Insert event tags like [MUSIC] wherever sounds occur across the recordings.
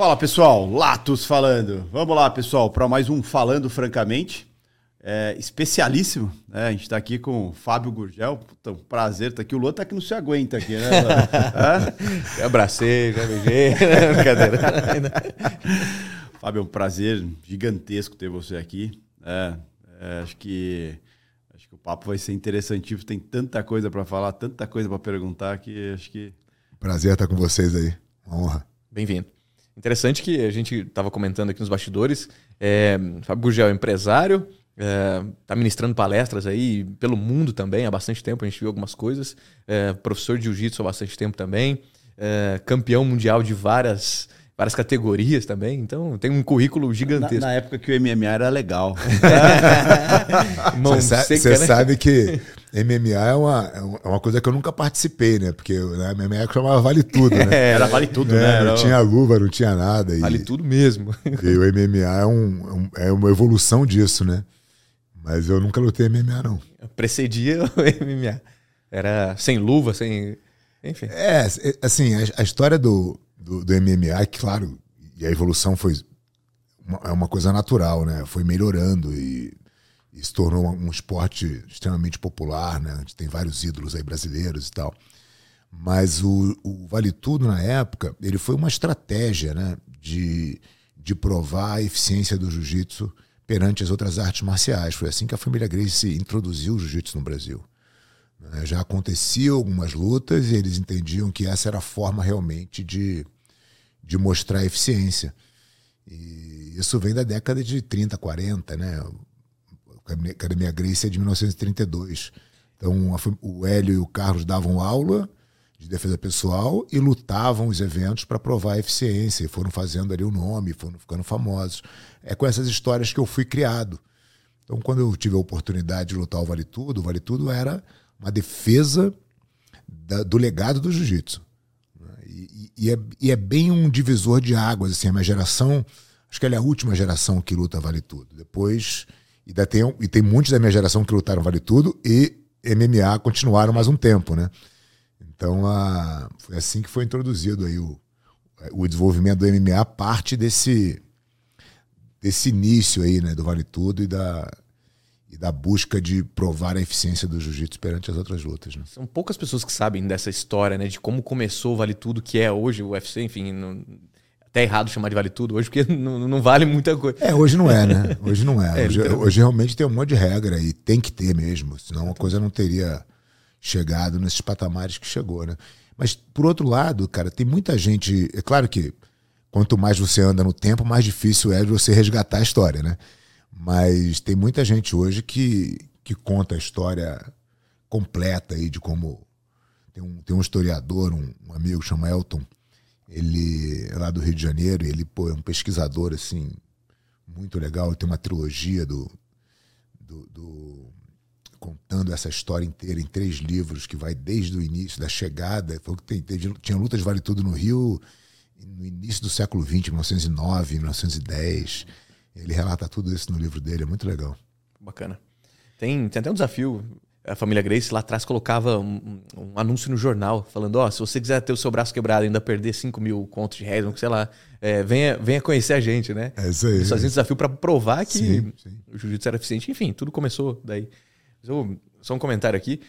Fala pessoal, Latos falando. Vamos lá, pessoal, para mais um Falando Francamente. É, especialíssimo, né? A gente está aqui com o Fábio Gurgel. Puta, um prazer estar tá aqui. O Luan tá que não se aguenta aqui, né? [LAUGHS] já abracei, já beijei. [LAUGHS] Brincadeira. [LAUGHS] Fábio, é um prazer gigantesco ter você aqui. É, é, acho que acho que o papo vai ser interessantíssimo. Tem tanta coisa para falar, tanta coisa para perguntar que acho que. Prazer estar com vocês aí. Uma honra. Bem-vindo. Interessante que a gente estava comentando aqui nos bastidores. É, Fábio Gurgel é empresário, está é, ministrando palestras aí pelo mundo também há bastante tempo. A gente viu algumas coisas. É, professor de jiu-jitsu há bastante tempo também. É, campeão mundial de várias várias categorias também. Então tem um currículo gigantesco. Na, na época que o MMA era legal. [LAUGHS] Você sa né? sabe que MMA é uma, é uma coisa que eu nunca participei, né? Porque na MMA é chamava [LAUGHS] Vale Tudo, né? É, era Vale Tudo, é, né? Não tinha luva, não tinha nada. Vale e, tudo mesmo. [LAUGHS] E o MMA é, um, é uma evolução disso, né? Mas eu nunca lutei MMA, não. Eu precedia o [LAUGHS] MMA. Era sem luva, sem. Enfim. É, assim, a, a história do, do, do MMA, claro, e a evolução foi uma, é uma coisa natural, né? Foi melhorando e, e se tornou um esporte extremamente popular, né? A gente tem vários ídolos aí brasileiros e tal. Mas o, o Vale Tudo, na época, ele foi uma estratégia, né? De, de provar a eficiência do jiu-jitsu perante as outras artes marciais. Foi assim que a família Gracie introduziu o jiu-jitsu no Brasil. Né? Já aconteciam algumas lutas e eles entendiam que essa era a forma realmente de, de mostrar eficiência. E isso vem da década de 30, 40, né? A Academia Gracie é de 1932. Então o Hélio e o Carlos davam aula de defesa pessoal e lutavam os eventos para provar a eficiência e foram fazendo ali o nome, foram ficando famosos. É com essas histórias que eu fui criado. Então, quando eu tive a oportunidade de lutar o Vale Tudo, o Vale Tudo era uma defesa da, do legado do jiu-jitsu. E, e, é, e, é, bem um divisor de águas. Assim, a minha geração, acho que ela é a última geração que luta Vale Tudo. Depois, e, tem, e tem muitos da minha geração que lutaram Vale Tudo e MMA continuaram mais um tempo, né? Então, a, foi assim que foi introduzido aí o, o desenvolvimento do MMA, parte desse, desse início aí, né, do Vale Tudo e da, e da busca de provar a eficiência do jiu-jitsu perante as outras lutas. Né? São poucas pessoas que sabem dessa história, né? De como começou o Vale Tudo, que é hoje o UFC, enfim. Até errado chamar de Vale Tudo hoje, porque [LAUGHS] não, não, vale muita coisa. É, hoje não é, né? [LAUGHS] Hoje não é. é hoje, hoje, realmente tem um monte de regra e tem que ter mesmo, senão a coisa não teria chegado nesses patamares que chegou, né? Mas, por outro lado, cara, tem muita gente. É claro que quanto mais você anda no tempo, mais difícil é de você resgatar a história, né? Mas tem muita gente hoje que, que conta a história completa aí de como. Tem um, tem um historiador, um, um amigo chama Elton, ele é lá do Rio de Janeiro, ele pô, é um pesquisador assim, muito legal, tem uma trilogia do, do, do, contando essa história inteira em três livros, que vai desde o início, da chegada. Falou que tem, tem, tinha lutas Vale Tudo no Rio no início do século XX, 1909, 1910. Ele relata tudo isso no livro dele, é muito legal. Bacana. Tem, tem até um desafio. A família Grace lá atrás colocava um, um anúncio no jornal falando: Ó, oh, se você quiser ter o seu braço quebrado e ainda perder 5 mil contos de reais, sei lá, é, venha, venha conhecer a gente, né? É isso aí. Eles faziam um desafio para provar que sim, sim. o jiu-jitsu era eficiente. Enfim, tudo começou daí. Eu, só um comentário aqui.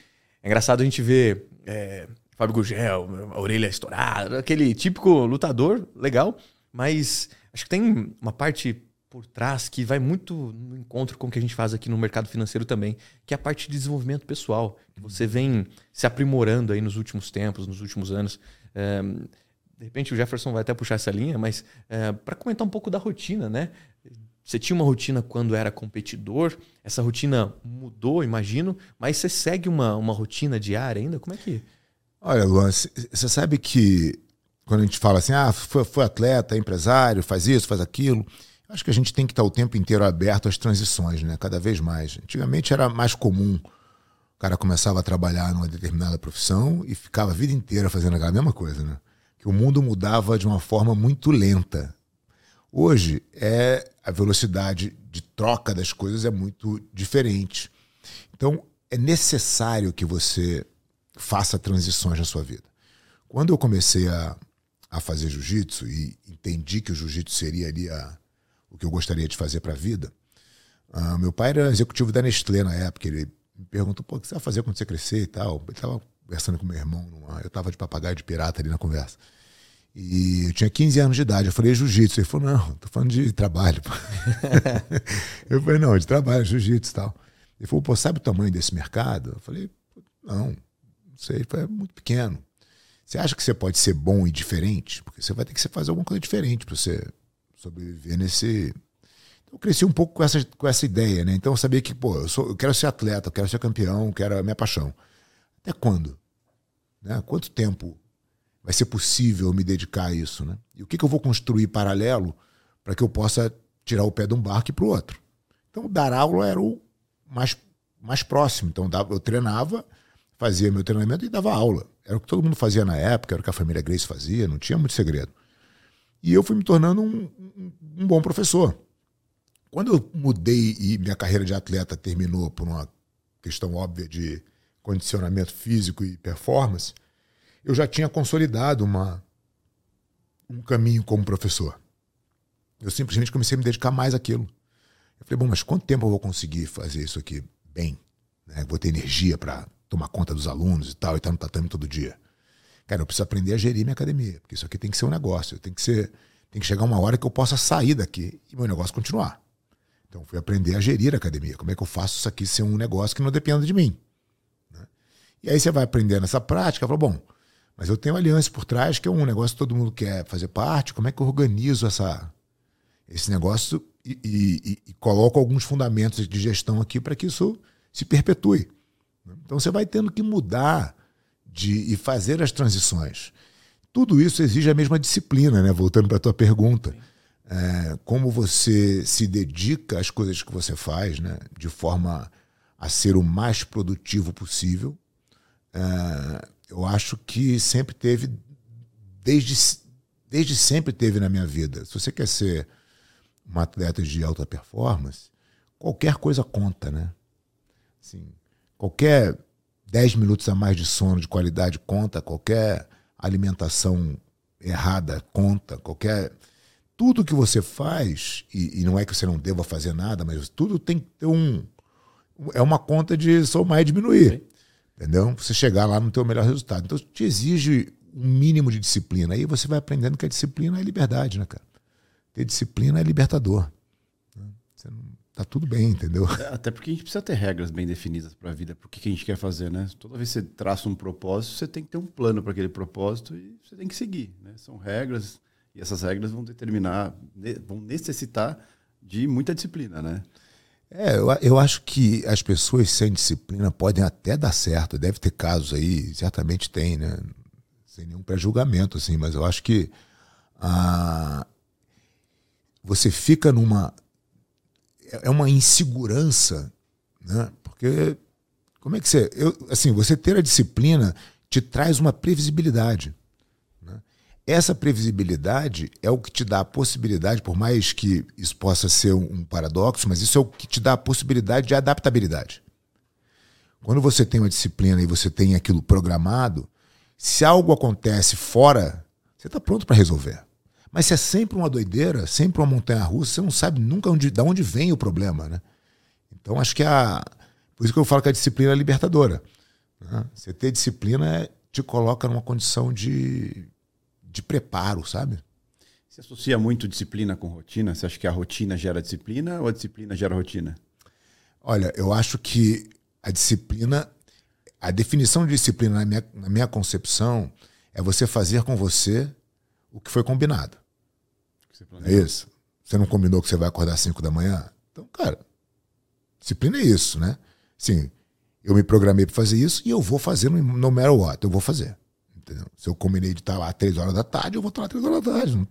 É engraçado a gente ver é, Fábio Gugel, a orelha estourada, aquele típico lutador legal, mas acho que tem uma parte por trás que vai muito no encontro com o que a gente faz aqui no mercado financeiro também, que é a parte de desenvolvimento pessoal, que você vem se aprimorando aí nos últimos tempos, nos últimos anos. É, de repente o Jefferson vai até puxar essa linha, mas é, para comentar um pouco da rotina, né? Você tinha uma rotina quando era competidor, essa rotina mudou, imagino, mas você segue uma, uma rotina diária ainda? Como é que. Olha, Luan, você sabe que quando a gente fala assim, ah, foi, foi atleta, empresário, faz isso, faz aquilo Acho que a gente tem que estar o tempo inteiro aberto às transições, né? Cada vez mais. Antigamente era mais comum. O cara começava a trabalhar numa determinada profissão e ficava a vida inteira fazendo aquela mesma coisa, né? Que o mundo mudava de uma forma muito lenta. Hoje é a velocidade de troca das coisas é muito diferente. Então é necessário que você faça transições na sua vida. Quando eu comecei a, a fazer jiu-jitsu e entendi que o jiu-jitsu seria ali a, o que eu gostaria de fazer para a vida, uh, meu pai era executivo da Nestlé na época. Ele me perguntou: pô, o que você vai fazer quando você crescer e tal? Ele estava conversando com meu irmão, numa, eu estava de papagaio de pirata ali na conversa. E eu tinha 15 anos de idade. Eu falei jiu-jitsu. Ele falou: não, tô falando de trabalho. [LAUGHS] eu falei: não, de trabalho, jiu-jitsu e tal. Ele falou: pô, sabe o tamanho desse mercado? Eu falei: não, não sei, é muito pequeno. Você acha que você pode ser bom e diferente? Porque você vai ter que fazer alguma coisa diferente para você sobreviver nesse. Então, eu cresci um pouco com essa, com essa ideia, né? Então eu sabia que, pô, eu, sou, eu quero ser atleta, eu quero ser campeão, eu quero a minha paixão. Até quando? Né? Quanto tempo vai ser possível me dedicar a isso, né? E o que, que eu vou construir paralelo para que eu possa tirar o pé de um barco e para o outro? Então, dar aula era o mais, mais próximo. Então, eu treinava, fazia meu treinamento e dava aula. Era o que todo mundo fazia na época, era o que a família Grace fazia, não tinha muito segredo. E eu fui me tornando um, um, bom professor. Quando eu mudei e minha carreira de atleta terminou por uma questão óbvia de condicionamento físico e performance, eu já tinha consolidado uma, um caminho como professor. Eu simplesmente comecei a me dedicar mais àquilo. Eu falei, bom, mas quanto tempo eu vou conseguir fazer isso aqui bem? Né? Vou ter energia para tomar conta dos alunos e tal, e estar tá no tatame todo dia. Cara, eu preciso aprender a gerir minha academia, porque isso aqui tem que ser um negócio. Tem que ser, tem que chegar uma hora que eu possa sair daqui e meu negócio continuar. Então, fui aprender a gerir a academia. Como é que eu faço isso aqui ser um negócio que não dependa de mim? Né? E aí você vai aprendendo essa prática, fala, bom, mas eu tenho aliança por trás, que é um negócio que todo mundo quer fazer parte. Como é que eu organizo essa, esse negócio e, e, e coloco alguns fundamentos de gestão aqui para que isso se perpetue? Então você vai tendo que mudar de, e fazer as transições. Tudo isso exige a mesma disciplina, né? Voltando para a tua pergunta. É, como você se dedica às coisas que você faz, né? De forma a ser o mais produtivo possível. É, eu acho que sempre teve, desde, desde sempre teve na minha vida. Se você quer ser um atleta de alta performance, qualquer coisa conta, né? Assim, Qualquer 10 minutos a mais de sono de qualidade conta, qualquer alimentação errada conta, qualquer. Tudo que você faz, e, e, não é que você não deva fazer nada, mas tudo tem que ter um. É uma conta de somar e diminuir. Sim. Entendeu? Você chegar lá no teu melhor resultado. Então te exige um mínimo de disciplina. Aí você vai aprendendo que a disciplina é liberdade, né, cara? Ter disciplina é libertador. Tá tudo bem, entendeu? É, até porque a gente precisa ter regras bem definidas para a vida, o que a gente quer fazer, né? Toda vez que você traça um propósito, você tem que ter um plano para aquele propósito e você tem que seguir, né? São regras e essas regras vão determinar, vão necessitar de muita disciplina, né? É, eu, eu acho que as pessoas sem disciplina podem até dar certo, deve ter casos aí, certamente tem, né? Sem nenhum pré-julgamento, assim, mas eu acho que ah, você fica numa é uma insegurança, né? Porque como é que você, eu, assim, você ter a disciplina te traz uma previsibilidade. Né? Essa previsibilidade é o que te dá a possibilidade, por mais que isso possa ser um paradoxo, mas isso é o que te dá a possibilidade de adaptabilidade. Quando você tem uma disciplina e você tem aquilo programado, se algo acontece fora, você está pronto para resolver. Mas se é sempre uma doideira, sempre uma montanha russa, você não sabe nunca onde, de onde vem o problema, né? Então acho que a. Por isso que eu falo que a disciplina é libertadora. Né? Você ter disciplina te coloca numa condição de, de preparo, sabe? Você associa muito disciplina com rotina? Você acha que a rotina gera disciplina ou a disciplina gera rotina? Olha, eu acho que a disciplina, a definição de disciplina na minha, na minha concepção é você fazer com você o que foi combinado. É isso. Você não combinou que você vai acordar às 5 da manhã? Então, cara, disciplina é isso, né? Sim, eu me programei para fazer isso e eu vou fazer no, no matter what, eu vou fazer. Entendeu? Se eu combinei de estar lá às 3 horas da tarde, eu vou estar lá às 3 horas da tarde. Não,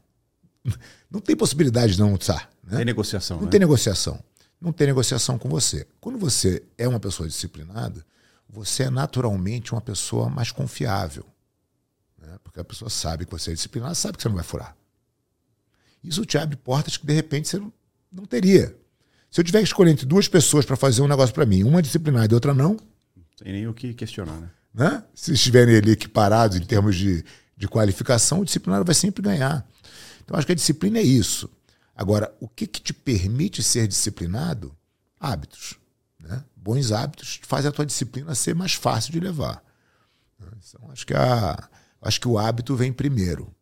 [LAUGHS] não tem possibilidade de não estar. Né? Tem negociação. Não né? tem negociação. Não tem negociação com você. Quando você é uma pessoa disciplinada, você é naturalmente uma pessoa mais confiável. Né? Porque a pessoa sabe que você é disciplinado, sabe que você não vai furar. Isso te abre portas que de repente você não, não teria. Se eu tiver que escolher entre duas pessoas para fazer um negócio para mim, uma disciplinada e outra não. Tem nem o que questionar, né? né? Se estiverem ali equiparados em termos de, de qualificação, o disciplinado vai sempre ganhar. Então, acho que a disciplina é isso. Agora, o que, que te permite ser disciplinado? Hábitos. Né? Bons hábitos fazem a tua disciplina ser mais fácil de levar. Então, acho que, a, acho que o hábito vem primeiro.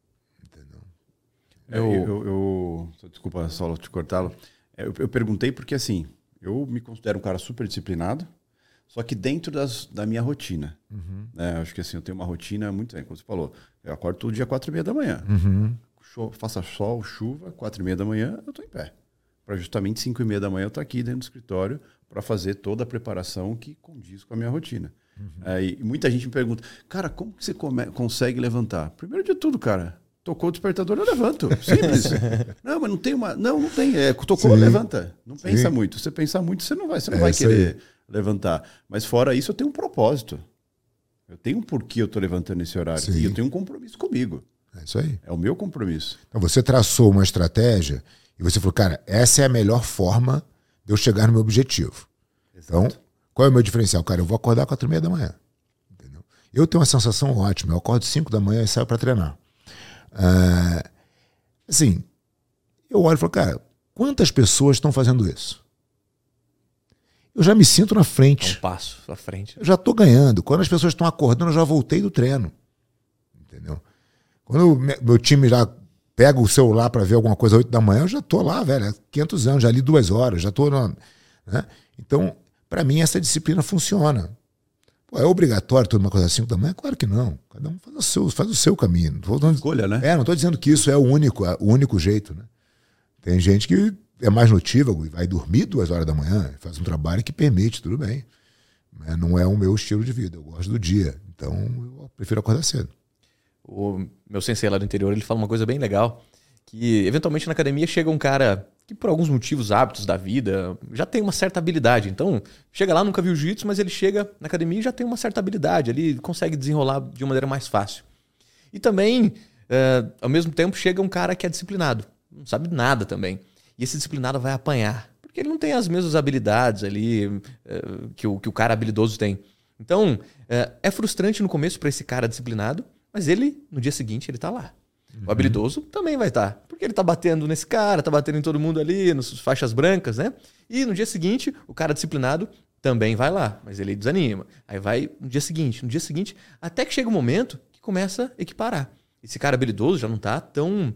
Entendeu? Eu, eu, eu, desculpa, só te cortá-lo. É, eu, eu perguntei porque, assim, eu me considero um cara super disciplinado, só que dentro das, da minha rotina. Uhum. Né? Acho que assim, eu tenho uma rotina muito bem, como você falou. Eu acordo todo dia quatro e meia da manhã. Uhum. faça sol, chuva, quatro e meia da manhã, eu estou em pé. Para justamente cinco e meia da manhã eu estou aqui dentro do escritório para fazer toda a preparação que condiz com a minha rotina. Uhum. É, e muita gente me pergunta, cara, como que você come, consegue levantar? Primeiro de tudo, cara, tocou o despertador, eu levanto. Simples. [LAUGHS] não, mas não tem uma. Não, não tem. É, tocou, Sim. levanta. Não Sim. pensa muito. Se você pensar muito, você não vai, você não é vai querer. Aí levantar. Mas fora isso, eu tenho um propósito. Eu tenho um porquê eu estou levantando esse horário. Sim. E eu tenho um compromisso comigo. É isso aí. É o meu compromisso. Então você traçou uma estratégia e você falou, cara, essa é a melhor forma de eu chegar no meu objetivo. Exato. Então, qual é o meu diferencial? Cara, eu vou acordar às quatro e meia da manhã. Entendeu? Eu tenho uma sensação ótima. Eu acordo cinco da manhã e saio para treinar. Uh, assim, eu olho e falo, cara, quantas pessoas estão fazendo isso? eu já me sinto na frente. Um passo à frente. Eu já estou ganhando. Quando as pessoas estão acordando, eu já voltei do treino. Entendeu? Quando o meu time já pega o celular para ver alguma coisa às 8 da manhã, eu já estou lá, velho. Há 500 anos, já li duas horas, já estou. Né? Então, para mim, essa disciplina funciona. Pô, é obrigatório toda uma coisa às 5 da manhã? Claro que não. Cada um faz o seu, faz o seu caminho. Não Escolha, né? É, não estou dizendo que isso é o único, é o único jeito. Né? Tem gente que é mais notívago e vai dormir duas horas da manhã, faz um trabalho que permite, tudo bem. Mas não é o meu estilo de vida, eu gosto do dia. Então eu prefiro acordar cedo. O meu sensei lá do interior, ele fala uma coisa bem legal, que eventualmente na academia chega um cara que por alguns motivos, hábitos da vida, já tem uma certa habilidade. Então, chega lá, nunca viu jiu-jitsu, mas ele chega na academia e já tem uma certa habilidade, ele consegue desenrolar de uma maneira mais fácil. E também, é, ao mesmo tempo, chega um cara que é disciplinado, não sabe nada também. E esse disciplinado vai apanhar. Porque ele não tem as mesmas habilidades ali uh, que, o, que o cara habilidoso tem. Então, uh, é frustrante no começo para esse cara disciplinado, mas ele, no dia seguinte, ele tá lá. O habilidoso também vai estar. Tá, porque ele tá batendo nesse cara, tá batendo em todo mundo ali, nas faixas brancas, né? E no dia seguinte, o cara disciplinado também vai lá, mas ele desanima. Aí vai no dia seguinte, no dia seguinte, até que chega um momento que começa a equiparar. Esse cara habilidoso já não tá tão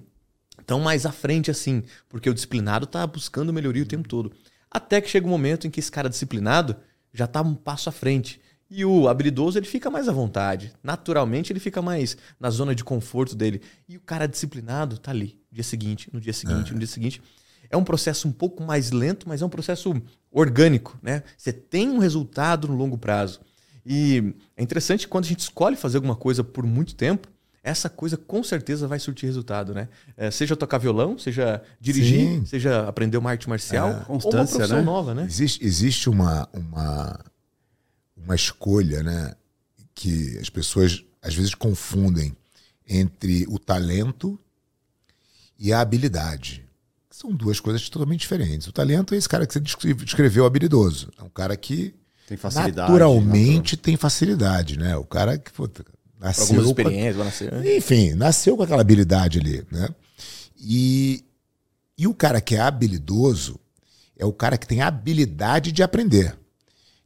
tão mais à frente assim, porque o disciplinado está buscando melhoria o tempo todo. Até que chega um momento em que esse cara disciplinado já está um passo à frente. E o habilidoso ele fica mais à vontade. Naturalmente ele fica mais na zona de conforto dele. E o cara disciplinado tá ali, no dia seguinte, no dia seguinte, no dia seguinte. É um processo um pouco mais lento, mas é um processo orgânico, né? Você tem um resultado no longo prazo. E é interessante quando a gente escolhe fazer alguma coisa por muito tempo, essa coisa com certeza vai surtir resultado, né? É, seja tocar violão, seja dirigir, Sim. seja aprender uma arte marcial, é, ou uma profissão né? nova, né? Existe, existe uma, uma, uma escolha, né? Que as pessoas às vezes confundem entre o talento e a habilidade. São duas coisas totalmente diferentes. O talento é esse cara que você descreveu habilidoso. É um cara que tem facilidade, naturalmente natural. tem facilidade, né? O cara que puta, Nasceu algumas experiências, nasceu. Né? Enfim, nasceu com aquela habilidade ali, né? E, e o cara que é habilidoso é o cara que tem habilidade de aprender.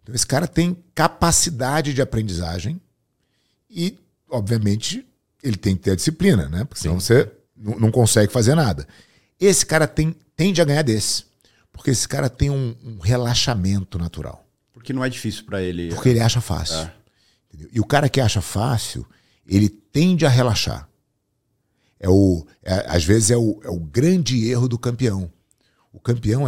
Então esse cara tem capacidade de aprendizagem e, obviamente, ele tem que ter a disciplina, né? Porque senão Sim. você não consegue fazer nada. Esse cara tem, tende a ganhar desse. Porque esse cara tem um, um relaxamento natural. Porque não é difícil para ele. Porque ele acha fácil. É. E o cara que acha fácil, ele tende a relaxar. É o, é, às vezes é o, é o grande erro do campeão. O campeão,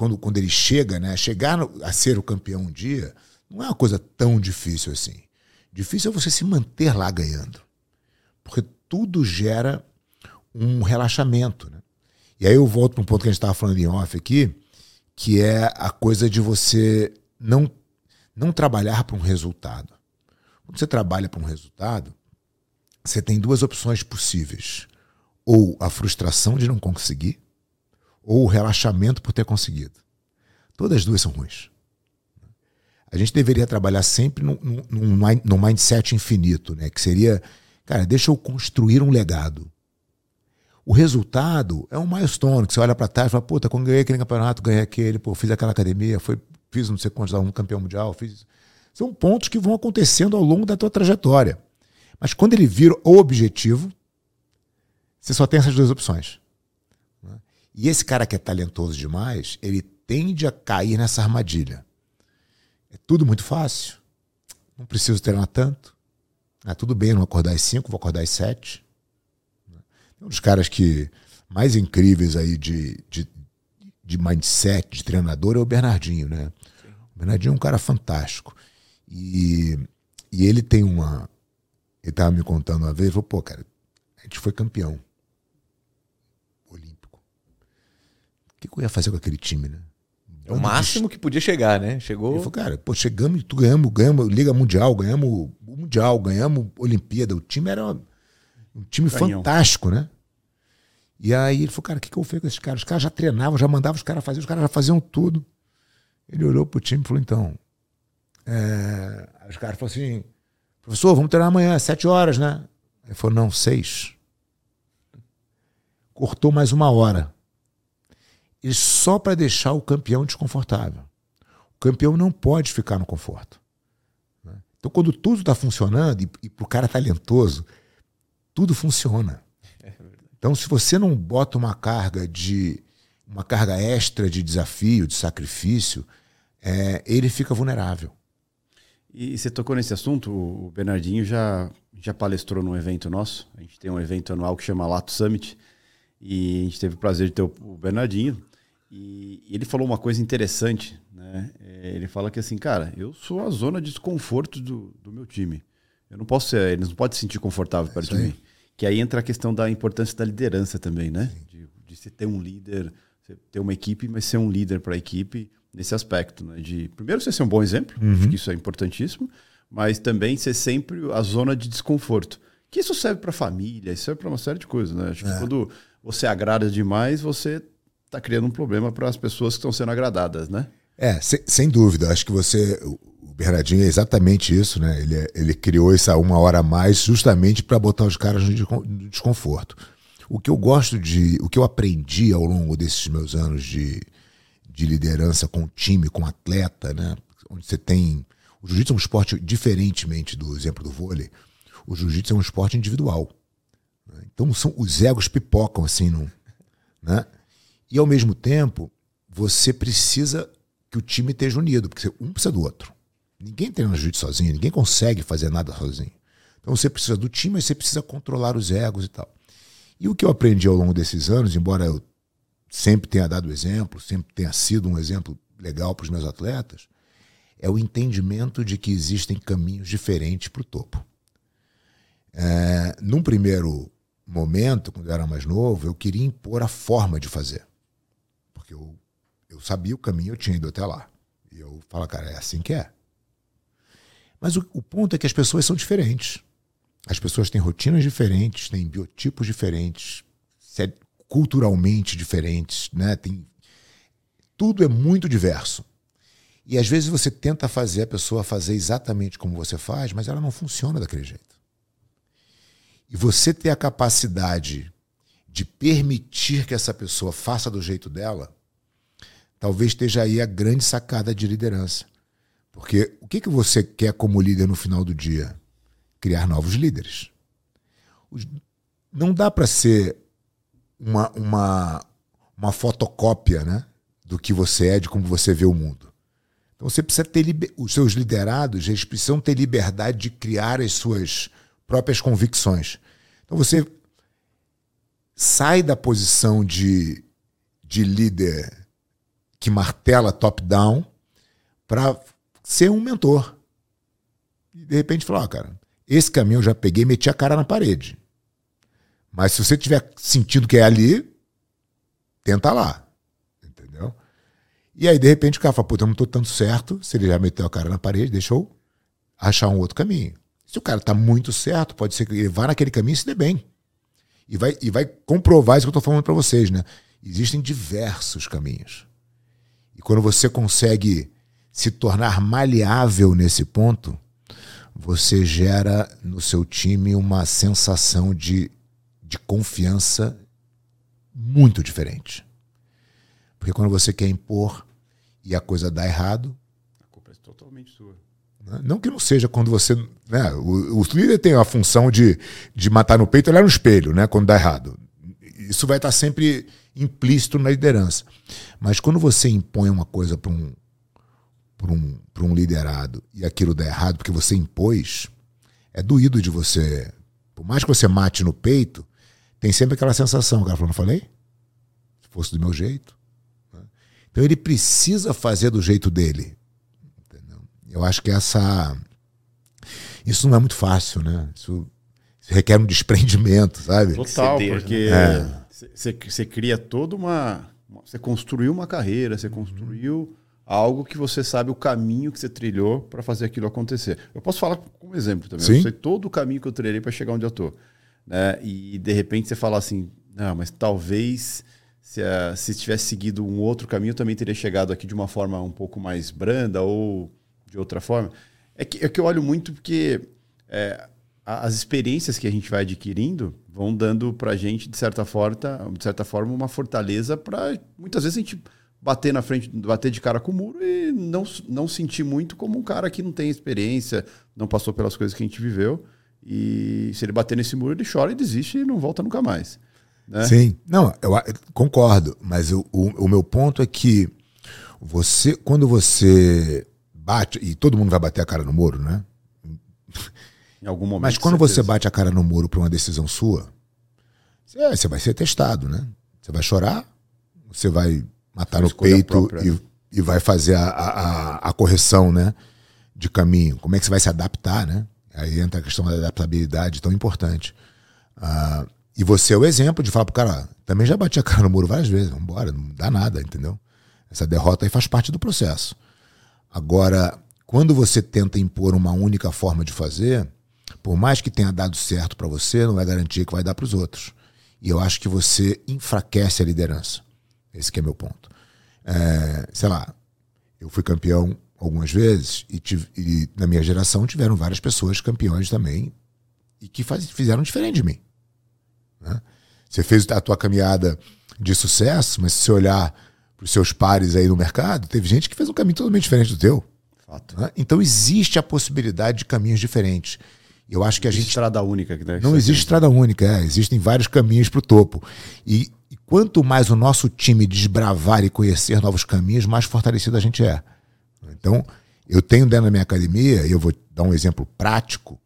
quando, quando ele chega, né, chegar a ser o campeão um dia, não é uma coisa tão difícil assim. Difícil é você se manter lá ganhando. Porque tudo gera um relaxamento. Né? E aí eu volto para um ponto que a gente estava falando em off aqui, que é a coisa de você não, não trabalhar para um resultado. Quando você trabalha para um resultado, você tem duas opções possíveis: ou a frustração de não conseguir, ou o relaxamento por ter conseguido. Todas as duas são ruins. A gente deveria trabalhar sempre num, num, num mindset infinito, né? que seria, Cara, deixa eu construir um legado. O resultado é um milestone, que você olha para trás e fala, puta, quando ganhei aquele campeonato, ganhei aquele, pô, fiz aquela academia, foi, fiz não sei quantos um campeão mundial, fiz. São pontos que vão acontecendo ao longo da tua trajetória. Mas quando ele vira o objetivo, você só tem essas duas opções. E esse cara que é talentoso demais, ele tende a cair nessa armadilha. É tudo muito fácil. Não preciso treinar tanto. Ah, tudo bem, não acordar às 5, vou acordar às 7. Um dos caras que mais incríveis aí de, de, de mindset, de treinador, é o Bernardinho, né? O Bernardinho é um cara fantástico. E, e ele tem uma. Ele estava me contando uma vez, falou, pô, cara, a gente foi campeão olímpico. O que, que eu ia fazer com aquele time, né? É o máximo que podia chegar, né? Chegou. Ele falou, cara, pô, chegamos, tu ganhamos, ganhamos Liga Mundial, ganhamos o Mundial, ganhamos Olimpíada. O time era um time Canhão. fantástico, né? E aí ele falou, cara, o que, que eu fiz com esses caras? Os caras já treinavam, já mandavam os caras fazer, os caras já faziam tudo. Ele olhou pro time e falou, então. É... Os caras falaram assim, professor, vamos treinar amanhã, sete horas, né? Ele falou, não, seis. Cortou mais uma hora. E só para deixar o campeão desconfortável. O campeão não pode ficar no conforto. Né? Então, quando tudo está funcionando, e, e para o cara talentoso, tudo funciona. Então, se você não bota uma carga de uma carga extra de desafio, de sacrifício, é, ele fica vulnerável. E você tocou nesse assunto, o Bernardinho já, já palestrou num evento nosso. A gente tem um evento anual que chama Lato Summit. E a gente teve o prazer de ter o Bernardinho. E ele falou uma coisa interessante. Né? É, ele fala que assim, cara, eu sou a zona de desconforto do, do meu time. Eu não posso ser, eles não podem se sentir confortável perto de mim. Que aí entra a questão da importância da liderança também, né? De, de você ter um líder, ter uma equipe, mas ser um líder para a equipe nesse aspecto, né? De primeiro você ser um bom exemplo, uhum. acho que isso é importantíssimo, mas também ser sempre a zona de desconforto. Que isso serve para família, isso serve para uma série de coisas, né? Acho que é. quando você agrada demais, você está criando um problema para as pessoas que estão sendo agradadas, né? É, sem, sem dúvida. Acho que você, Bernardinho é exatamente isso, né? Ele, ele criou essa uma hora a mais justamente para botar os caras no desconforto. O que eu gosto de. O que eu aprendi ao longo desses meus anos de, de liderança com time, com atleta, né? Onde você tem. O jiu-jitsu é um esporte, diferentemente do exemplo do vôlei, o jiu-jitsu é um esporte individual. Né? Então são, os egos pipocam assim, não, né? E ao mesmo tempo, você precisa que o time esteja unido, porque um precisa do outro. Ninguém treina jiu-jitsu sozinho, ninguém consegue fazer nada sozinho. Então você precisa do time, mas você precisa controlar os egos e tal. E o que eu aprendi ao longo desses anos, embora eu sempre tenha dado exemplo, sempre tenha sido um exemplo legal para os meus atletas, é o entendimento de que existem caminhos diferentes para o topo. É, num primeiro momento, quando eu era mais novo, eu queria impor a forma de fazer. Porque eu, eu sabia o caminho, eu tinha ido até lá. E eu falo, cara, é assim que é. Mas o, o ponto é que as pessoas são diferentes. As pessoas têm rotinas diferentes, têm biotipos diferentes, culturalmente diferentes, né? Tem, tudo é muito diverso. E às vezes você tenta fazer a pessoa fazer exatamente como você faz, mas ela não funciona daquele jeito. E você ter a capacidade de permitir que essa pessoa faça do jeito dela, talvez esteja aí a grande sacada de liderança. Porque o que, que você quer como líder no final do dia? Criar novos líderes. Não dá para ser uma, uma, uma fotocópia né, do que você é, de como você vê o mundo. Então você precisa ter os seus liderados, eles precisam ter liberdade de criar as suas próprias convicções. Então você sai da posição de, de líder que martela top-down para ser um mentor. E de repente falar, oh, cara, esse caminho eu já peguei e meti a cara na parede. Mas se você tiver sentindo que é ali, tenta lá. Entendeu? E aí, de repente, o cara fala, puta, eu não tô tanto certo. Se ele já meteu a cara na parede, deixa eu achar um outro caminho. Se o cara tá muito certo, pode ser que ele vá naquele caminho e se dê bem. E vai, e vai comprovar isso que eu tô falando para vocês, né? Existem diversos caminhos. E quando você consegue se tornar maleável nesse ponto, você gera no seu time uma sensação de, de confiança muito diferente. Porque quando você quer impor e a coisa dá errado. A culpa é totalmente sua. Né? Não que não seja quando você. Né, o, o líder tem a função de, de matar no peito e olhar no espelho, né, quando dá errado. Isso vai estar sempre implícito na liderança. Mas quando você impõe uma coisa para um, um, um liderado e aquilo dá errado porque você impôs, é doído de você. Por mais que você mate no peito, tem sempre aquela sensação. O cara falou, não falei? Se fosse do meu jeito. Né? Então ele precisa fazer do jeito dele. Entendeu? Eu acho que essa. Isso não é muito fácil, né? Isso, isso requer um desprendimento, sabe? Total, porque você cria toda uma. Você construiu uma carreira, você construiu algo que você sabe o caminho que você trilhou para fazer aquilo acontecer. Eu posso falar como exemplo também. Sim. Eu sei todo o caminho que eu trilhei para chegar onde eu estou. Né? E de repente você fala assim, não, mas talvez se, uh, se tivesse seguido um outro caminho, eu também teria chegado aqui de uma forma um pouco mais branda ou de outra forma. É que, é que eu olho muito porque é, as experiências que a gente vai adquirindo vão dando para a gente, de certa, forma, de certa forma, uma fortaleza para muitas vezes a gente bater na frente, bater de cara com o muro e não, não sentir muito como um cara que não tem experiência, não passou pelas coisas que a gente viveu. E se ele bater nesse muro, ele chora e desiste e não volta nunca mais. Né? Sim, não, eu concordo, mas o, o, o meu ponto é que você, quando você bate, e todo mundo vai bater a cara no muro, né? Em algum momento. Mas quando você bate a cara no muro por uma decisão sua, você vai ser testado, né? Você vai chorar, você vai matar no peito e, e, vai fazer a, a, a, correção, né? De caminho. Como é que você vai se adaptar, né? Aí entra a questão da adaptabilidade tão importante. Ah, e você é o exemplo de falar pro cara, também já bati a cara no muro várias vezes, vambora, não dá nada, entendeu? Essa derrota aí faz parte do processo. Agora, quando você tenta impor uma única forma de fazer, por mais que tenha dado certo para você, não é garantia que vai dar para os outros. E eu acho que você enfraquece a liderança. Esse é meu ponto. É, sei lá, eu fui campeão algumas vezes e, tive, e, na minha geração tiveram várias pessoas campeões também e que faz, fizeram diferente de mim. Né? Você fez a tua caminhada de sucesso, mas se você olhar para os seus pares aí no mercado, teve gente que fez um caminho totalmente diferente do teu. Né? Então existe a possibilidade de caminhos diferentes. Eu acho que a gente. estrada única. Né? Não existe estrada única, é. existem vários caminhos para o topo. E, e, quanto mais o nosso time desbravar e conhecer novos caminhos, mais fortalecido a gente é. Então, eu tenho dentro da minha academia, e eu vou dar um exemplo prático,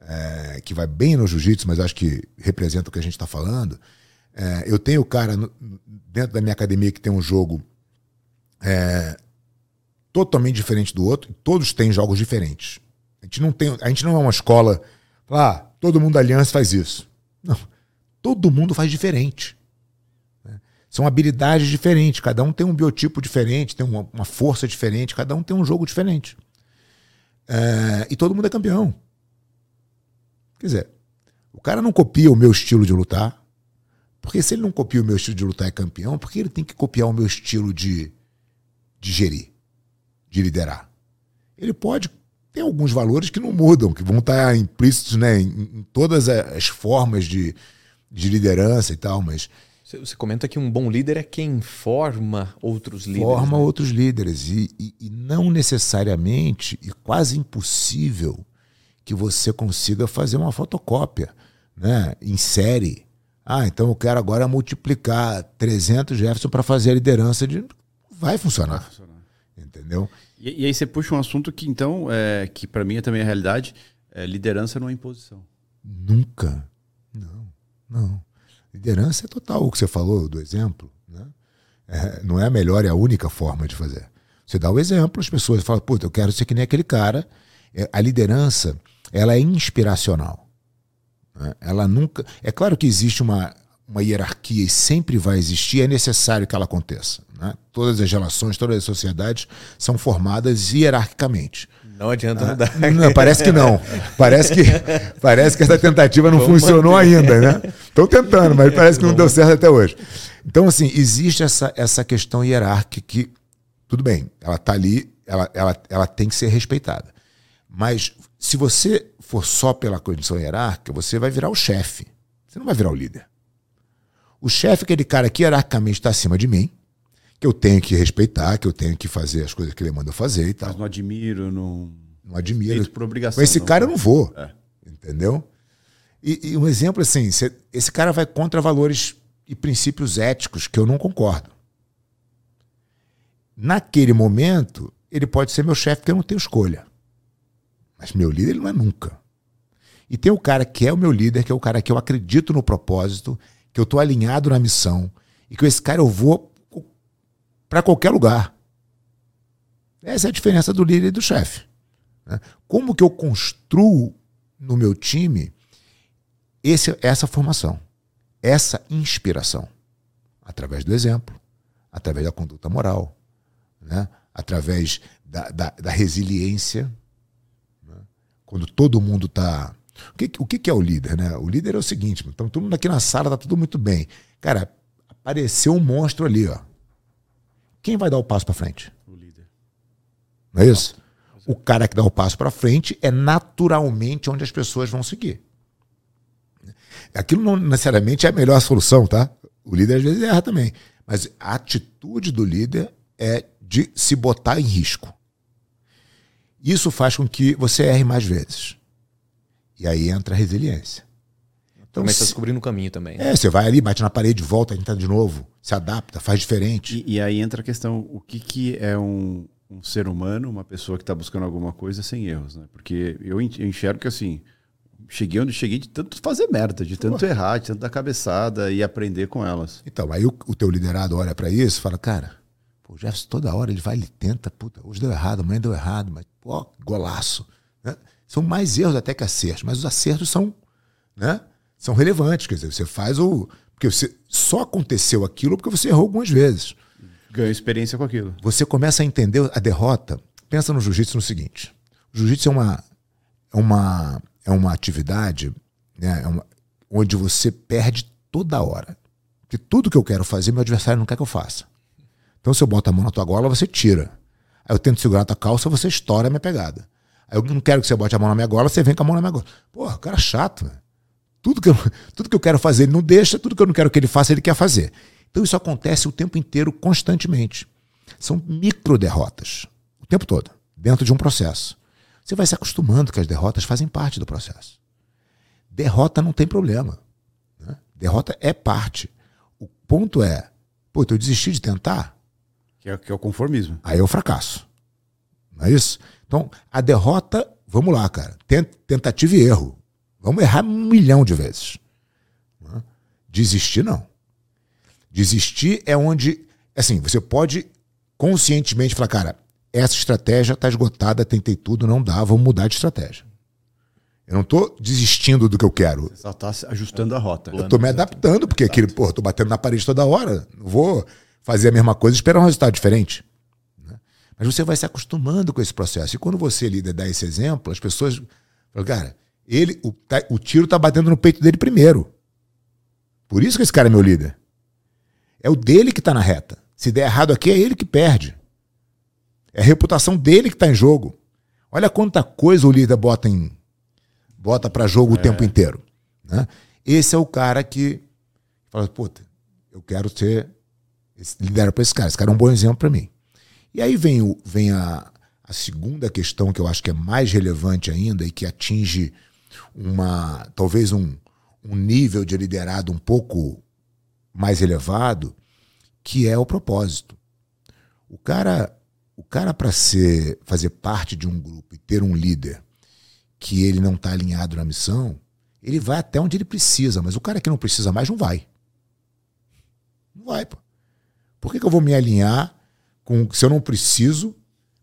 é, que vai bem no jiu-jitsu, mas acho que representa o que a gente está falando. É, eu tenho o cara no, dentro da minha academia que tem um jogo é, totalmente diferente do outro, e todos têm jogos diferentes. A gente não tem, a gente não é uma escola, ah, todo mundo da aliança faz isso. Não. Todo mundo faz diferente. Né? São habilidades diferentes, cada um tem um biotipo diferente, tem uma, uma força diferente, cada um tem um jogo diferente. É, e todo mundo é campeão. Quer dizer, o cara não copia o meu estilo de lutar, porque se ele não copia o meu estilo de lutar é campeão, por que ele tem que copiar o meu estilo de, de gerir, de liderar? Ele pode tem alguns valores que não mudam, que vão estar implícitos né, em, em todas as formas de, de liderança e tal, mas. Você comenta que um bom líder é quem forma outros líderes. Forma né? outros líderes. E, e, e, não necessariamente, e quase impossível, que você consiga fazer uma fotocópia né, em série. Ah, então eu quero agora multiplicar 300 Jefferson para fazer a liderança de. Vai funcionar. Vai funcionar. Entendeu? E, e, aí você puxa um assunto que, então, é, que para mim é também a realidade, é, liderança não é imposição. Nunca. Não, não. Liderança é total, o que você falou do exemplo. Né? É, não é a melhor e a única forma de fazer. Você dá o exemplo, as pessoas falam, puta, eu quero ser que nem aquele cara. É, a liderança, ela é inspiracional. Né? Ela nunca... É claro que existe uma, uma hierarquia e sempre vai existir, é necessário que ela aconteça. Né? Todas as relações, todas as sociedades são formadas hierarquicamente. Não adianta ah, mudar. Não, parece que não. Parece que, [LAUGHS] parece que essa tentativa não Vamos funcionou manter. ainda, né? Estão tentando, mas [LAUGHS] parece que não deu certo até hoje. Então, assim, existe essa, essa questão hierárquica que, tudo bem, ela está ali, ela, ela, ela tem que ser respeitada. Mas se você for só pela condição hierárquica, você vai virar o chefe. Você não vai virar o líder. O chefe é aquele cara que hierarquicamente está acima de mim, que eu tenho que respeitar, que eu tenho que fazer as coisas que ele manda eu fazer e tal. Mas não admiro, não. Não admiro. Por obrigação. Com esse não, cara eu não vou. É. Entendeu? E, e um exemplo assim, cê- esse cara vai contra valores e princípios éticos que eu não concordo. Naquele momento, ele pode ser meu chefe porque eu não tenho escolha. Mas meu líder ele não é nunca. E tem o cara que é o meu líder, que é o cara que eu acredito no propósito, que eu estou alinhado na missão, e com esse cara eu vou para qualquer lugar. Essa é a diferença do líder e do chefe. né? Como que eu construo no meu time esse, essa formação, essa inspiração? Através do exemplo, através da conduta moral, né? através da, da, da resiliência. né? Quando todo mundo está. O, que, o que é o líder? Né? O líder é o seguinte: então, todo mundo aqui na sala está tudo muito bem. Cara, apareceu um monstro ali. Ó. Quem vai dar o passo para frente? O líder. Não é isso? O cara que dá o passo para frente é naturalmente onde as pessoas vão seguir. Aquilo não necessariamente é a melhor solução, tá? O líder às vezes erra também. Mas a atitude do líder é de se botar em risco. Isso faz com que você erre mais vezes. E aí entra a resiliência. Então, Mas tá se- descobrindo o caminho também. né? é, você vai ali, bate na parede, volta, tenta de novo, se adapta, faz diferente. E, e aí entra a questão: o que, que é um, um ser humano, uma pessoa que está buscando alguma coisa sem erros, né? Porque eu en- eu enxergo que assim. Cheguei onde cheguei de tanto fazer merda, de tanto errar, de tanto dar cabeçada e aprender com elas. Então, aí o, o teu liderado olha pra isso e fala, cara, pô, o Jefferson toda hora ele vai, ele tenta, puta, hoje deu errado, amanhã deu errado, mas, pô, golaço. né? São mais erros até que acertos, mas os acertos são, né, são relevantes, quer dizer, você faz o... Porque você só aconteceu aquilo porque você errou algumas vezes. Ganho experiência com aquilo. Você começa a entender a derrota. Pensa no jiu-jitsu no seguinte: o jiu-jitsu é uma, é uma, é uma atividade né, é uma- onde você perde toda hora. Porque tudo que eu quero fazer, meu adversário não quer que eu faça. Então, se eu boto a mão na tua gola, você tira. Aí eu tento segurar a tua calça, você estoura a minha pegada. Aí eu não quero que você bote a mão na minha gola, você vem com a mão na minha gola. Porra, o cara é chato, velho. Tudo que, eu, [LAUGHS] tudo que eu quero fazer, ele não deixa, tudo que eu não quero que ele faça, ele quer fazer. Então isso acontece o tempo inteiro, constantemente. São micro derrotas, o tempo todo, dentro de um processo. Você vai se acostumando que as derrotas fazem parte do processo. Derrota não tem problema. né? Derrota é parte. O ponto é, pô, eu desisti de tentar, Que é, que é o conformismo. aí é o fracasso. Não é isso? Então, a derrota, vamos lá, cara. Ten- Tentativa e erro. Vamos errar um milhão de vezes. Né? Desistir, não. Desistir é onde, assim, você pode conscientemente falar, cara, essa estratégia está esgotada, tentei tudo, não dá, vamos mudar de estratégia. Eu não estou desistindo do que eu quero. Só está ajustando a rota. Eu tô me adaptando, porque aquele, pô, tô batendo na parede toda hora. Não vou fazer a mesma coisa e esperar um resultado diferente. Mas você vai se acostumando com esse processo. E quando você, líder, dá esse exemplo, as pessoas falam, cara, ele, o, tá- o tiro tá batendo no peito dele primeiro. Por isso que esse cara é meu líder. É o dele que tá na reta. Se der errado aqui, é ele que perde. É a reputação dele que tá em jogo. Olha quanta coisa o líder bota em bota para jogo o tempo inteiro. Né? Esse é o cara que fala, puta, eu quero ser. Lidera para esse cara. Esse cara é um bom exemplo para mim. E aí vem, o, vem a, a segunda questão que eu acho que é mais relevante ainda e que atinge uma talvez um, um nível de liderado um pouco mais elevado, que é o propósito. O cara, o cara para ser fazer parte de um grupo e ter um líder que ele não está alinhado na missão, ele vai até onde ele precisa, mas o cara que não precisa mais não vai. Não vai, pô. Por que, que eu vou me alinhar com. Se eu não preciso,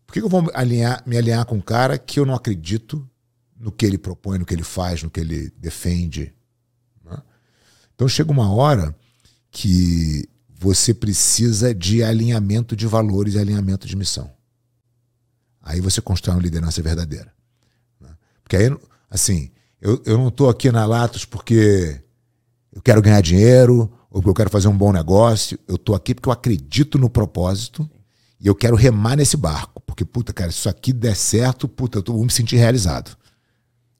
por que, eu vou me alinhar, me alinhar com um cara que eu não acredito no que ele propõe, no que ele faz, no que ele defende? né? Então chega uma hora que você precisa de alinhamento de valores e alinhamento de missão. Aí você constrói uma liderança verdadeira. Porque aí, assim, eu, eu não estou aqui na Latos porque eu quero ganhar dinheiro ou porque eu quero fazer um bom negócio. Eu estou aqui porque eu acredito no propósito e eu quero remar nesse barco. Porque, puta, cara, se isso aqui der certo, puta, eu tô- vou me sentir realizado.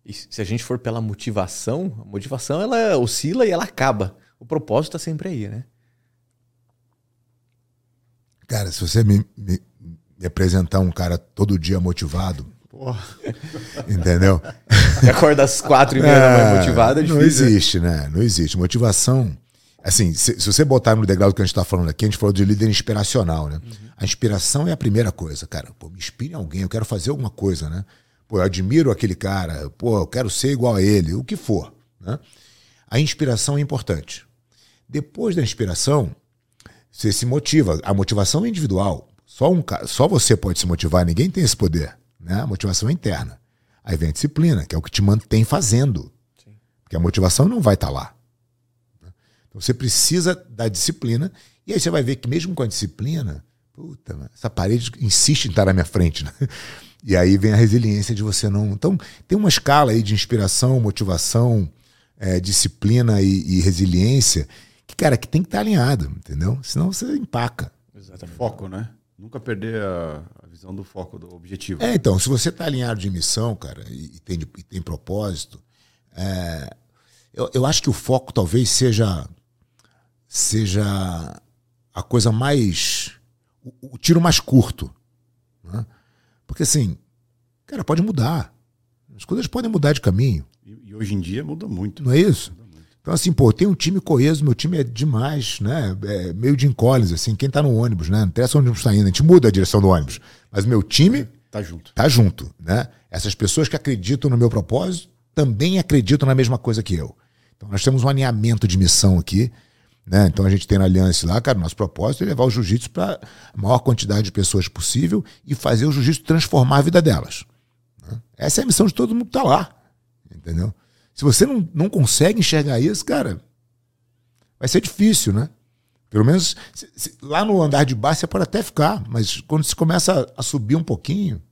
E se a gente for pela motivação, a motivação ela oscila e ela acaba. O propósito está sempre aí, né? Cara, se você me, me, me apresentar um cara todo dia motivado, Porra. [LAUGHS] entendeu? Acorda às quatro e meia da manhã é, motivado, é difícil. Não existe, né? Não existe. Motivação. Assim, se, se você botar no degrau do que a gente está falando aqui, a gente falou de líder inspiracional, né? Uhum. A inspiração é a primeira coisa, cara. Pô, me inspire alguém, eu quero fazer alguma coisa, né? Pô, eu admiro aquele cara, pô, eu quero ser igual a ele, o que for, né? A inspiração é importante. Depois da inspiração, você se motiva. A motivação é individual. Só, um, só você pode se motivar, ninguém tem esse poder. Né? A motivação é interna. Aí vem a disciplina, que é o que te mantém fazendo. Sim. Porque a motivação não vai estar tá lá. Então você precisa da disciplina. E aí você vai ver que mesmo com a disciplina, puta, essa parede insiste em estar na minha frente. Né? E aí vem a resiliência de você não. Então tem uma escala aí de inspiração, motivação, é, disciplina e, e resiliência que, cara, que tem que estar alinhado, entendeu? Senão você empaca. Exatamente. Foco, né? Nunca perder a, a visão do foco, do objetivo. É, então, se você está alinhado de missão, cara, e, e tem, e tem propósito, é, eu, eu acho que o foco talvez seja seja a coisa mais. o, o tiro mais curto. Né? Porque assim, cara, pode mudar. As coisas podem mudar de caminho. E, e hoje em dia muda muito. Não é isso? Então, assim, pô, tem um time coeso, meu time é demais, né? É meio de Collins, assim, quem tá no ônibus, né? Não interessa onde o ônibus tá indo, a gente muda a direção do ônibus. Mas meu time. Tá junto. Tá junto, né? Essas pessoas que acreditam no meu propósito também acreditam na mesma coisa que eu. Então, nós temos um alinhamento de missão aqui, né? Então, a gente tem na aliança lá, cara, nosso propósito é levar o jiu-jitsu para a maior quantidade de pessoas possível e fazer o jiu-jitsu transformar a vida delas. Né? Essa é a missão de todo mundo que tá lá, entendeu? Se você não, não consegue enxergar isso, cara, vai ser difícil, né? Pelo menos se, se, lá no andar de baixo você pode até ficar, mas quando se começa a, a, subir um pouquinho,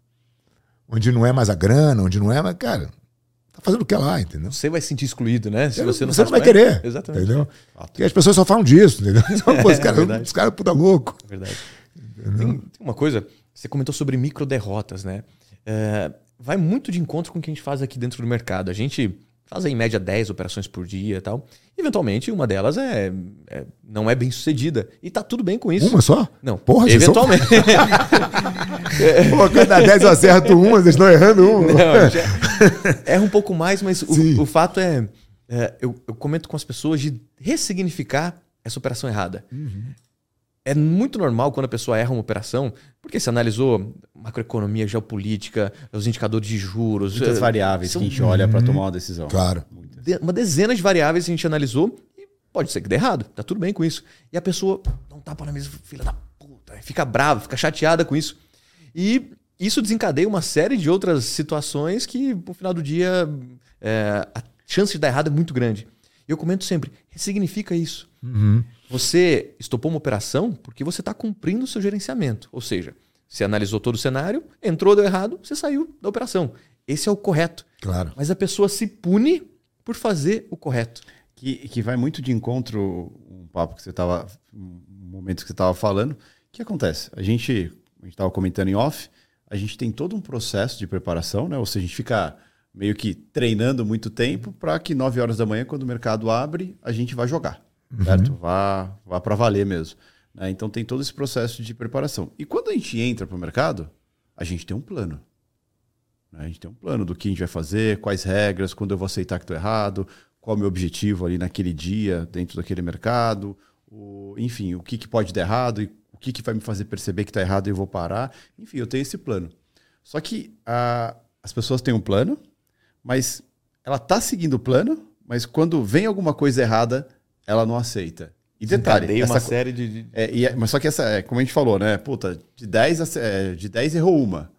onde não é mais a grana, onde não é, mas, cara, tá fazendo o que é lá, entendeu? Você vai se sentir excluído, né? Se você não, você não vai querer. Exatamente. Entendeu? Porque as pessoas só falam disso, entendeu? [LAUGHS] Pô, os caras é cara é puta louco. É verdade. Tem, tem, uma coisa, você comentou sobre micro derrotas, né? É, vai muito de encontro com o que a gente faz aqui dentro do mercado. A gente fazem em média 10 operações por dia e tal. Eventualmente, uma delas é, é, não é bem sucedida. E tá tudo bem com isso. Uma só? Não. Porra, eventualmente. São... [LAUGHS] Pô, cada 10 eu acerto uma, vocês estão errando uma. Não, já... Erra um pouco mais, mas o, o, fato é. é eu, eu, comento com as pessoas de ressignificar essa operação errada. Uhum é muito normal quando a pessoa erra uma operação, porque você analisou macroeconomia, geopolítica, os indicadores de juros. Muitas eh, variáveis são... que a gente olha para tomar uma decisão. Claro. Uma dezena de variáveis que a gente analisou e pode ser que dê errado. Tá tudo bem com isso. E a pessoa não tapa na mesa, filha da puta, fica brava, fica chateada com isso. E isso desencadeia uma série de outras situações que, no final do dia, é, a chance de dar errado é muito grande. Eu comento sempre, ressignifica isso. Uhum. Você estopou uma operação porque você está cumprindo o seu gerenciamento. Ou seja, você analisou todo o cenário, entrou, deu errado, você saiu da operação. Esse é o correto. Claro. Mas a pessoa se pune por fazer o correto. Que, que vai muito de encontro um papo que você estava, um momento que você estava falando. O que acontece? A gente a estava comentando em off, a gente tem todo um processo de preparação, né? Ou seja, a gente fica meio que treinando muito tempo para que 9 horas da manhã, quando o mercado abre, a gente vai jogar uhum. certo? Vá, vá para valer mesmo. Né? Então tem todo esse processo de preparação. E quando a gente entra para o mercado, a gente tem um plano. Né? A gente tem um plano do que a gente vai fazer, quais regras, quando eu vou aceitar que estou errado, qual é o meu objetivo ali naquele dia, dentro daquele mercado, o, enfim, o que, que pode dar errado e o que, que vai me fazer perceber que está errado e eu vou parar. Enfim, eu tenho esse plano. Só que a, as pessoas têm um plano, mas ela está seguindo o plano, mas quando vem alguma coisa errada, ela não aceita. E detalhe, essa, uma série de. É, é, mas só que essa, é, como a gente falou, né? Puta, de 10, é, de 10 errou uma.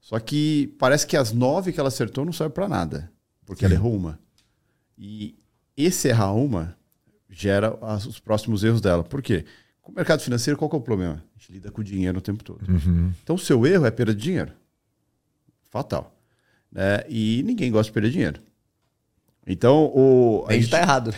Só que parece que as 9 que ela acertou não serve para nada. Porque Sim. ela errou uma. E esse errar uma gera as, os próximos erros dela. Por quê? Com o mercado financeiro, qual que é o problema? A gente lida com o dinheiro o tempo todo. Uhum. Então, o seu erro é perda de dinheiro. Fatal. Né? E ninguém gosta de perder dinheiro. Então, o. Nem de gente... tá errado.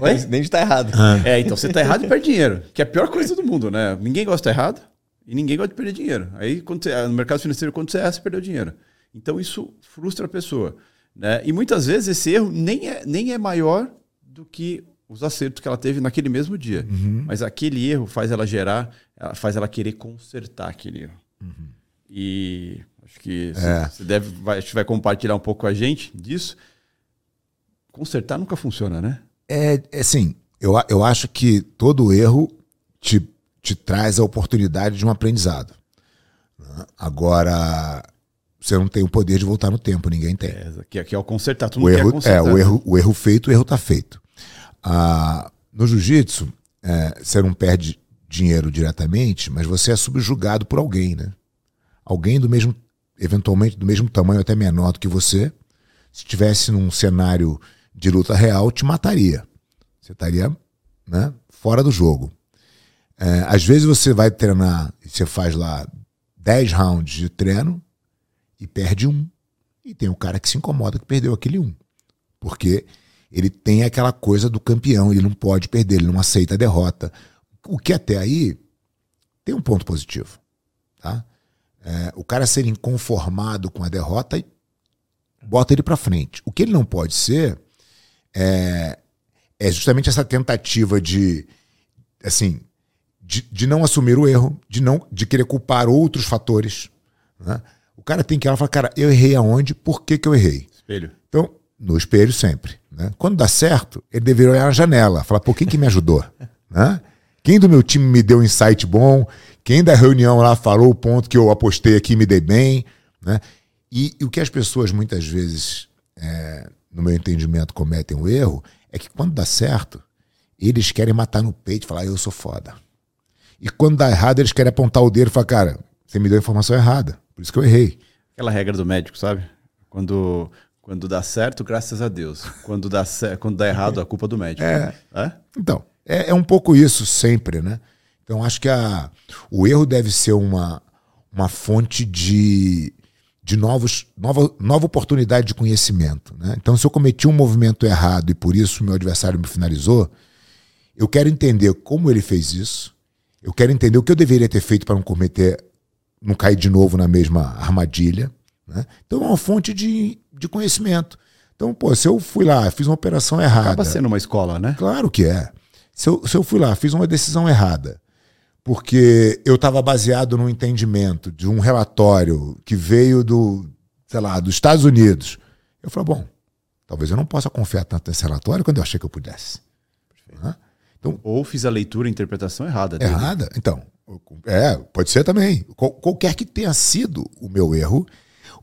Oi? [LAUGHS] Nem de tá errado. Ah. É, então você tá errado e perde dinheiro. Que é a pior coisa do mundo, né? Ninguém gosta de estar errado e ninguém gosta de perder dinheiro. Aí, quando você, no mercado financeiro, quando você erra, você perdeu dinheiro. Então, isso frustra a pessoa. Né? E muitas vezes esse erro nem é, nem é maior do que os acertos que ela teve naquele mesmo dia. Uhum. Mas aquele erro faz ela gerar, faz ela querer consertar aquele erro. Uhum. E acho que é. você deve, vai, vai compartilhar um pouco com a gente disso. Consertar nunca funciona, né? É, é assim, eu, eu acho que todo erro te, te traz a oportunidade de um aprendizado. Né? Agora, você não tem o poder de voltar no tempo, ninguém tem. É, que, que é o consertar, tu o erro, consertar. É, o erro, o erro feito, o erro está feito. Ah, no jiu-jitsu, é, você não perde dinheiro diretamente, mas você é subjugado por alguém, né? Alguém do mesmo, eventualmente do mesmo tamanho, até menor do que você, se estivesse num cenário de luta real, te mataria. Você estaria né, fora do jogo. É, às vezes você vai treinar e você faz lá 10 rounds de treino e perde um. E tem o cara que se incomoda que perdeu aquele um. Porque ele tem aquela coisa do campeão, ele não pode perder, ele não aceita a derrota. O que até aí tem um ponto positivo. Tá? É, o cara ser inconformado com a derrota bota ele para frente. O que ele não pode ser é, é justamente essa tentativa de, assim, de, de não assumir o erro, de não de querer culpar outros fatores. Né? O cara tem que ir lá e falar, cara, eu errei aonde? Por que, que eu errei? Espelho. Então, no espelho sempre. Né? Quando dá certo, ele deveria olhar na janela, falar, pô, quem que me ajudou? [LAUGHS] né? Quem do meu time me deu um insight bom? Quem da reunião lá falou o ponto que eu apostei aqui me dei bem? Né? E, e, o que as pessoas muitas vezes, é, no meu entendimento, cometem um erro é que quando dá certo, eles querem matar no peito e falar, eu sou foda. E quando dá errado, eles querem apontar o dedo e falar, cara, você me deu a informação errada, por isso que eu errei. Aquela regra do médico, sabe? Quando quando dá certo, graças a Deus. Quando dá, quando dá errado, a culpa é do médico. É. é? Então, é, é, um pouco isso sempre, né? Então, acho que a, o erro deve ser uma, uma fonte de, de novos, nova, nova oportunidade de conhecimento. Né? Então, se eu cometi um movimento errado e por isso meu adversário me finalizou, eu quero entender como ele fez isso, eu quero entender o que eu deveria ter feito para não cometer, não cair de novo na mesma armadilha. Né? Então, é uma fonte de de conhecimento. Então, pô, se eu fui lá, fiz uma operação errada. Acaba sendo uma escola, né? Claro que é. Se eu, se eu fui lá, fiz uma decisão errada, porque eu estava baseado no entendimento de um relatório que veio do, sei lá, dos Estados Unidos. Eu falei, bom, talvez eu não possa confiar tanto nesse relatório quando eu achei que eu pudesse. Então, Ou fiz a leitura e interpretação errada. Dele. Errada? Então, é, pode ser também. Qual, qualquer que tenha sido o meu erro,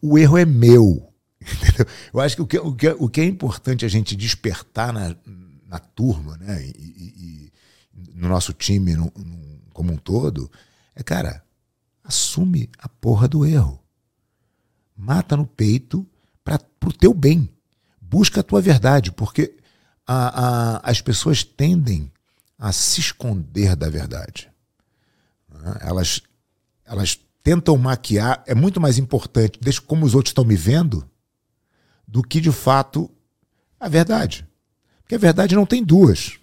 o erro é meu. [LAUGHS] Entendeu? Eu acho que o que, o que, o que é importante a gente despertar na, na turma, né? E, e, e no nosso time no, no, como um todo, é, cara, assume a porra do erro. Mata no peito para o teu bem. Busca a tua verdade, porque a, a, as pessoas tendem a se esconder da verdade. Né? Elas, elas tentam maquiar. É muito mais importante, deixa como os outros estão me vendo, do que de fato a verdade. Porque a verdade não tem duas.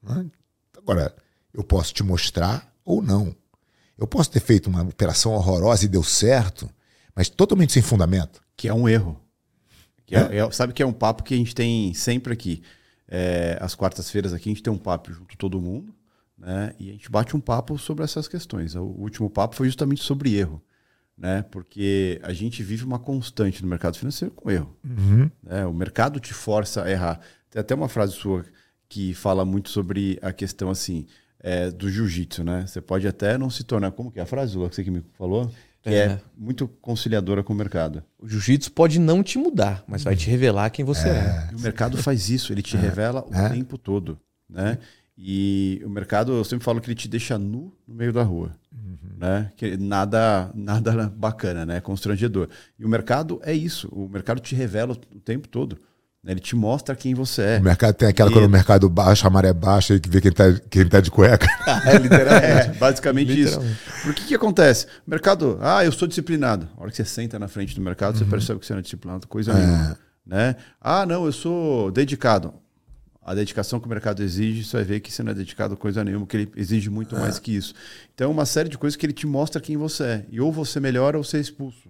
Né? Agora, eu posso te mostrar ou não. Eu posso ter feito uma operação horrorosa e deu certo, mas totalmente sem fundamento. Que é um erro. Que é? É, sabe que é um papo que a gente tem sempre aqui. É, às quartas-feiras aqui a gente tem um papo junto todo mundo, né? E a gente bate um papo sobre essas questões. O último papo foi justamente sobre erro né? Porque a gente vive uma constante no mercado financeiro com erro. Uhum. Né? O mercado te força a errar. Tem até uma frase sua que fala muito sobre a questão assim é, do jiu-jitsu, né? Você pode até não se tornar como que é a frase Lula, que você que me falou, que é. é muito conciliadora com o mercado. O jiu-jitsu pode não te mudar, mas vai te revelar quem você é. é. o mercado faz isso, ele te [LAUGHS] é. revela o é. tempo todo, né? E o mercado, eu sempre falo que ele te deixa nu no meio da rua né? Que nada, [LAUGHS] nada bacana, né? Constrangedor. E o mercado é isso. O mercado te revela o tempo todo. Né? Ele te mostra quem você é. O mercado tem aquela e... quando o mercado baixa, a maré baixa e que vê quem tá, quem tá de cueca. [LAUGHS] é, literalmente. É, basicamente literalmente. isso. Por que que acontece? O mercado, ah, eu sou disciplinado. A hora que você senta na frente do mercado, uhum. você percebe que você não é disciplinado, coisa é. nenhuma. Né? Ah, não, eu sou dedicado a dedicação que o mercado exige, você vai ver que você não é dedicado a coisa nenhuma, que ele exige muito é. mais que isso. Então, é uma série de coisas que ele te mostra quem você é. E ou você melhora ou você é expulso.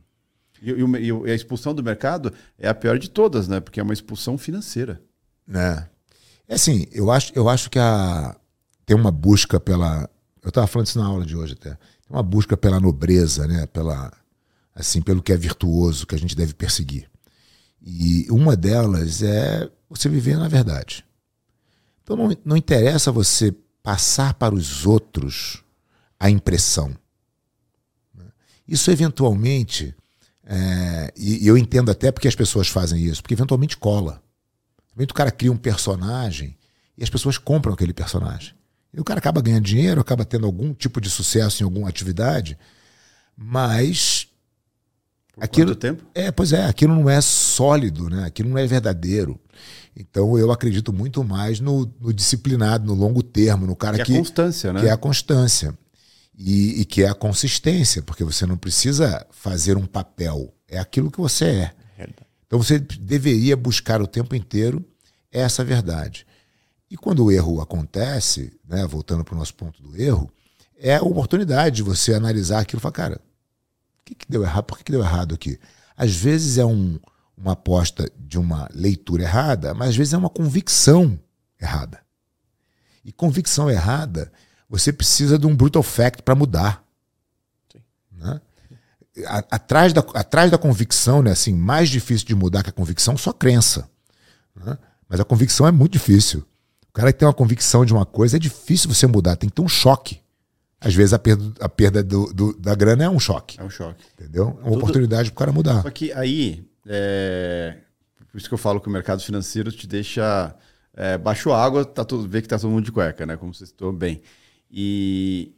E, e, e, a expulsão do mercado é a pior de todas, né? Porque é uma expulsão financeira. É. É assim, eu acho, eu acho que a, tem uma busca pela. Eu estava falando isso na aula de hoje até. Tem uma busca pela nobreza, né? Pela, assim, pelo que é virtuoso, que a gente deve perseguir. E uma delas é você viver na verdade. Então não, não interessa você passar para os outros a impressão. Isso eventualmente, é, e eu entendo até porque as pessoas fazem isso, porque eventualmente cola. O cara cria um personagem e as pessoas compram aquele personagem. E o cara acaba ganhando dinheiro, acaba tendo algum tipo de sucesso em alguma atividade, mas por aquilo, tempo? É, pois é, aquilo não é sólido, né? Aquilo não é verdadeiro. Então eu acredito muito mais no, no disciplinado, no longo termo, no cara que, que é a constância, né? Que é a constância. E, e, que é a consistência, porque você não precisa fazer um papel, é aquilo que você é. Então você deveria buscar o tempo inteiro essa verdade. E quando o erro acontece, né, voltando para o nosso ponto do erro, é a oportunidade de você analisar aquilo e falar, cara, o que, que deu errado? Por que, que deu errado aqui? Às vezes é um, uma aposta de uma leitura errada, mas às vezes é uma convicção errada. E convicção errada, você precisa de um brutal fact para mudar. Né? Atrás, da, atrás da convicção, né, assim, mais difícil de mudar que a convicção, só crença. Né? Mas a convicção é muito difícil. O cara que tem uma convicção de uma coisa, é difícil você mudar, tem que ter um choque. Às vezes a perda, a perda do, do, da grana é um choque. É um choque. Entendeu? É uma Tudo... oportunidade para o cara mudar. Só que aí, é... por isso que eu falo que o mercado financeiro te deixa é, baixo água, tá tudo, vê que tá todo mundo de cueca, né? Como vocês estão bem. E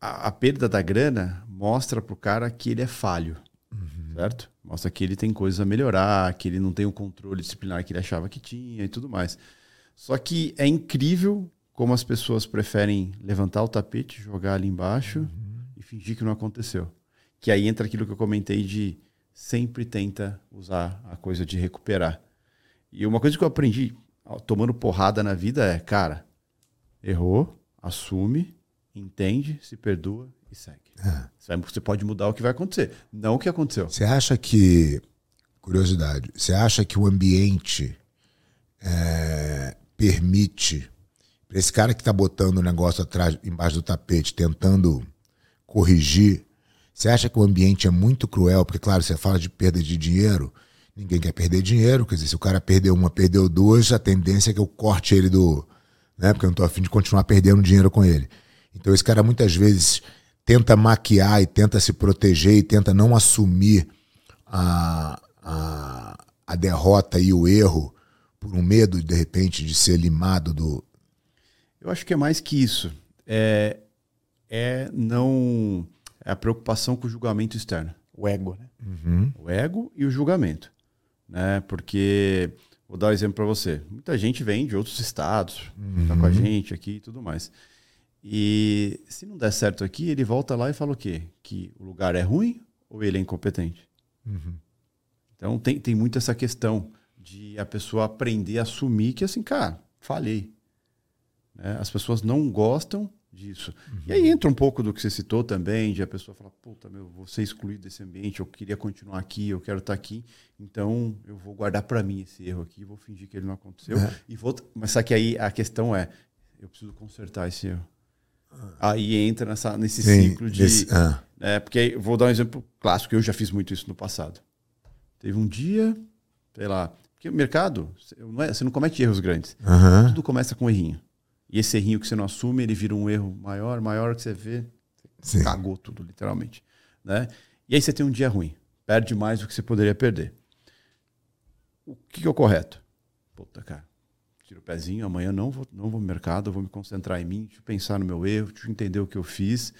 a, a perda da grana mostra para o cara que ele é falho, uhum. certo? Mostra que ele tem coisas a melhorar, que ele não tem o controle disciplinar que ele achava que tinha e tudo mais. Só que é incrível como as pessoas preferem levantar o tapete, jogar ali embaixo uhum. e fingir que não aconteceu. Que aí entra aquilo que eu comentei de sempre tenta usar a coisa de recuperar. E uma coisa que eu aprendi tomando porrada na vida é, cara, errou, assume, entende, se perdoa e segue. É. Você pode mudar o que vai acontecer, não o que aconteceu. Você acha que, curiosidade, você acha que o ambiente é, permite esse cara que está botando o negócio atrás, embaixo do tapete, tentando corrigir, você acha que o ambiente é muito cruel? Porque, claro, você fala de perda de dinheiro, ninguém quer perder dinheiro. Quer dizer, se o cara perdeu uma, perdeu duas, a tendência é que eu corte ele do. Né? Porque eu não estou afim de continuar perdendo dinheiro com ele. Então, esse cara muitas vezes tenta maquiar e tenta se proteger e tenta não assumir a, a, a derrota e o erro por um medo, de repente, de ser limado do, eu acho que é mais que isso. É, é não. É a preocupação com o julgamento externo. O ego, né? Uhum. O ego e o julgamento. Né? Porque, vou dar um exemplo para você. Muita gente vem de outros estados, uhum. tá com a gente aqui e tudo mais. E se não der certo aqui, ele volta lá e fala o quê? Que o lugar é ruim ou ele é incompetente? Uhum. Então tem, tem muito essa questão de a pessoa aprender a assumir que assim, cara, falhei. Né? As pessoas não gostam disso. Uhum. E aí entra um pouco do que você citou também, de a pessoa falar, puta, meu, vou ser excluído desse ambiente, eu queria continuar aqui, eu quero estar aqui, então eu vou guardar para mim esse erro aqui, vou fingir que ele não aconteceu. É. E vou, mas só que aí a questão é, eu preciso consertar esse erro. Ah. Aí entra nessa, nesse Sim, ciclo de. Esse, ah. é, porque vou dar um exemplo clássico, eu já fiz muito isso no passado. Teve um dia, sei lá, porque o mercado, não é, você não comete erros grandes. Uhum. Tudo começa com um errinho. E esse errinho que você não assume, ele vira um erro maior, maior que você vê, você Sim. cagou tudo, literalmente. Né? E aí você tem um dia ruim, perde mais do que você poderia perder. O que, que é o correto? Puta, cara, tiro o pezinho, amanhã não vou, não vou no mercado, vou me concentrar em mim, deixa eu pensar no meu erro, deixa eu entender o que eu fiz,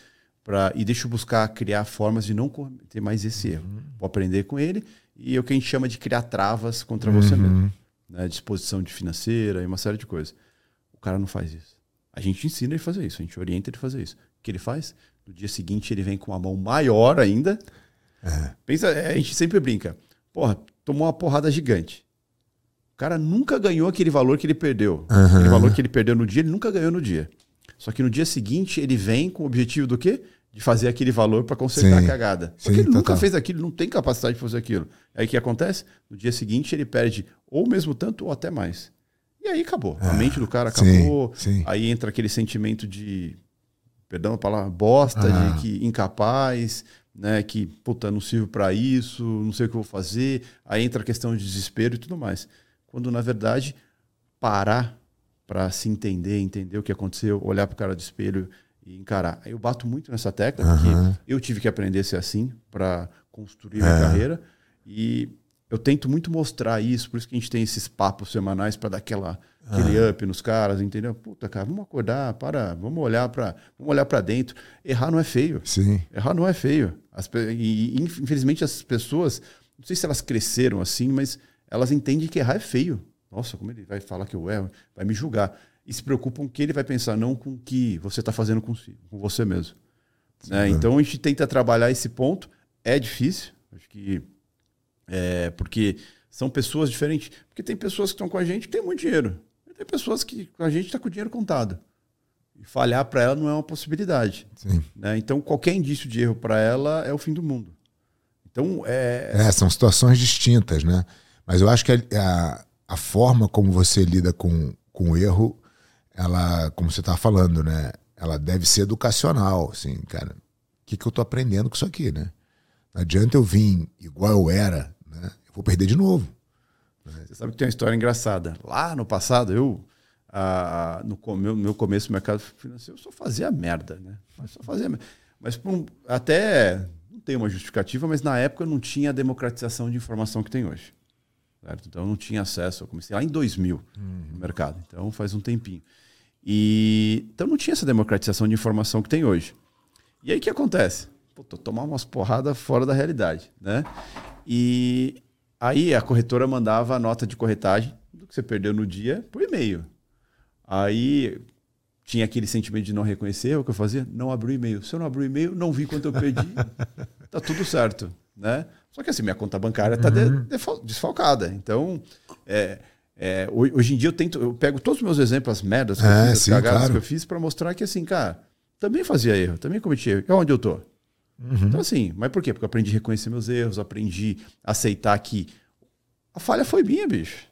pra, e deixa eu buscar criar formas de não cometer mais esse erro. Uhum. Vou aprender com ele, e é o que a gente chama de criar travas contra uhum. você mesmo. Né? Disposição de financeira e uma série de coisas cara não faz isso. A gente ensina ele a fazer isso, a gente orienta ele a fazer isso. O que ele faz? No dia seguinte ele vem com a mão maior ainda. É. Pensa, é, a gente sempre brinca. Porra, tomou uma porrada gigante. O cara nunca ganhou aquele valor que ele perdeu. Uhum. Aquele valor que ele perdeu no dia, ele nunca ganhou no dia. Só que no dia seguinte ele vem com o objetivo do quê? de fazer aquele valor para consertar Sim. a cagada. Porque Sim, ele nunca total. fez aquilo, não tem capacidade de fazer aquilo. Aí o que acontece? No dia seguinte ele perde ou mesmo tanto ou até mais. E aí acabou. a mente do cara Ah, sim, acabou. sim. Aí entra aquele sentimento de, perdão a palavra, bosta, Ah. de que incapaz, né, que puta, não sirvo para isso, não sei o que eu vou fazer. Aí entra a questão de desespero e tudo mais. Quando na verdade parar para se entender, entender o que aconteceu, olhar pro cara do espelho e encarar. Eu bato muito nessa tecla porque eu tive que aprender a ser assim para construir É. minha carreira e eu tento muito mostrar isso, por isso que a gente tem esses papos semanais para dar aquela aquele up nos caras, entendeu? Puta, cara, vamos acordar, para, vamos olhar para, vamos olhar para dentro. Errar não é feio. Sim. Errar não é feio. As e, inf- infelizmente as pessoas, não sei se elas cresceram assim, mas elas entendem que errar é feio. Nossa, como ele vai falar que eu erro, vai me julgar. E se preocupam que ele vai pensar, não com o que você está fazendo com, si, com você mesmo. Né? Então a gente tenta trabalhar esse ponto. É difícil, acho que é porque são pessoas diferentes. Porque tem pessoas que estão com a gente que têm muito dinheiro. E tem pessoas que com a gente está com o dinheiro contado. E falhar para ela não é uma possibilidade. Né? Então, qualquer indício de erro para ela é o fim do mundo. Então, é, É, são situações distintas, né? Mas eu acho que a, a, forma como você lida com, com o erro, ela, como você estava falando, né? Ela deve ser educacional, assim, cara. O que, que eu tô aprendendo com isso aqui, né? Não adianta eu vir igual eu era, vou perder de novo. você sabe que tem uma história engraçada. Lá no passado, eu, ah, no meu, meu começo no mercado financeiro, eu só fazia merda, né? Mas só fazia merda. Mas um- até não tem uma justificativa, mas na época não tinha a democratização de informação que tem hoje. certo? Então eu não tinha acesso. Eu comecei lá em 2000 no mercado, então faz um tempinho. E então não tinha essa democratização de informação que tem hoje. E aí o que acontece? Puta, tomar umas porradas fora da realidade, né? E aí a corretora mandava a nota de corretagem do que você perdeu no dia por e-mail. Aí tinha aquele sentimento de não reconhecer, o que eu fazia? Não abri o e-mail. Se eu não abri o e-mail, não vi quanto eu perdi, [LAUGHS] tá tudo certo, né? Só que assim, minha conta bancária está desfalcada. Então, é, é, ho- hoje em dia eu tento, eu pego todos os meus exemplos, as merdas que eu É, fiz, as sim, cagadas claro. que eu fiz, para mostrar que assim, cara, também fazia erro, também cometi erro. E onde eu tô? Então assim, mas por quê? Porque eu aprendi a reconhecer meus erros, aprendi a aceitar que a falha foi minha, bicho.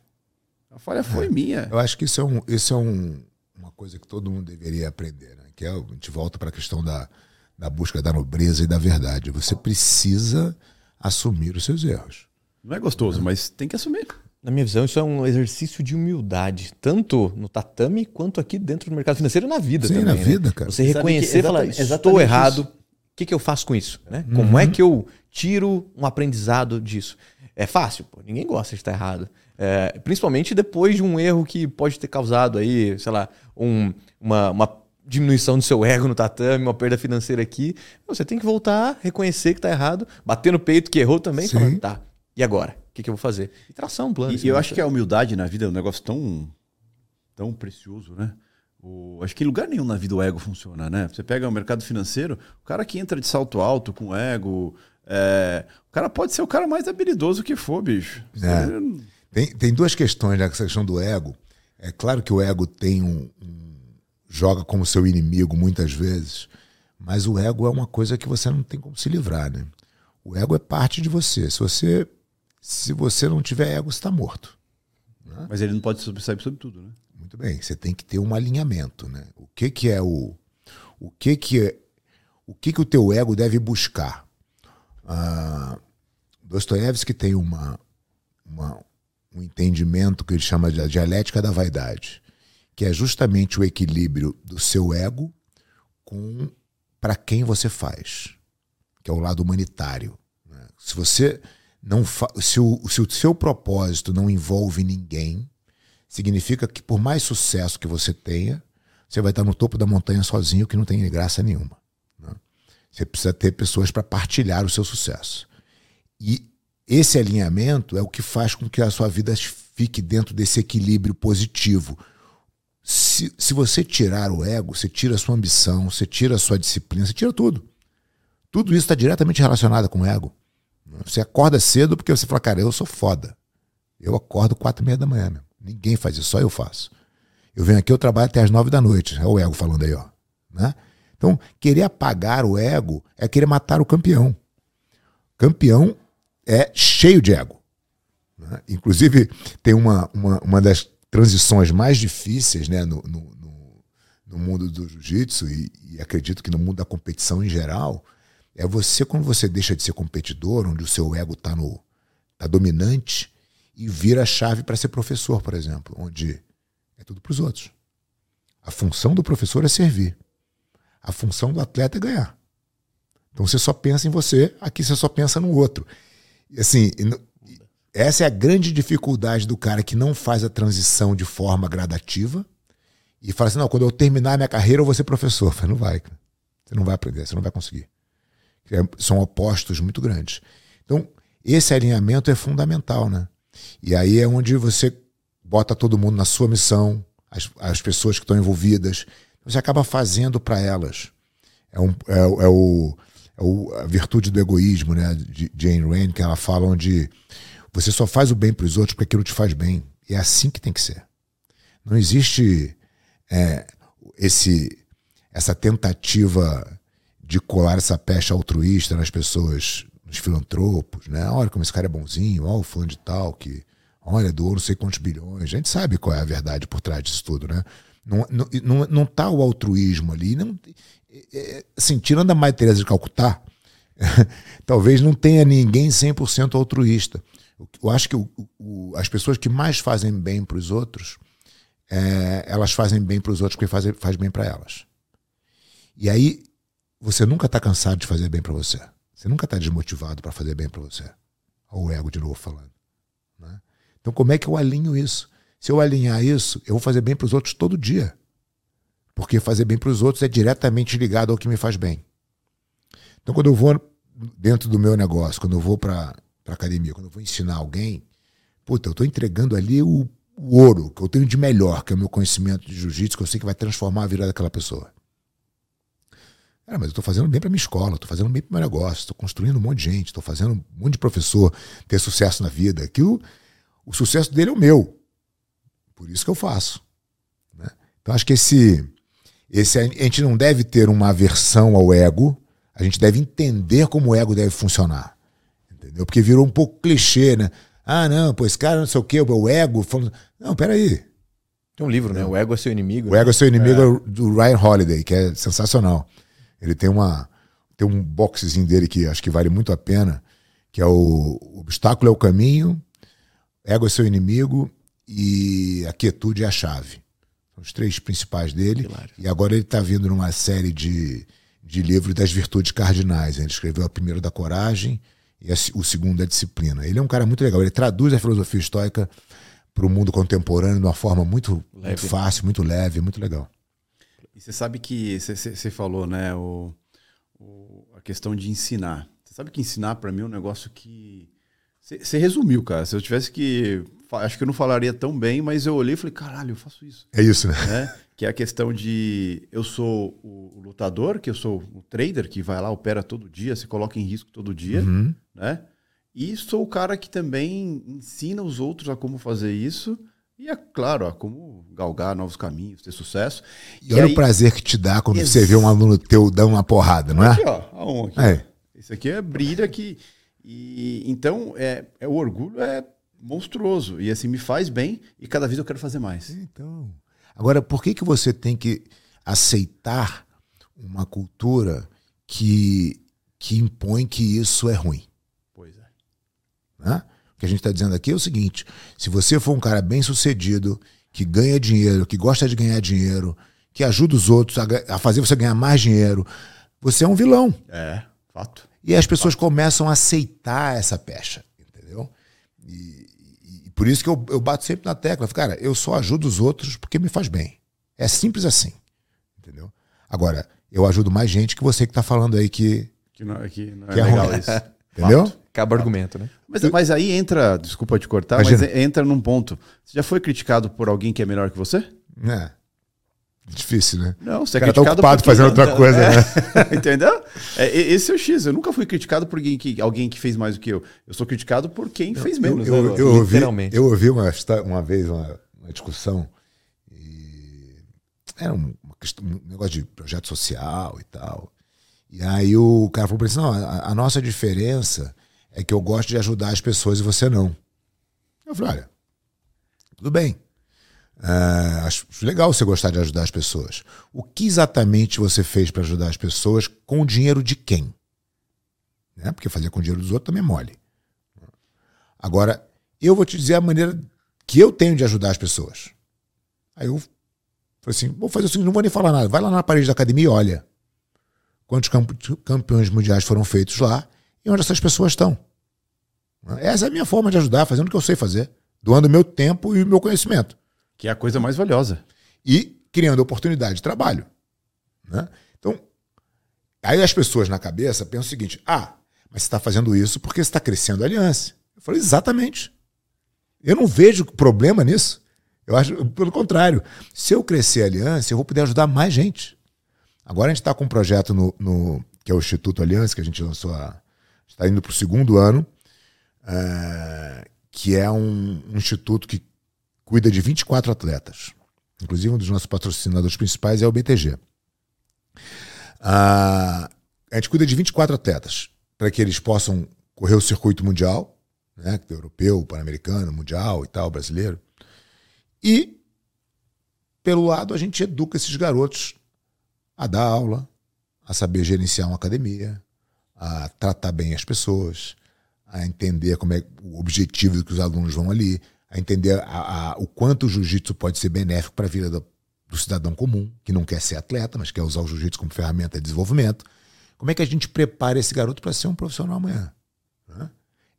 A falha foi minha. Eu acho que isso é, um, isso é um, uma coisa que todo mundo deveria aprender, né? Que é, a gente volta para a questão da, da busca da nobreza e da verdade. Você precisa assumir os seus erros. Não é gostoso, mas tem que assumir. Na minha visão, isso é um exercício de humildade, tanto no tatame quanto aqui dentro do mercado financeiro e na vida Sim, também. na né? vida, cara. Você reconhecer que e falar, exatamente- estou errado, isso. O que, que eu faço com isso? Né? Como é que eu tiro um aprendizado disso? É fácil, pô, ninguém gosta de estar errado. É, principalmente depois de um erro que pode ter causado aí, sei lá, um- uma, uma diminuição do seu ego no tatame, uma perda financeira aqui. Você tem que voltar, reconhecer que está errado, bater no peito que errou também, e Sim. tá, e agora? O que, que eu vou fazer? E traçar um plano. E, e eu acho que a humildade na vida é um negócio tão, tão precioso, né? O, acho que em lugar nenhum na vida o ego funciona, né? Você pega o mercado financeiro, o cara que entra de salto alto com ego, é, o cara pode ser o cara mais habilidoso que for, bicho. É. Tem, tem duas questões nessa questão do ego. É claro que o ego tem um, um- joga como seu inimigo muitas vezes, mas o ego é uma coisa que você não tem como se livrar, né? O ego é parte de você. Se você se você não tiver ego, você está morto. Mas ele não pode sobressair sobre tudo, né? Muito bem, você tem que ter um alinhamento, né? O que que é o o que que é o que que o teu ego deve buscar? Ah, Dostoiévski tem uma, uma um entendimento que ele chama de dialética da vaidade, que é justamente o equilíbrio do seu ego com para quem você faz, que é o lado humanitário. né? Se você não se o, se o seu propósito não envolve ninguém, significa que por mais sucesso que você tenha, você vai estar no topo da montanha sozinho, que não tem graça nenhuma. né? Você precisa ter pessoas para partilhar o seu sucesso. E esse alinhamento é o que faz com que a sua vida fique dentro desse equilíbrio positivo. Se, se você tirar o ego, você tira a sua ambição, você tira a sua disciplina, você tira tudo. Tudo isso está diretamente relacionado com o ego. Você acorda cedo porque você fala, cara, eu sou foda. Eu acordo quatro e meia da manhã, meu. Ninguém faz isso, só eu faço. Eu venho aqui, eu trabalho até as nove da noite. É o ego falando aí, ó. Né? Então, querer apagar o ego é querer matar o campeão. Campeão é cheio de ego. Né? Inclusive, tem uma, uma, uma das transições mais difíceis né, no, no, no, no mundo do jiu-jitsu, e, e acredito que no mundo da competição em geral, é você, quando você deixa de ser competidor, onde o seu ego está tá dominante, e vira a chave para ser professor, por exemplo, onde é tudo para os outros. A função do professor é servir. A função do atleta é ganhar. Então você só pensa em você, aqui você só pensa no outro. E assim, essa é a grande dificuldade do cara que não faz a transição de forma gradativa e fala assim: não, quando eu terminar minha carreira eu vou ser professor. Falei, não vai, cara. Você não vai aprender, você não vai conseguir. É, são opostos muito grandes. Então, esse alinhamento é fundamental, né? E aí é onde você bota todo mundo na sua missão, as, as pessoas que estão envolvidas, você acaba fazendo para elas. É, um, é, é, o, é o, a virtude do egoísmo, né? De Jane Rain, que ela fala onde você só faz o bem para os outros porque aquilo te faz bem. E é assim que tem que ser. Não existe é, esse, essa tentativa de colar essa peste altruísta nas pessoas, nos filantropos, né? Olha como esse cara é bonzinho, olha o fã de tal que, olha, doou não sei quantos bilhões. A gente sabe qual é a verdade por trás disso tudo, né? Não, não, não, não tá o altruísmo ali. Não, é, é assim, tirando a Mãe Teresa de Calcutá, [LAUGHS] talvez não tenha ninguém 100% altruísta. Eu acho que o, o, as pessoas que mais fazem bem para os outros, é, elas fazem bem para os outros porque faz, faz bem para elas. E aí, você nunca está cansado de fazer bem para você. Você nunca está desmotivado para fazer bem para você. Olha o ego de novo falando. Né? Então, como é que eu alinho isso? Se eu alinhar isso, eu vou fazer bem para os outros todo dia. Porque fazer bem para os outros é diretamente ligado ao que me faz bem. Então, quando eu vou dentro do meu negócio, quando eu vou para academia, quando eu vou ensinar alguém, puta, eu estou entregando ali o, o, ouro que eu tenho de melhor, que é o meu conhecimento de jiu-jitsu, que eu sei que vai transformar a vida daquela pessoa. Cara, mas eu estou fazendo bem para minha escola, estou fazendo bem para o meu negócio, estou construindo um monte de gente, estou fazendo um monte de professor ter sucesso na vida. Aquilo, o sucesso dele é o meu. Por isso que eu faço. Né? Então acho que esse, esse. A gente não deve ter uma aversão ao ego, a gente deve entender como o ego deve funcionar. Entendeu? Porque virou um pouco clichê, né? Ah, não, esse cara não sei o quê, o ego. Falando... Não, peraí. Tem um livro, né? O ego é seu inimigo. O ego é seu inimigo é. do Ryan Holiday, que é sensacional. Ele tem uma tem um boxezinho dele que acho que vale muito a pena, que é o, o obstáculo é o caminho, ego é seu inimigo e a quietude é a chave. São os três principais dele. E agora ele está vindo numa série de, de livros das virtudes cardinais. Ele escreveu a primeira da coragem e a, o segundo da disciplina. Ele é um cara muito legal. Ele traduz a filosofia estoica para o mundo contemporâneo de uma forma muito, muito, fácil, muito leve, muito legal. E você sabe que você falou, né, o, o, a questão de ensinar. Você sabe que ensinar para mim é um negócio que você resumiu, cara. Se eu tivesse que acho que eu não falaria tão bem, mas eu olhei e falei, caralho, eu faço isso. É isso, né? né? Que é a questão de eu sou o lutador, que eu sou o trader que vai lá, opera todo dia, se coloca em risco todo dia, uhum. né? E sou o cara que também ensina os outros a como fazer isso. E é claro, a como galgar novos caminhos, ter sucesso. E, e olha aí... o prazer que te dá quando Ex... você vê um aluno teu dando uma porrada, não é? Aqui, ó, a um aqui. É. Esse aqui é brilha que. E, então, é, é, o orgulho é monstruoso. E assim, me faz bem e cada vez eu quero fazer mais. Então. Agora, por que, que você tem que aceitar uma cultura que, que impõe que isso é ruim? Pois é. Né? Que a gente está dizendo aqui é o seguinte: se você for um cara bem sucedido, que ganha dinheiro, que gosta de ganhar dinheiro, que ajuda os outros a, a fazer você ganhar mais dinheiro, você é um vilão. É, fato. E as pessoas fato. começam a aceitar essa pecha, entendeu? E, por isso que eu, eu bato sempre na tecla. Cara, eu só ajudo os outros porque me faz bem. É simples assim. Entendeu? Agora, eu ajudo mais gente que você que está falando aí que. Que não, que não é, que é legal ruim. isso. Entendeu? Fato. Acaba o argumento, né? Mas, mas aí entra, desculpa te cortar, Imagina. mas entra num ponto. Você já foi criticado por alguém que é melhor que você? É. Difícil, né? Não, você é cara tá ocupado fazendo outra coisa, é. né? [LAUGHS] Entendeu? É, esse é o X. Eu nunca fui criticado por alguém que, alguém que fez mais do que eu. Eu sou criticado por quem fez menos. Eu, eu, eu ouvi, eu ouvi uma, uma vez uma, uma discussão e era um, questão, um negócio de projeto social e tal. E aí o cara falou pra ele assim, não, a, a, nossa diferença é que eu gosto de ajudar as pessoas e você não. Eu falei, olha, tudo bem. Uh, acho legal você gostar de ajudar as pessoas. O que exatamente você fez para ajudar as pessoas com o dinheiro de quem? Né? Porque fazer com o dinheiro dos outros também é mole. Agora, eu vou te dizer a maneira que eu tenho de ajudar as pessoas. Aí eu falei assim: vou fazer o seguinte, não vou nem falar nada. Vai lá na parede da academia e olha quantos campeões mundiais foram feitos lá e onde essas pessoas estão. Essa é a minha forma de ajudar, fazendo o que eu sei fazer, doando meu tempo e o meu conhecimento. Que é a coisa mais valiosa. E criando oportunidade de trabalho. Né? Então, aí as pessoas na cabeça pensam o seguinte: ah, mas você está fazendo isso porque você está crescendo a aliança. Eu falei, exatamente. Eu não vejo problema nisso. Eu acho, pelo contrário, se eu crescer a aliança, eu vou poder ajudar mais gente. Agora a gente está com um projeto no, no, que é o Instituto Aliança, que a gente lançou a. está indo para o segundo ano, é, que é um, um, instituto que cuida de 24 atletas. Inclusive, um dos nossos patrocinadores principais é o BTG. Ah, a gente cuida de 24 atletas para que eles possam correr o circuito mundial, né, europeu, pan-americano, mundial e tal, brasileiro. E, pelo lado, a gente educa esses garotos a dar aula, a saber gerenciar uma academia, a tratar bem as pessoas, a entender como é o objetivo que os alunos vão ali, a entender a, a, o quanto o jiu-jitsu pode ser benéfico para a vida do, do, cidadão comum, que não quer ser atleta, mas quer usar o jiu-jitsu como ferramenta de desenvolvimento. Como é que a gente prepara esse garoto para ser um profissional amanhã? Né?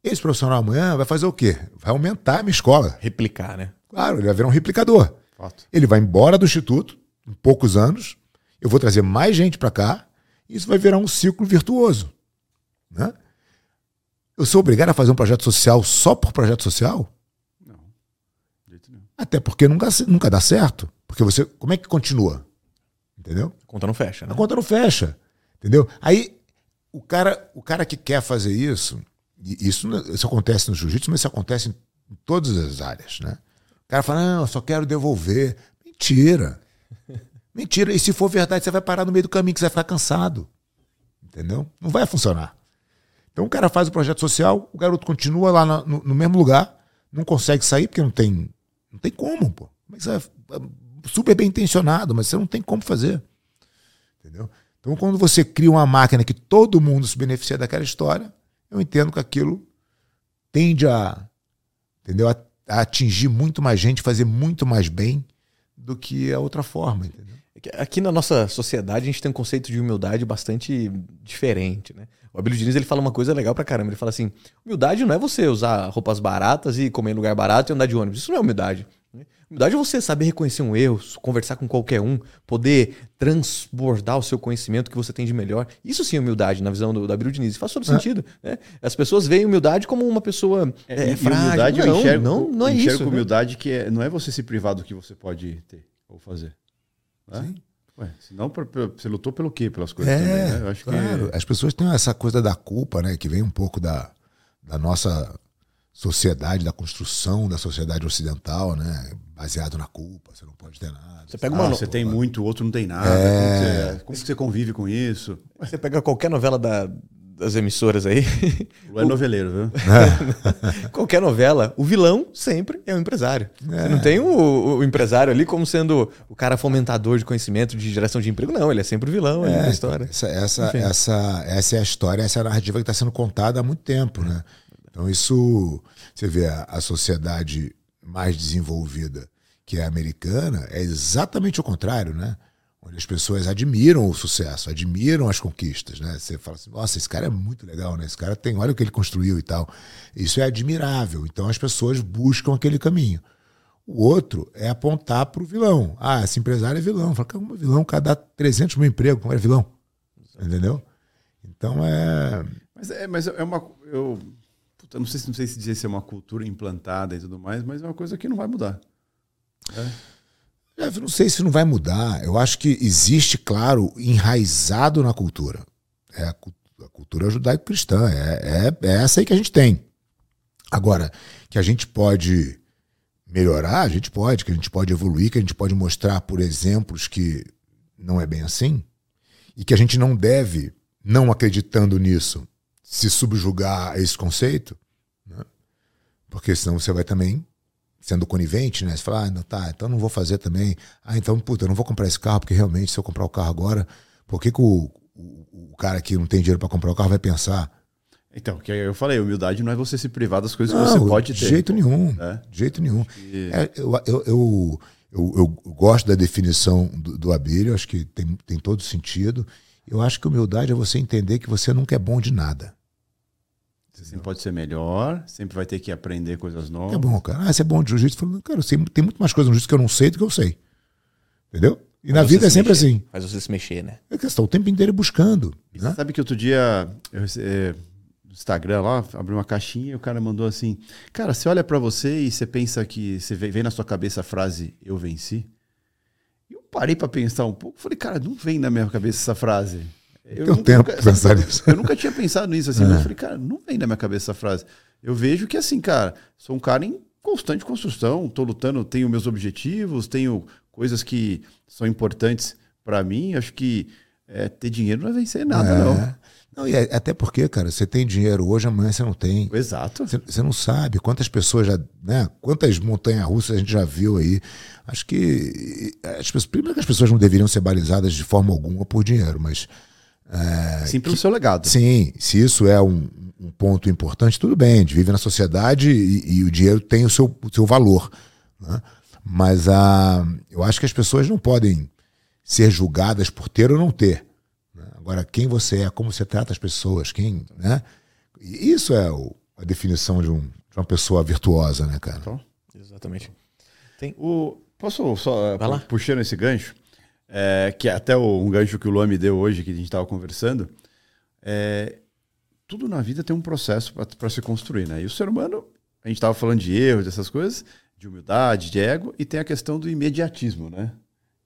Esse profissional amanhã vai fazer o quê? Vai aumentar a minha escola. Replicar, né? Claro, ele vai virar um replicador. Fato. Ele vai embora do instituto em poucos anos. Eu vou trazer mais gente para cá. E isso vai virar um ciclo virtuoso. Né? Eu sou obrigado a fazer um projeto social só por projeto social? Não. Até porque nunca, nunca dá certo. Porque você. Como é que continua? Entendeu? A conta não fecha, né? A conta não fecha. Entendeu? Aí o cara, o cara que quer fazer isso, isso, isso acontece no jiu-jitsu, mas isso acontece em todas as áreas, né? O cara fala, não, eu só quero devolver. Mentira. Mentira. E se for verdade, você vai parar no meio do caminho, que você vai ficar cansado. Entendeu? Não vai funcionar. Então o cara faz o projeto social, o garoto continua lá no, no mesmo lugar, não consegue sair porque não tem, não tem como, pô. Mas é, é super bem intencionado, mas você não tem como fazer. Entendeu? Então quando você cria uma máquina que todo mundo se beneficia daquela história, eu entendo que aquilo tende a, entendeu? A, a atingir muito mais gente, fazer muito mais bem do que a outra forma, entendeu? É aqui na nossa sociedade a gente tem um conceito de humildade bastante diferente, né? O Abílio Diniz ele fala uma coisa legal pra caramba. Ele fala assim: humildade não é você usar roupas baratas e comer em lugar barato e andar de ônibus. Isso não é humildade. Humildade é você saber reconhecer um erro, conversar com qualquer um, poder transbordar o seu conhecimento que você tem de melhor. Isso sim é humildade na visão do Davi Diniz. Faz todo é. sentido. Né? As pessoas veem humildade como uma pessoa é, é, frágil. Humildade não, eu enxergo, não, não é enxergo isso. Né? humildade né? que é, não é você se privar do que você pode ter ou fazer. Né? Sim. Ué, senão você lutou pelo quê? Pelas coisas é, também, né? Eu acho claro. que... As pessoas têm essa coisa da culpa, né? Que vem um pouco da, da nossa sociedade, da construção da sociedade ocidental, né? Baseado na culpa, você não pode ter nada. Você pega uma ah, você tem muito, o outro não tem nada. É... Como, você, como você convive com isso? Você pega qualquer novela da, das emissoras aí. O é noveleiro, viu? [LAUGHS] qualquer novela, o vilão sempre é o empresário. É. Você não tem o, o, empresário ali como sendo o cara fomentador de conhecimento, de geração de emprego. Não, ele é sempre o vilão é, da história. Essa, essa, essa, essa é a história, essa é a narrativa que está sendo contada há muito tempo, né? Então isso, você vê a, a sociedade mais desenvolvida, que é a americana, é exatamente o contrário, né? Onde as pessoas admiram o sucesso, admiram as conquistas, né? Você fala assim, nossa, esse cara é muito legal, né? Esse cara tem, olha o que ele construiu e tal. Isso é admirável. Então as pessoas buscam aquele caminho. O outro é apontar para o vilão. Ah, esse empresário é vilão. Fala, como vilão? O dá 300 mil empregos, como é vilão? Entendeu? Então é. Mas é, mas é uma. Eu eu não sei, não sei se dizer se é uma cultura implantada e tudo mais, mas é uma coisa que não vai mudar. É. não sei se não vai mudar. Eu acho que existe, claro, enraizado na cultura. É a, a cultura judaico-cristã. É, é, é essa aí que a gente tem. Agora, que a gente pode melhorar, a gente pode, que a gente pode evoluir, que a gente pode mostrar por exemplos que não é bem assim e que a gente não deve, não acreditando nisso, se subjugar a esse conceito, né? porque senão você vai também sendo conivente, né? Você fala, ah, não, tá, então não vou fazer também. Ah, então, puta, eu não vou comprar esse carro, porque realmente, se eu comprar o carro agora, por que, que o, o, o cara que não tem dinheiro para comprar o carro vai pensar? Então, que eu falei, humildade não é você se privar das coisas não, que você pode ter. De jeito nenhum. É? De jeito nenhum. É, eu, eu, eu, eu, gosto da definição do, do Abílio, acho que tem, tem todo sentido. Eu acho que humildade é você entender que você nunca é bom de nada. Você sempre pode ser melhor, sempre vai ter que aprender coisas novas. É bom, cara. Ah, você é bom de jiu-jitsu. Cara, tem muito mais coisas no jiu-jitsu que eu não sei do que eu sei. Entendeu? E Faz na vida é sempre mexer. assim. Faz você se mexer, né? É questão o tempo inteiro buscando. Né? Você sabe que outro dia, eu, é, no Instagram lá, abri uma caixinha e o cara mandou assim: Cara, você olha para você e você pensa que você vem na sua cabeça a frase eu venci? E eu parei para pensar um pouco. Falei, cara, não vem na minha cabeça essa frase. Eu Tem um tempo nunca, pensar nisso. Eu nunca tinha pensado nisso assim, é. mas eu falei, cara, não vem na minha cabeça essa frase. Eu vejo que assim, cara, sou um cara em constante construção, tô lutando, tenho meus objetivos, tenho coisas que são importantes para mim. Acho que é, ter dinheiro não é vencer nada, é. não. Não, e é, até porque, cara, você tem dinheiro hoje, amanhã você não tem. Exato. Você, você não sabe quantas pessoas já, né? Quantas montanhas russas a gente já viu aí. Acho que as pessoas, primeiro que as pessoas não deveriam ser balizadas de forma alguma por dinheiro, mas é, sim, pelo que, seu legado. Sim, se isso é um, um, ponto importante, tudo bem, a gente vive na sociedade e, e o dinheiro tem o seu, o seu valor. Né? Mas a, eu acho que as pessoas não podem ser julgadas por ter ou não ter. Né? Agora, quem você é, como você trata as pessoas, quem. Né? Isso é o, a definição de, um, de, uma pessoa virtuosa, né, cara? Então, exatamente. Tem... O, posso só, puxando esse gancho? É, que é até um gancho que o Luan me deu hoje, que a gente estava conversando, é, tudo na vida tem um processo para se construir, né? E o ser humano, a gente estava falando de erros, dessas coisas, de humildade, de ego, e tem a questão do imediatismo, né?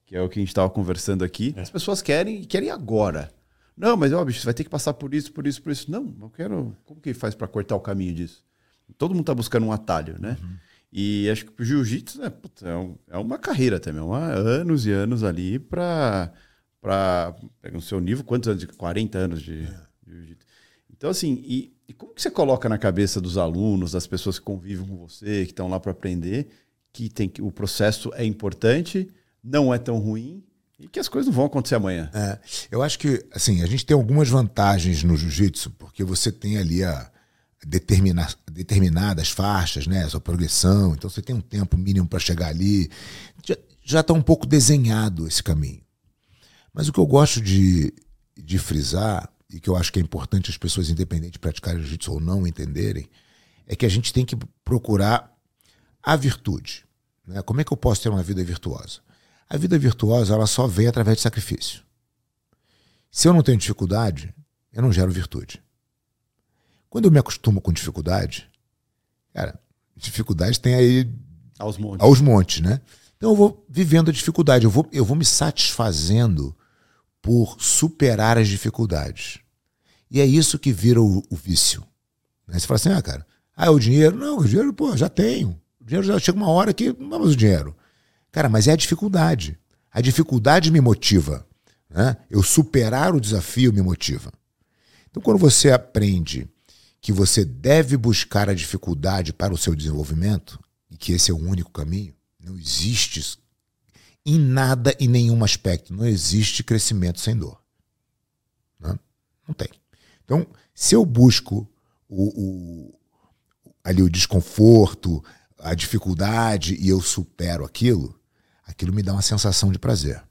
Que é o que a gente estava conversando aqui. É. As pessoas querem querem agora. Não, mas ó, bicho, você vai ter que passar por isso, por isso, por isso. Não, não quero. Como que faz para cortar o caminho disso? Todo mundo está buscando um atalho, né? Uhum. E acho que o jiu-jitsu né, é, um, é, uma carreira também, uma, anos e anos ali para pegar o seu nível, quantos anos? 40 anos de, é. de jiu-jitsu. Então, assim, e, e, como que você coloca na cabeça dos alunos, das pessoas que convivem com você, que estão lá para aprender, que tem que o processo é importante, não é tão ruim e que as coisas não vão acontecer amanhã? É, eu acho que, assim, a gente tem algumas vantagens no jiu-jitsu, porque você tem ali a determina, determinadas faixas, né? Sua progressão. Então você tem um tempo mínimo para chegar ali. Já está um pouco desenhado esse caminho. Mas o que eu gosto de, de frisar, e que eu acho que é importante as pessoas, independente de praticarem jiu-jitsu ou não, entenderem, é que a gente tem que procurar a virtude. Né? Como é que eu posso ter uma vida virtuosa? A vida virtuosa ela só vem através de sacrifício. Se eu não tenho dificuldade, eu não gero virtude. Quando eu me acostumo com dificuldade, cara, dificuldade tem aí aos montes, aos montes né? Então eu vou vivendo a dificuldade, eu vou, eu vou me satisfazendo por superar as dificuldades. E é isso que vira o, o vício. Né? Você fala assim, ah, cara, ah, é o dinheiro? Não, o dinheiro, pô, já tenho. O dinheiro já chega uma hora que não é mais o dinheiro. Cara, mas é a dificuldade. A dificuldade me motiva. Né? Eu superar o desafio me motiva. Então, quando você aprende que você deve buscar a dificuldade para o seu desenvolvimento e que esse é o único caminho. Não existe em nada e nenhum aspecto, não existe crescimento sem dor. Não, não tem. Então, se eu busco o, o, ali o desconforto, a dificuldade e eu supero aquilo, aquilo me dá uma sensação de prazer.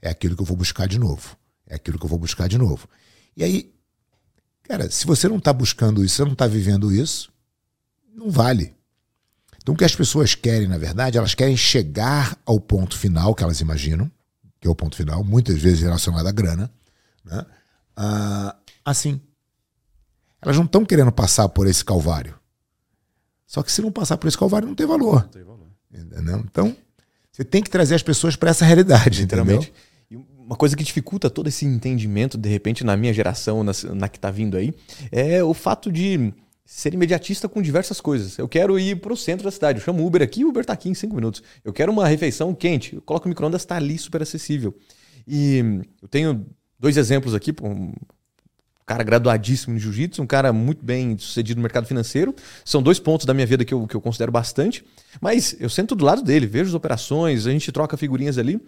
É aquilo que eu vou buscar de novo. É aquilo que eu vou buscar de novo. E aí Cara, se você não está buscando isso, você não está vivendo isso, não vale. Então, o que as pessoas querem, na verdade, elas querem chegar ao ponto final que elas imaginam, que é o ponto final, muitas vezes relacionado à grana, né? Ah, assim. Elas não estão querendo passar por esse calvário. Só que se não passar por esse calvário, não tem valor. Não tem valor. Entendeu? Então, você tem que trazer as pessoas para essa realidade, literalmente. Entendeu? Uma coisa que dificulta todo esse entendimento, de repente, na minha geração, na, na que está vindo aí, é o fato de ser imediatista com diversas coisas. Eu quero ir para o centro da cidade, eu chamo Uber aqui, o Uber está aqui em cinco minutos. Eu quero uma refeição quente, eu coloco o micro-ondas, está ali super acessível. E eu tenho dois exemplos aqui, um cara graduadíssimo em jiu-jitsu, um cara muito bem sucedido no mercado financeiro. São dois pontos da minha vida que eu, que eu considero bastante. Mas eu sento do lado dele, vejo as operações, a gente troca figurinhas ali.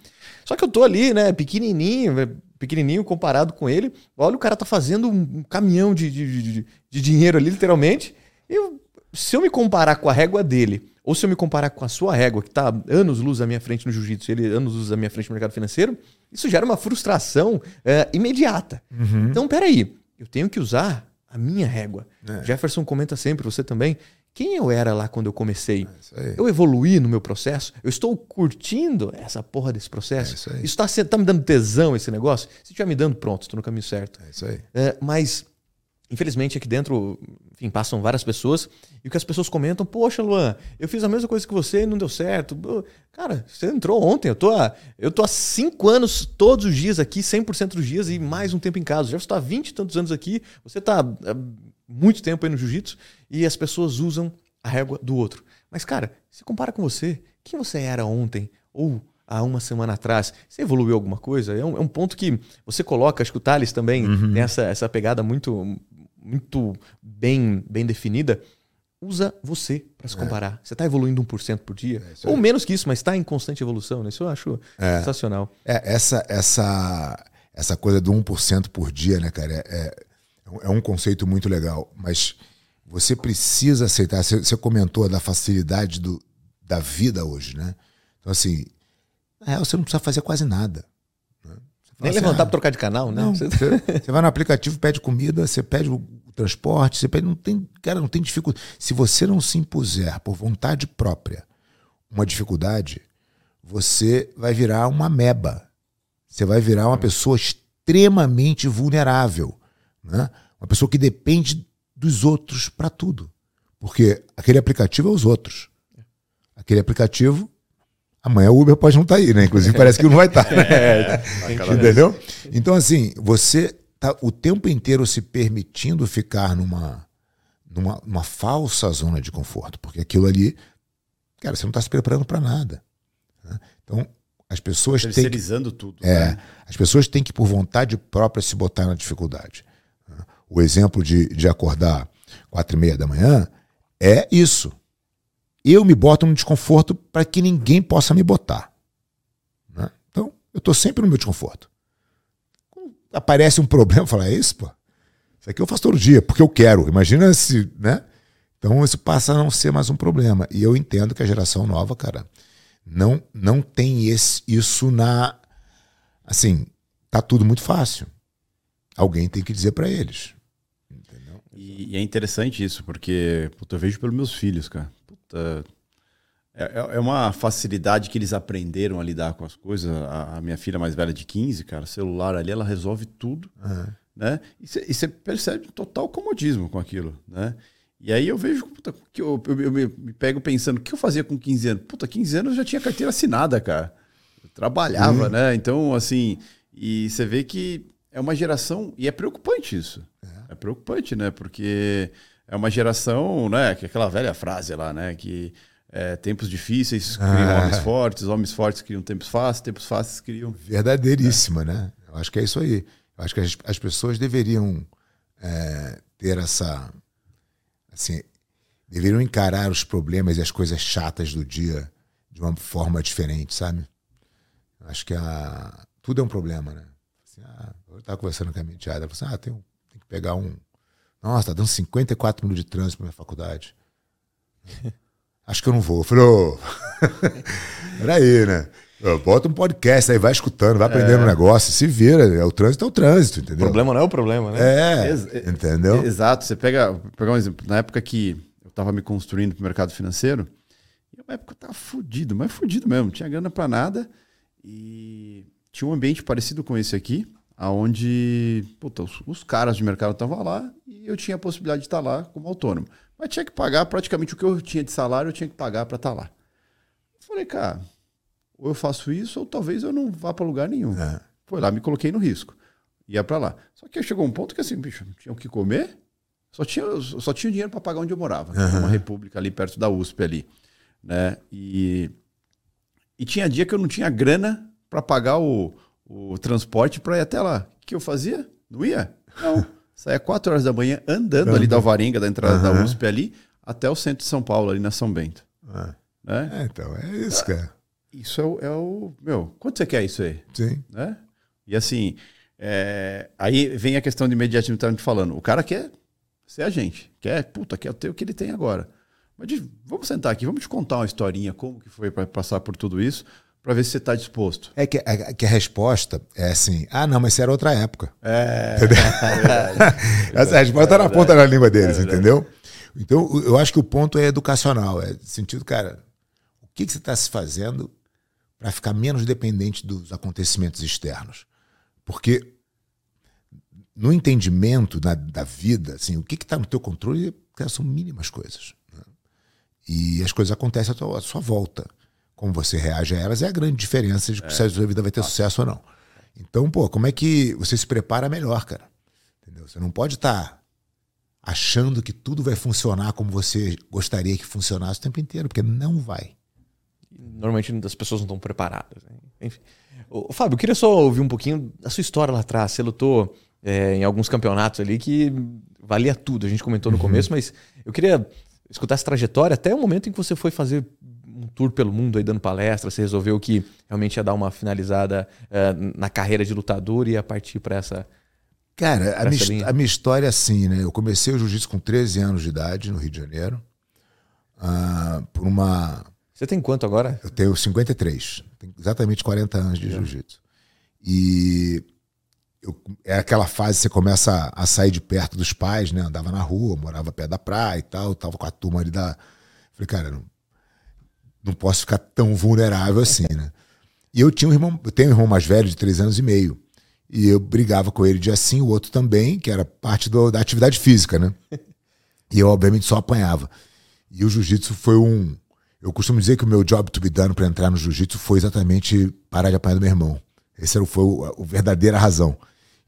Só que eu tô ali, né, pequenininho, pequenininho comparado com ele. Olha, o cara tá fazendo um caminhão de, de, de, de dinheiro ali, literalmente. E eu, se eu me comparar com a régua dele, ou se eu me comparar com a sua régua, que está anos luz à minha frente no jiu-jitsu, ele anos luz à minha frente no mercado financeiro, isso gera uma frustração é, imediata. Uhum. Então, peraí, eu tenho que usar a minha régua. É. Jefferson comenta sempre, você também, quem eu era lá quando eu comecei? É eu evoluí no meu processo? Eu estou curtindo essa porra desse processo? É isso está tá me dando tesão esse negócio? Se estiver me dando, pronto, estou no caminho certo. É isso aí. É, mas Infelizmente, aqui dentro, enfim, passam várias pessoas e o que as pessoas comentam, poxa, Luan, eu fiz a mesma coisa que você e não deu certo. Cara, você entrou ontem, eu tô há, eu tô há cinco anos todos os dias aqui, 100% dos dias e mais um tempo em casa. Já está há 20 e tantos anos aqui, você está há muito tempo aí no jiu-jitsu e as pessoas usam a régua do outro. Mas, cara, se compara com você, quem você era ontem ou há uma semana atrás. Você evoluiu alguma coisa? É um, é um ponto que você coloca, acho que o Thales também uhum. tem essa, essa pegada muito, muito bem, bem definida. Usa você para se é. comparar. É. Você está evoluindo 1% por dia? É, ou menos que isso, mas está em constante evolução. Né? Isso eu acho é. sensacional. É, essa, essa, essa coisa do 1% por dia, né, cara? É, é um conceito muito legal. Mas você precisa aceitar. Você, comentou da facilidade do, da vida hoje, né? Então, assim, na real, você não precisa fazer quase nada. Né? Nem assim, levantar ah, para trocar de canal, né? Não, você, você, vai no aplicativo, pede comida, você pede o, o transporte, você pede. Não tem, cara, não tem dificuldade. Se você não se impuser por vontade própria uma dificuldade, você vai virar uma meba. Você vai virar uma pessoa extremamente vulnerável. Né? Uma pessoa que depende dos outros para tudo. Porque aquele aplicativo é os outros. Aquele aplicativo Amanhã o Uber pode não estar tá aí, né? Inclusive parece que não vai estar. Tá, né? [LAUGHS] É, Entendeu? Então, assim, você tá o tempo inteiro se permitindo ficar numa, numa, numa falsa zona de conforto, porque aquilo ali, cara, você não está se preparando para nada. Né? Então, as pessoas têm. Terceirizando tudo. É. Né? As pessoas têm que, por vontade própria, se botar na dificuldade. O exemplo de, de acordar quatro e meia da manhã é isso eu me boto no desconforto para que ninguém possa me botar. Né? Então, eu estou sempre no meu desconforto. Aparece um problema, eu falo, é isso, pô? Isso aqui eu faço todo dia, porque eu quero. Imagina se, né? Então, isso passa a não ser mais um problema. E eu entendo que a geração nova, cara, não, não tem esse, isso na. Assim, tá tudo muito fácil. Alguém tem que dizer para eles. E, e, é interessante isso, porque puta, eu vejo pelos meus filhos, cara. Puta, é, é, é uma facilidade que eles aprenderam a lidar com as coisas. A, a, minha filha mais velha de 15, cara, celular ali, ela resolve tudo. Uhum. Né? E você percebe total comodismo com aquilo. Né? E aí eu vejo, puta, que eu, eu, eu, me pego pensando, o que eu fazia com 15 anos? Puta, 15 anos eu já tinha carteira assinada, cara. Eu trabalhava, uhum. né? Então, assim, e você vê que é uma geração, e é preocupante isso. É, é preocupante, né? Porque é uma geração, né? Que é aquela velha frase lá, né? Que é, tempos difíceis criam ah. homens fortes, homens fortes criam tempos fáceis, tempos fáceis criam. Verdadeiríssima, é. né? Eu acho que é isso aí. Eu acho que as, as pessoas deveriam é, ter essa. Assim, deveriam encarar os problemas e as coisas chatas do dia de uma forma diferente, sabe? Eu acho que a, tudo é um problema, né? Assim, ah, eu estava conversando com a minha enteada, ela falou assim, ah, tem, tem que pegar um nossa, tá dando 54 minutos de trânsito pra minha faculdade. [LAUGHS] Acho que eu não vou. Eu falei, ô, [LAUGHS] peraí, né? Bota um podcast aí, vai escutando, vai aprendendo é. um negócio, se vira. É o trânsito é o trânsito, entendeu? O problema não é o problema, né? É, Ex entendeu? Exato. Você pega, pegar um exemplo. Na época que eu tava me construindo pro mercado financeiro, uma época eu tava fudido, mas fudido mesmo. Não tinha grana para nada e tinha um ambiente parecido com esse aqui, aonde os, os, caras de mercado estavam lá e eu tinha a possibilidade de estar lá como autônomo. Mas tinha que pagar praticamente o que eu tinha de salário, eu tinha que pagar para estar lá. falei, cara, ou eu faço isso, ou talvez eu não vá para lugar nenhum. É. Foi lá, me coloquei no risco. Ia para lá. Só que chegou um ponto que assim, bicho, não tinha o que comer, Só tinha, só tinha dinheiro para pagar onde eu morava. Uhum. Uma república ali perto da USP ali. Né? E, e tinha dia que eu não tinha grana para pagar o, o transporte para ir até lá. O que eu fazia? Não ia? Não. [LAUGHS] Saía 4 horas da manhã andando ali da Alvarenga, da entrada uhum. da USP ali, até o centro de São Paulo, ali na São Bento. Ah. Né? É, então, é isso, cara. Isso é o, é o. Meu, quanto você quer isso aí? Sim. Né? E assim, é, aí vem a questão de imediatismo que gente falando. O cara quer ser a gente. Quer, puta, quer ter o que ele tem agora. Mas de, vamos sentar aqui, vamos te contar uma historinha, como que foi para passar por tudo isso, para ver se você está disposto. É que, é que, a resposta é assim: ah, não, mas isso era outra época. É. [LAUGHS] Entendeu? É Essa resposta está é na ponta da língua deles, é entendeu? Então, eu acho que o ponto é educacional. É sentido, cara, o que, que você está se fazendo para ficar menos dependente dos acontecimentos externos? Porque no entendimento da, da vida, assim, o que está no teu controle são mínimas coisas. Né? E as coisas acontecem à, tua, à sua volta como você reage a elas é a grande diferença de é. se a sua vida vai ter sucesso ou não. Então, pô, como é que você se prepara melhor, cara? Entendeu? Você não pode estar tá achando que tudo vai funcionar como você gostaria que funcionasse o tempo inteiro, porque não vai. Normalmente as pessoas não estão preparadas. Né? Enfim. Ô, Fábio, eu queria só ouvir um pouquinho da sua história lá atrás. Você lutou é, em alguns campeonatos ali que valia tudo. A gente comentou no uhum. começo, mas eu queria escutar essa trajetória até o momento em que você foi fazer um tour pelo mundo aí dando palestra, você resolveu que realmente ia dar uma finalizada uh, na carreira de lutador e ia partir para essa. Cara, a minha, a minha, história é assim, né? Eu comecei o jiu-jitsu com 13 anos de idade no Rio de Janeiro. Uh, por uma. Você tem quanto agora? Eu tenho 53. Tenho exatamente 40 anos de jiu-jitsu. E eu, é aquela fase que você começa a, a, sair de perto dos pais, né? Andava na rua, morava perto da praia e tal, tava com a turma ali da. Falei, cara, não, não posso ficar tão vulnerável assim, né? E eu tinha um irmão, eu tenho um irmão mais velho de três anos e meio. E eu brigava com ele de assim, o outro também, que era parte do, da atividade física, né? E eu, obviamente, só apanhava. E o jiu-jitsu foi um. Eu costumo dizer que o meu job to be done para entrar no jiu-jitsu foi exatamente parar de apanhar do meu irmão. Essa foi a, a verdadeira razão.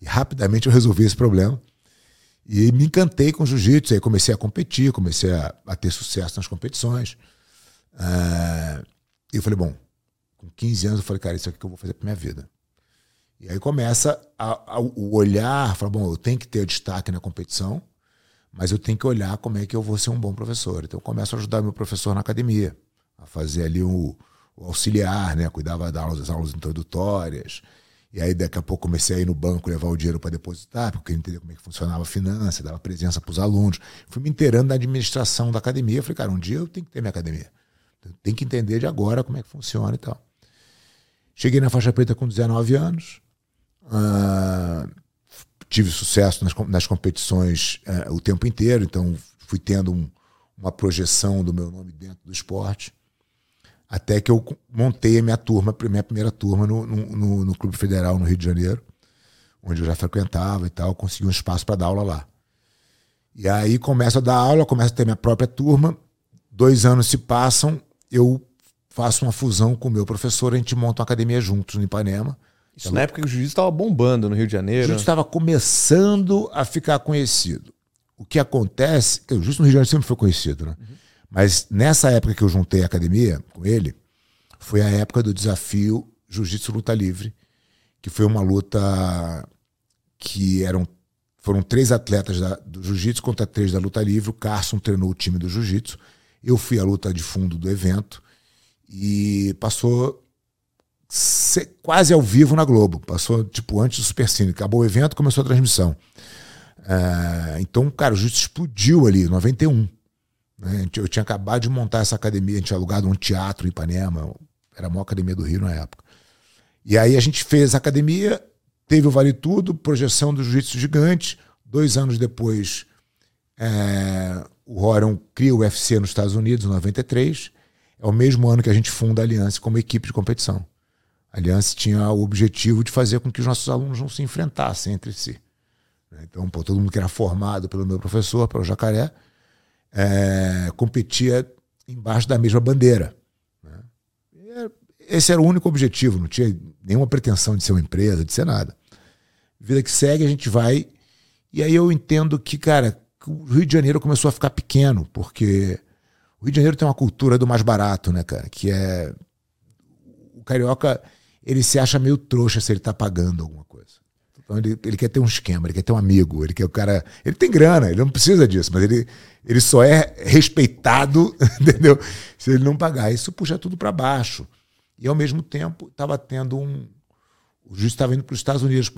E rapidamente eu resolvi esse problema. E me encantei com jiu-jitsu. Aí comecei a competir, comecei a, a ter sucesso nas competições. E eu falei, bom, com 15 anos eu falei, cara, isso aqui que eu vou fazer pra minha vida. E aí começa a, a, o olhar, fala, bom, eu tenho que ter destaque na competição, mas eu tenho que olhar como é que eu vou ser um bom professor. Então eu começo a ajudar meu professor na academia, a fazer ali o, o auxiliar, né? Cuidava das aulas, das aulas introdutórias. E aí daqui a pouco comecei a ir no banco levar o dinheiro para depositar, porque eu entendia como é que funcionava a finança, dava presença para os alunos. Fui me inteirando da administração da academia. Eu falei, cara, um dia eu tenho que ter minha academia. Tem que entender de agora como é que funciona e tal. Cheguei na faixa preta com 19 anos. Uh, tive sucesso nas, nas competições uh, o tempo inteiro, então fui tendo um, uma projeção do meu nome dentro do esporte. Até que eu montei a minha turma, minha primeira turma no, no, no Clube Federal no Rio de Janeiro, onde eu já frequentava e tal, consegui um espaço para dar aula lá. E aí começo a dar aula, começo a ter minha própria turma. Dois anos se passam, eu faço uma fusão com o meu professor, a gente monta uma academia juntos no Ipanema. Isso na época que o jiu-jitsu estava bombando no Rio de Janeiro. O jiu-jitsu estava começando a ficar conhecido. O que acontece, o jiu-jitsu no Rio de Janeiro sempre foi conhecido, né? Uhum. Mas nessa época que eu juntei a academia com ele, foi a época do desafio Jiu-Jitsu Luta Livre, que foi uma luta que eram foram três atletas da, do Jiu-Jitsu contra três da luta livre. O Carson treinou o time do Jiu-Jitsu eu fui à luta de fundo do evento e passou quase ao vivo na Globo. Passou tipo antes do Super Cine. Acabou o evento, começou a transmissão. É, então, cara, o jiu explodiu ali, 91. Né? Eu tinha acabado de montar essa academia, a gente tinha alugado um teatro em Ipanema, era a maior academia do Rio na época. E aí a gente fez a academia, teve o Vale Tudo, projeção do Jiu-Jitsu Gigante. Dois anos depois, é, o Horan cria o UFC nos Estados Unidos em 93. É o mesmo ano que a gente funda a Aliança como equipe de competição. A Aliança tinha o objetivo de fazer com que os nossos alunos não se enfrentassem entre si. Então, pô, todo mundo que era formado pelo meu professor, pelo Jacaré, é, competia embaixo da mesma bandeira. Né? Esse era o único objetivo, não tinha nenhuma pretensão de ser uma empresa, de ser nada. Vida que segue, a gente vai. E aí eu entendo que, cara, o Rio de Janeiro começou a ficar pequeno, porque o Rio de Janeiro tem uma cultura do mais barato, né, cara? Que é. O carioca, ele se acha meio trouxa se ele tá pagando alguma coisa. Então ele, ele quer ter um esquema, ele quer ter um amigo, ele quer o cara. Ele tem grana, ele não precisa disso, mas ele, ele só é respeitado, [LAUGHS] entendeu? Se ele não pagar. Isso puxa tudo para baixo. E ao mesmo tempo, estava tendo um. O juiz estava indo para os Estados Unidos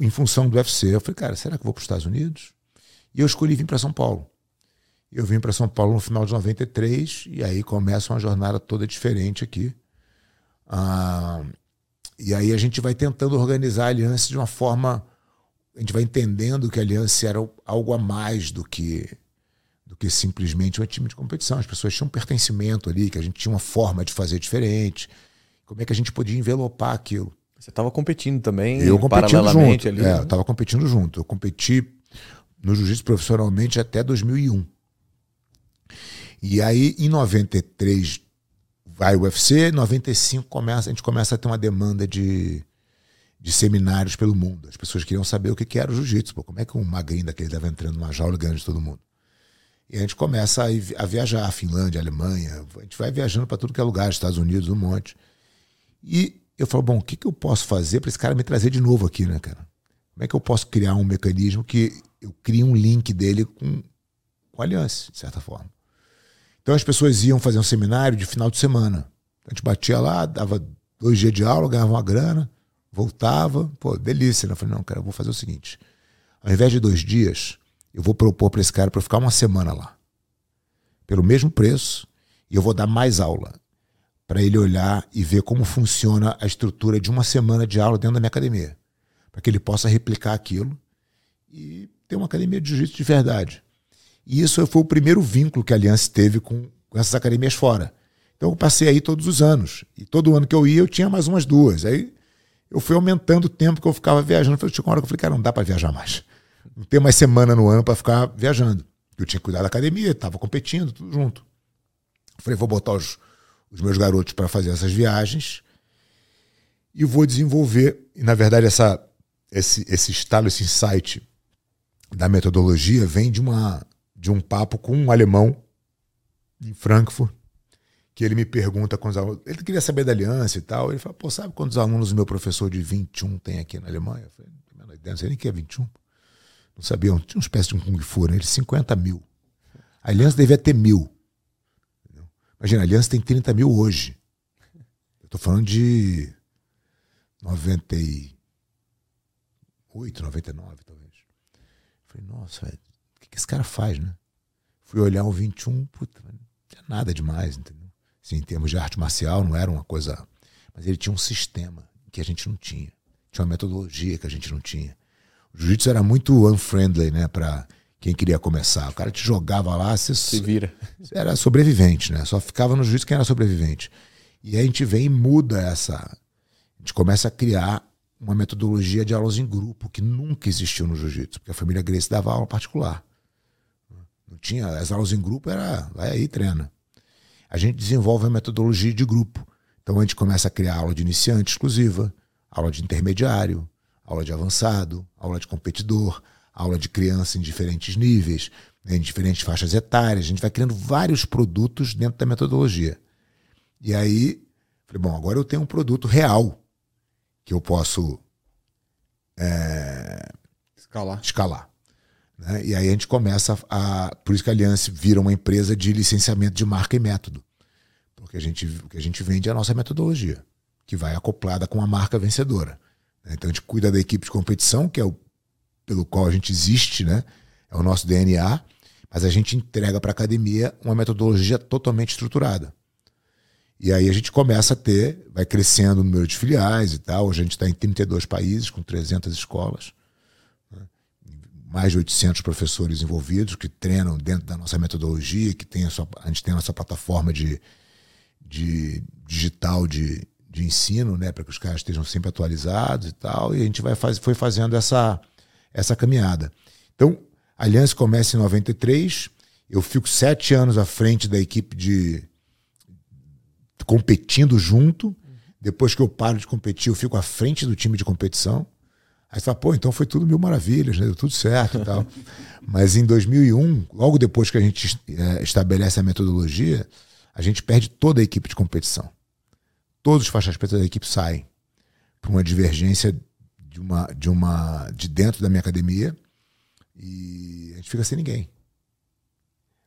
em função do UFC. Eu falei, cara, será que eu vou para os Estados Unidos? E eu escolhi vir para São Paulo. Eu vim para São Paulo no final de 93 e aí começa uma jornada toda diferente aqui. Ah, e aí a gente vai tentando organizar a aliança de uma forma. A gente vai entendendo que a aliança era algo a mais do que do que simplesmente um time de competição. As pessoas tinham um pertencimento ali, que a gente tinha uma forma de fazer diferente. Como é que a gente podia envelopar aquilo? Você estava competindo também, eu competindo junto. Ali, é, né? eu estava competindo junto. Eu competi no jiu-jitsu profissionalmente até 2001. E aí, em 93, vai o UFC, 95 começa, a gente começa a ter uma demanda de, de seminários pelo mundo. As pessoas queriam saber o que, que era o jiu-jitsu. Como é que um magrinho daquele estava entrando numa jaula ganhando de todo mundo? E a gente começa a, a viajar, Finlândia, Alemanha, a gente vai viajando para tudo que é lugar, Estados Unidos, um monte. E eu falo, bom, o que, que eu posso fazer para esse cara me trazer de novo aqui, né, cara? Como é que eu posso criar um mecanismo que eu crie um link dele com, com a aliança, de certa forma? Então as pessoas iam fazer um seminário de final de semana. A gente batia lá, dava dois dias de aula, ganhava uma grana, voltava. Pô, delícia. Né? Eu falei, não, cara, eu vou fazer o seguinte. Ao invés de dois dias, eu vou propor para esse cara para ficar uma semana lá. Pelo mesmo preço, e eu vou dar mais aula. Para ele olhar e ver como funciona a estrutura de uma semana de aula dentro da minha academia. Para que ele possa replicar aquilo e ter uma academia de jiu-jitsu de verdade. E isso foi o primeiro vínculo que a Aliança teve com, essas academias fora. Então eu passei aí todos os anos. E todo ano que eu ia, eu tinha mais umas duas. Aí eu fui aumentando o tempo que eu ficava viajando. Tinha uma hora que eu falei, cara, não dá para viajar mais. Não tem mais semana no ano para ficar viajando. Eu tinha que cuidar da academia, estava competindo, tudo junto. Eu falei, vou botar os, os meus garotos para fazer essas viagens e vou desenvolver. E na verdade, essa, esse, esse estalo, esse insight da metodologia vem de uma de um papo com um alemão em Frankfurt, que ele me pergunta quantos alunos. Ele queria saber da aliança e tal. Ele fala, pô, sabe quantos alunos o meu professor de 21 tem aqui na Alemanha? Eu falei, não sei nem que é 21. Não sabia, tinha uma espécie de um Kung Fu, né? Ele 50 mil. A aliança devia ter mil. Imagina, a aliança tem 30 mil hoje. Eu tô falando de 98, 99, talvez. Falei, nossa, velho que, que esse cara faz, né? Fui olhar o 21, puta, não tinha nada demais, entendeu? Assim, em termos de arte marcial, não era uma coisa. Mas ele tinha um sistema que a gente não tinha. Tinha uma metodologia que a gente não tinha. O jiu-jitsu era muito unfriendly, né, para quem queria começar. O cara te jogava lá, você se vira. [LAUGHS] Era sobrevivente, né? Só ficava no jiu-jitsu quem era sobrevivente. E aí a gente vem e muda essa. A gente começa a criar uma metodologia de aulas em grupo que nunca existiu no jiu-jitsu, porque a família Grace dava aula particular. Não tinha, as aulas em grupo era, vai aí, treina. A gente desenvolve a metodologia de grupo. Então a gente começa a criar aula de iniciante exclusiva, aula de intermediário, aula de avançado, aula de competidor, aula de criança em diferentes níveis, né, em diferentes faixas etárias. A gente vai criando vários produtos dentro da metodologia. E aí, falei, bom, agora eu tenho um produto real que eu posso é, escalar. escalar. Né? E aí a gente começa a. Por isso que a Aliança vira uma empresa de licenciamento de marca e método. Porque a gente, o que a gente vende é a nossa metodologia, que vai acoplada com a marca vencedora. Né? Então a gente cuida da equipe de competição, que é o pelo qual a gente existe, né? é o nosso DNA, mas a gente entrega para a academia uma metodologia totalmente estruturada. E aí a gente começa a ter, vai crescendo o número de filiais e tal. Hoje a gente está em 32 países, com 300 escolas mais de 800 professores envolvidos que treinam dentro da nossa metodologia, que tem a, sua, a gente tem a nossa plataforma de, de digital de, de ensino, né, para que os caras estejam sempre atualizados e tal, e a gente vai faz, foi fazendo essa, essa caminhada. Então, a Aliança começa em 93, eu fico sete anos à frente da equipe de competindo junto. Depois que eu paro de competir, eu fico à frente do time de competição. Aí você fala, pô, então foi tudo mil maravilhas, né? deu tudo certo e tal. [LAUGHS] Mas em 2001, logo depois que a gente é, estabelece a metodologia, a gente perde toda a equipe de competição. Todos os faixas pretas da equipe saem por uma divergência de uma de uma de dentro da minha academia e a gente fica sem ninguém.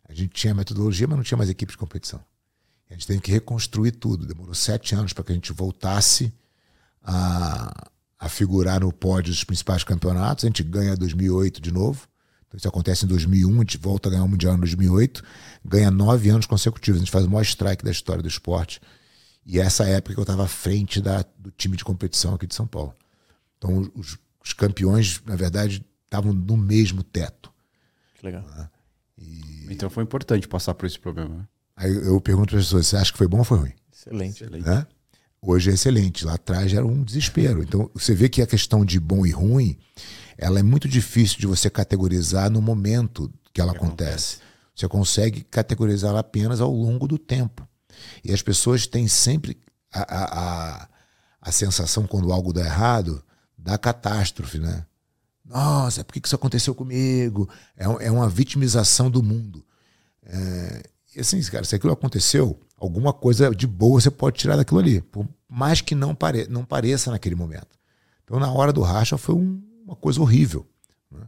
A gente tinha metodologia, mas não tinha mais equipe de competição. A gente teve que reconstruir tudo. Demorou sete anos para que a gente voltasse a, a figurar no pódio dos principais campeonatos. A gente ganha 2008 de novo. Então, isso acontece em 2001, a gente volta a ganhar o Mundial em 2008, ganha nove anos consecutivos. A gente faz o maior strike da história do esporte. E essa época que eu estava à frente da, do time de competição aqui de São Paulo. Então, os, os campeões, na verdade, estavam no mesmo teto. Que legal. Né? E... Então foi importante passar por esse problema. Né? Aí eu pergunto para as pessoas: você acha que foi bom ou foi ruim? Excelente. excelente. Né? Hoje é excelente. Lá atrás era um desespero. Então você vê que a questão de bom e ruim ela é muito difícil de você categorizar no momento que ela que acontece. acontece. Você consegue categorizá-la apenas ao longo do tempo. E as pessoas têm sempre a, a, a, a sensação, quando algo dá errado, da catástrofe, né? Nossa, por que isso aconteceu comigo? É, é uma vitimização do mundo. É, e assim, cara, se aquilo aconteceu, alguma coisa de boa você pode tirar daquilo ali, por mais que não, pare, não pareça naquele momento. Então, na hora do racha, foi um, uma coisa horrível. Né?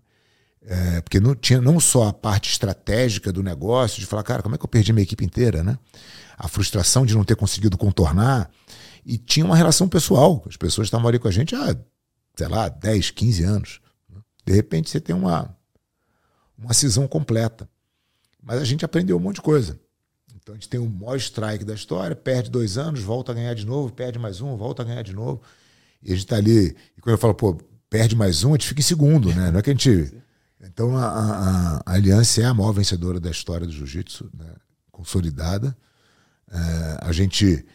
É, porque não tinha não só a parte estratégica do negócio, de falar, cara, como é que eu perdi minha equipe inteira, né? A frustração de não ter conseguido contornar. E tinha uma relação pessoal. As pessoas estavam ali com a gente há, sei lá, 10, 15 anos. De repente você tem uma, uma cisão completa. Mas a gente aprendeu um monte de coisa. Então a gente tem o maior strike da história, perde dois anos, volta a ganhar de novo, perde mais um, volta a ganhar de novo. E a gente está ali, e quando eu falo, pô, perde mais um, a gente fica em segundo, né? Não é que a gente. [LAUGHS] Então a, a, a Aliança é a maior vencedora da história do jiu-jitsu, né? consolidada. É, a gente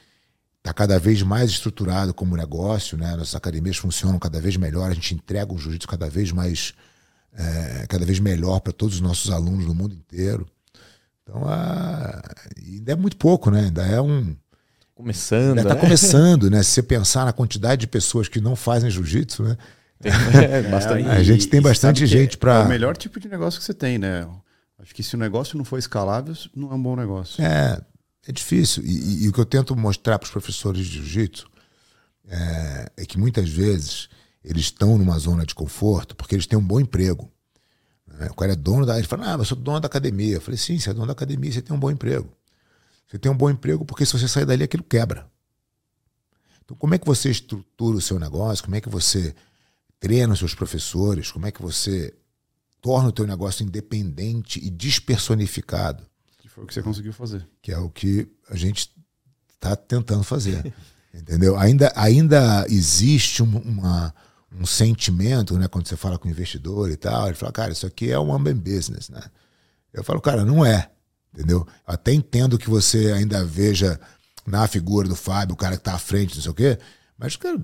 está cada vez mais estruturado como negócio, né? Nossas academias funcionam cada vez melhor, a gente entrega um jiu-jitsu cada vez mais, é, cada vez melhor para todos os nossos alunos no mundo inteiro. Então, a, ainda é muito pouco, né? Ainda é um começando, está né? começando, né? Se você pensar na quantidade de pessoas que não fazem jiu-jitsu, né? Tem, é, [LAUGHS] bastante, a gente tem bastante gente para. É o melhor tipo de negócio que você tem, né? Acho que se o negócio não for escalável, não é um bom negócio. É, é difícil. E, e, e o que eu tento mostrar para os professores de jiu-jitsu é, é, que muitas vezes eles estão numa zona de conforto porque eles têm um bom emprego. Né? O cara é dono da. Ele fala, ah, mas eu sou dono da academia. Eu falei, sim, você é dono da academia, você tem um bom emprego. Você tem um bom emprego porque se você sair dali, aquilo quebra. Então, como é que você estrutura o seu negócio? Como é que você treina os seus professores? Como é que você torna o teu negócio independente e despersonificado? Foi o que você conseguiu fazer. Que é o que a gente está tentando fazer. [LAUGHS] entendeu? Ainda, ainda existe uma, um sentimento, né? Quando você fala com o investidor e tal, ele fala, cara, isso aqui é um open business, né? Eu falo, cara, não é. Entendeu? Eu até entendo que você ainda veja na figura do Fábio, o cara que está à frente, não sei o quê, mas, cara,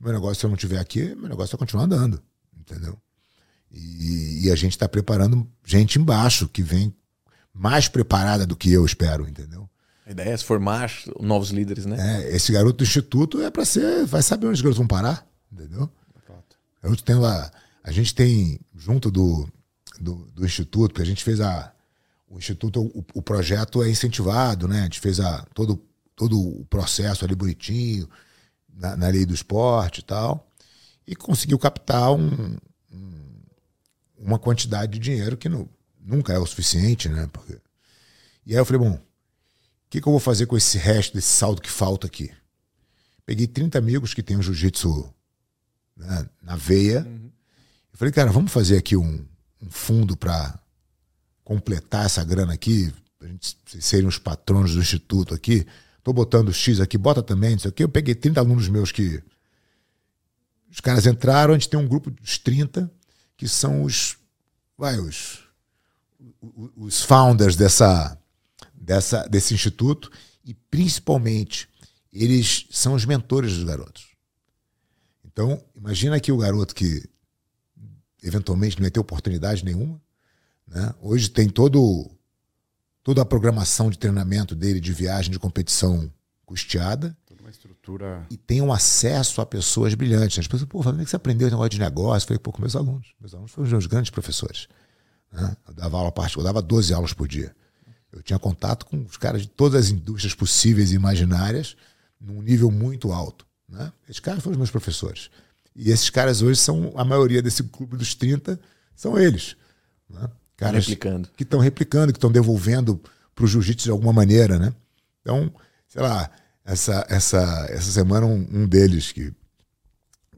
meu negócio, se eu não estiver aqui, meu negócio vai continuar andando. Entendeu? E, e a gente está preparando gente embaixo que vem mais preparada do que eu espero, entendeu? A ideia é formar novos líderes, né? É, esse garoto do instituto é para ser, vai saber onde os garotos vão parar, entendeu? Garoto tem lá, a gente tem junto do, do, do instituto, que a gente fez a o instituto, o, o, projeto é incentivado, né? A gente fez a todo todo o processo ali bonitinho na, na lei do esporte e tal, e conseguiu captar um, um, uma quantidade de dinheiro que não, nunca é o suficiente, né? Porque... E aí eu falei, bom, o que, que eu vou fazer com esse resto desse saldo que falta aqui? Peguei 30 amigos que têm o jiu-jitsu né, na veia. Uhum. Eu falei, cara, vamos fazer aqui um, um fundo para completar essa grana aqui, para gente serem os patronos do instituto aqui. Tô botando X aqui, bota também, isso aqui. Eu peguei 30 alunos meus que. Os caras entraram, a gente tem um grupo dos 30 que são os. Vai, os os founders dessa, dessa, desse instituto e, principalmente, eles são os mentores dos garotos. Então, imagina que o garoto que eventualmente não ia ter oportunidade nenhuma, né? hoje tem todo, toda a programação de treinamento dele, de viagem, de competição custeada. Uma estrutura. E tem um acesso a pessoas brilhantes. As pessoas, pô, que você aprendeu esse negócio de negócio? Eu falei, pô, com meus alunos. Meus alunos foram os meus grandes professores. Né? Eu dava aula particular, eu dava 12 aulas por dia. Eu tinha contato com os caras de todas as indústrias possíveis e imaginárias, num nível muito alto. Né? Esses caras foram os meus professores. E esses caras hoje são, a maioria desse clube dos 30, são eles. Né? Caras replicando. que estão replicando, que estão devolvendo para o jiu-jitsu de alguma maneira. Né? Então, sei lá, essa, essa, essa semana um, um deles que,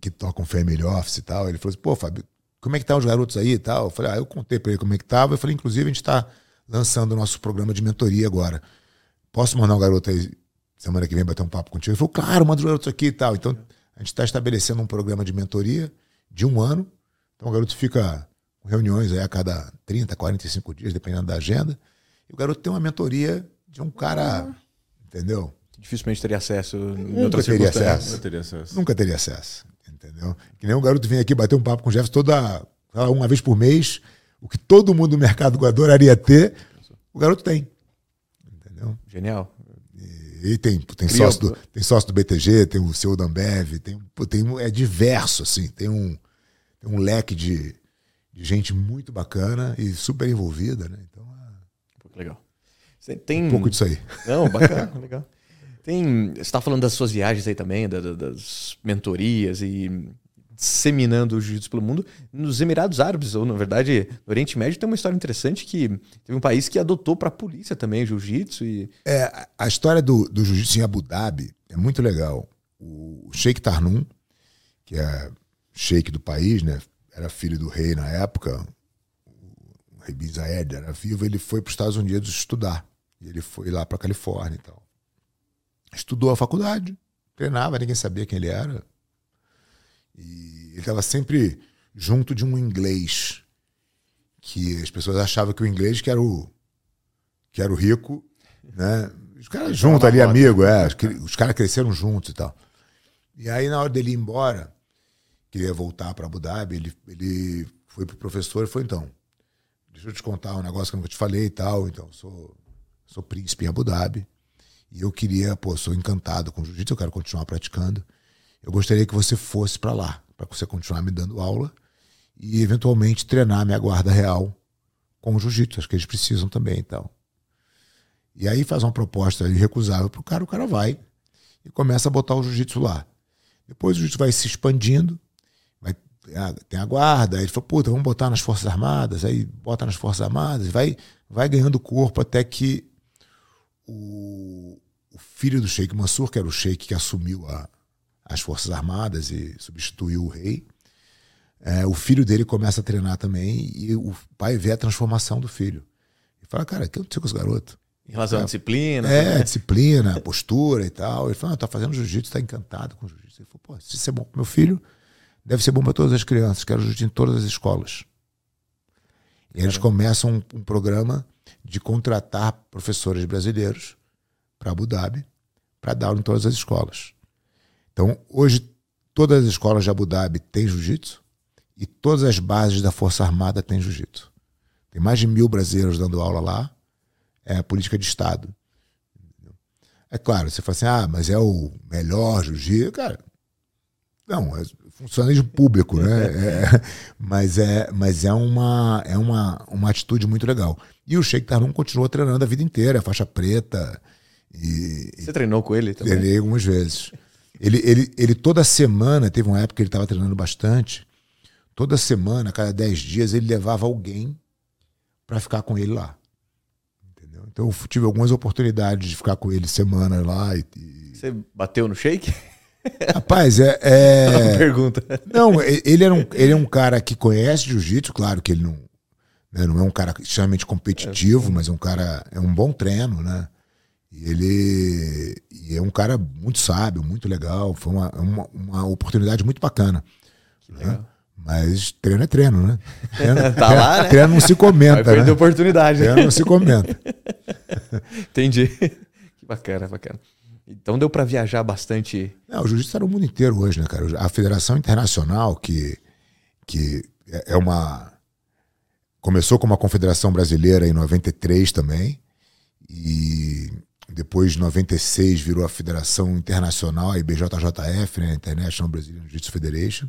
que toca um family office e tal, ele falou assim, pô, Fábio, como é que tá os garotos aí e tal? Eu falei, ah, eu contei para ele como é que tava. Eu falei, inclusive, a gente está lançando o nosso programa de mentoria agora. Posso mandar um garoto aí semana que vem bater um papo contigo? Ele falou, claro, manda os garotos aqui e tal. Então, a gente está estabelecendo um programa de mentoria de um ano. Então, o garoto fica com reuniões aí a cada 30, 45 dias, dependendo da agenda. E o garoto tem uma mentoria de um cara, uhum. entendeu? Dificilmente teria acesso Nunca teria acesso. Nunca teria acesso. Nunca teria acesso. Entendeu? Que nem um garoto vem aqui bater um papo com o Jefferson toda uma vez por mês, o que todo mundo do mercado adoraria ter, o garoto tem. Entendeu? Genial. E, tem, tem, sócio do, tem sócio do BTG, tem o seu Dambev, tem, tem, é diverso, assim, tem um, tem um leque de, de gente muito bacana e super envolvida, né? Então, é... legal. Você tem um pouco disso aí. Não, bacana, [LAUGHS] legal. Tem, você está falando das suas viagens aí também, da, das mentorias e disseminando o jiu-jitsu pelo mundo. Nos Emirados Árabes, ou na verdade no Oriente Médio, tem uma história interessante que teve um país que adotou para a polícia também jiu-jitsu. E... É, a história do, do jiu-jitsu em Abu Dhabi é muito legal. O Sheikh Tarnum, que é sheik do país, né? era filho do rei na época, o rei Bin era vivo, ele foi para os Estados Unidos estudar. Ele foi lá para a Califórnia e tal estudou a faculdade, treinava, ninguém sabia quem ele era. E ele estava sempre junto de um inglês que as pessoas achavam que o inglês que era o que era o rico, né? Os caras juntos ali, amigo, é, os caras cresceram juntos e tal. E aí na hora dele ir embora, queria voltar para Abu Dhabi, ele, ele foi pro professor e foi então, deixa eu te contar um negócio que eu nunca te falei e tal, então sou sou príncipe em Abu Dhabi. E eu queria, pô, sou encantado com jiu-jitsu, eu quero continuar praticando. Eu gostaria que você fosse para lá, para você continuar me dando aula e eventualmente treinar minha guarda real com o jiu-jitsu. Acho que eles precisam também e tal. E aí faz uma proposta irrecusável pro cara, o cara vai e começa a botar o jiu-jitsu lá. Depois o jiu-jitsu vai se expandindo, vai, tem a guarda, aí ele fala, puta, vamos botar nas Forças Armadas, aí bota nas Forças Armadas, vai, vai ganhando corpo até que o, o filho do Sheikh Mansur, que era o Sheikh que assumiu a, as Forças Armadas e substituiu o rei, é, o filho dele começa a treinar também e o pai vê a transformação do filho. E fala, cara, o que aconteceu com esse garoto? Em relação é, à disciplina? É, né? disciplina, postura e tal. Ele falou, ah, tá fazendo jiu-jitsu, tá encantado com jiu-jitsu. Ele falou, pô, se isso é bom pro meu filho, deve ser bom para todas as crianças. Quero jiu-jitsu em todas as escolas. E eles começam um, um programa de contratar professores brasileiros para Abu Dhabi para dar aula em todas as escolas. Então, hoje, todas as escolas de Abu Dhabi têm jiu-jitsu e todas as bases da Força Armada têm jiu-jitsu. Tem mais de mil brasileiros dando aula lá. É a política de Estado. É claro, você fala assim, ah, mas é o melhor jiu-jitsu. Cara, não, é funcionário público, né? [LAUGHS] É, mas é, mas é, uma, é uma, uma atitude muito legal. E o Sheik Tarnum continuou treinando a vida inteira, faixa preta. E, Você treinou com ele também? Treinei algumas vezes. Ele, ele, ele toda semana, teve uma época que ele estava treinando bastante. Toda semana, a cada 10 dias, ele levava alguém para ficar com ele lá. Entendeu? Então eu tive algumas oportunidades de ficar com ele semana lá. E, e... Você bateu no shake? [LAUGHS] Rapaz, é. é... pergunta. Não, ele, era um, ele é um cara que conhece jiu-jitsu, claro que ele não, né, não é um cara extremamente competitivo, é, mas é um cara. É um bom treino, né? E ele e é um cara muito sábio, muito legal. Foi uma, uma, uma oportunidade muito bacana. Né? Mas treino é treino, né? [LAUGHS] Treino, tá treino, lá, né? treino não se comenta. Vai né? oportunidade. Treino não se comenta. [LAUGHS] Entendi. Que bacana, bacana. Então deu para viajar bastante. Não, o jiu-jitsu está no mundo inteiro hoje, né, cara? A Federação Internacional, que, que é, é uma. Começou como uma confederação brasileira em 93 também. E depois de 96 virou a Federação Internacional, a IBJJF, né, International Brazilian Jiu-Jitsu Federation,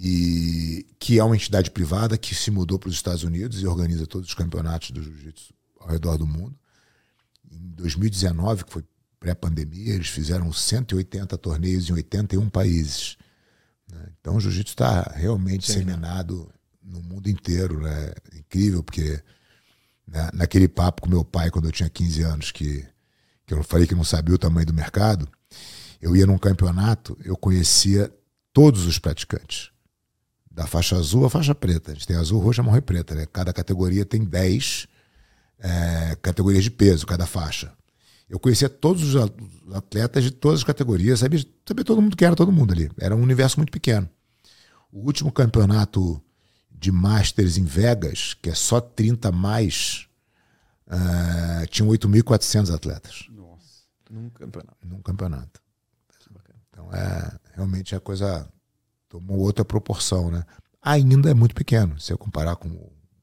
e que é uma entidade privada que se mudou para os Estados Unidos e organiza todos os campeonatos do jiu-jitsu ao redor do mundo. Em 2019, que foi pré-pandemia, eles fizeram 180 torneios em 81 países. Né? Então o jiu-jitsu está realmente Sim, seminado no mundo inteiro. Né? Incrível, porque né, naquele papo com meu pai, quando eu tinha 15 anos, que, que eu falei que não sabia o tamanho do mercado, eu ia num campeonato, eu conhecia todos os praticantes. Da faixa azul à faixa preta. A gente tem azul, roxa, marrom e preta. Né? Cada categoria tem 10 é, categorias de peso, cada faixa. Eu conhecia todos os atletas de todas as categorias, sabia, sabia todo mundo que era todo mundo ali. Era um universo muito pequeno. O último campeonato de Masters em Vegas, que é só 30 mais, uh, tinham 8.400 atletas. Nossa, num campeonato. Num campeonato. Então, é, realmente a coisa tomou outra proporção, né? Ainda é muito pequeno, se eu comparar com,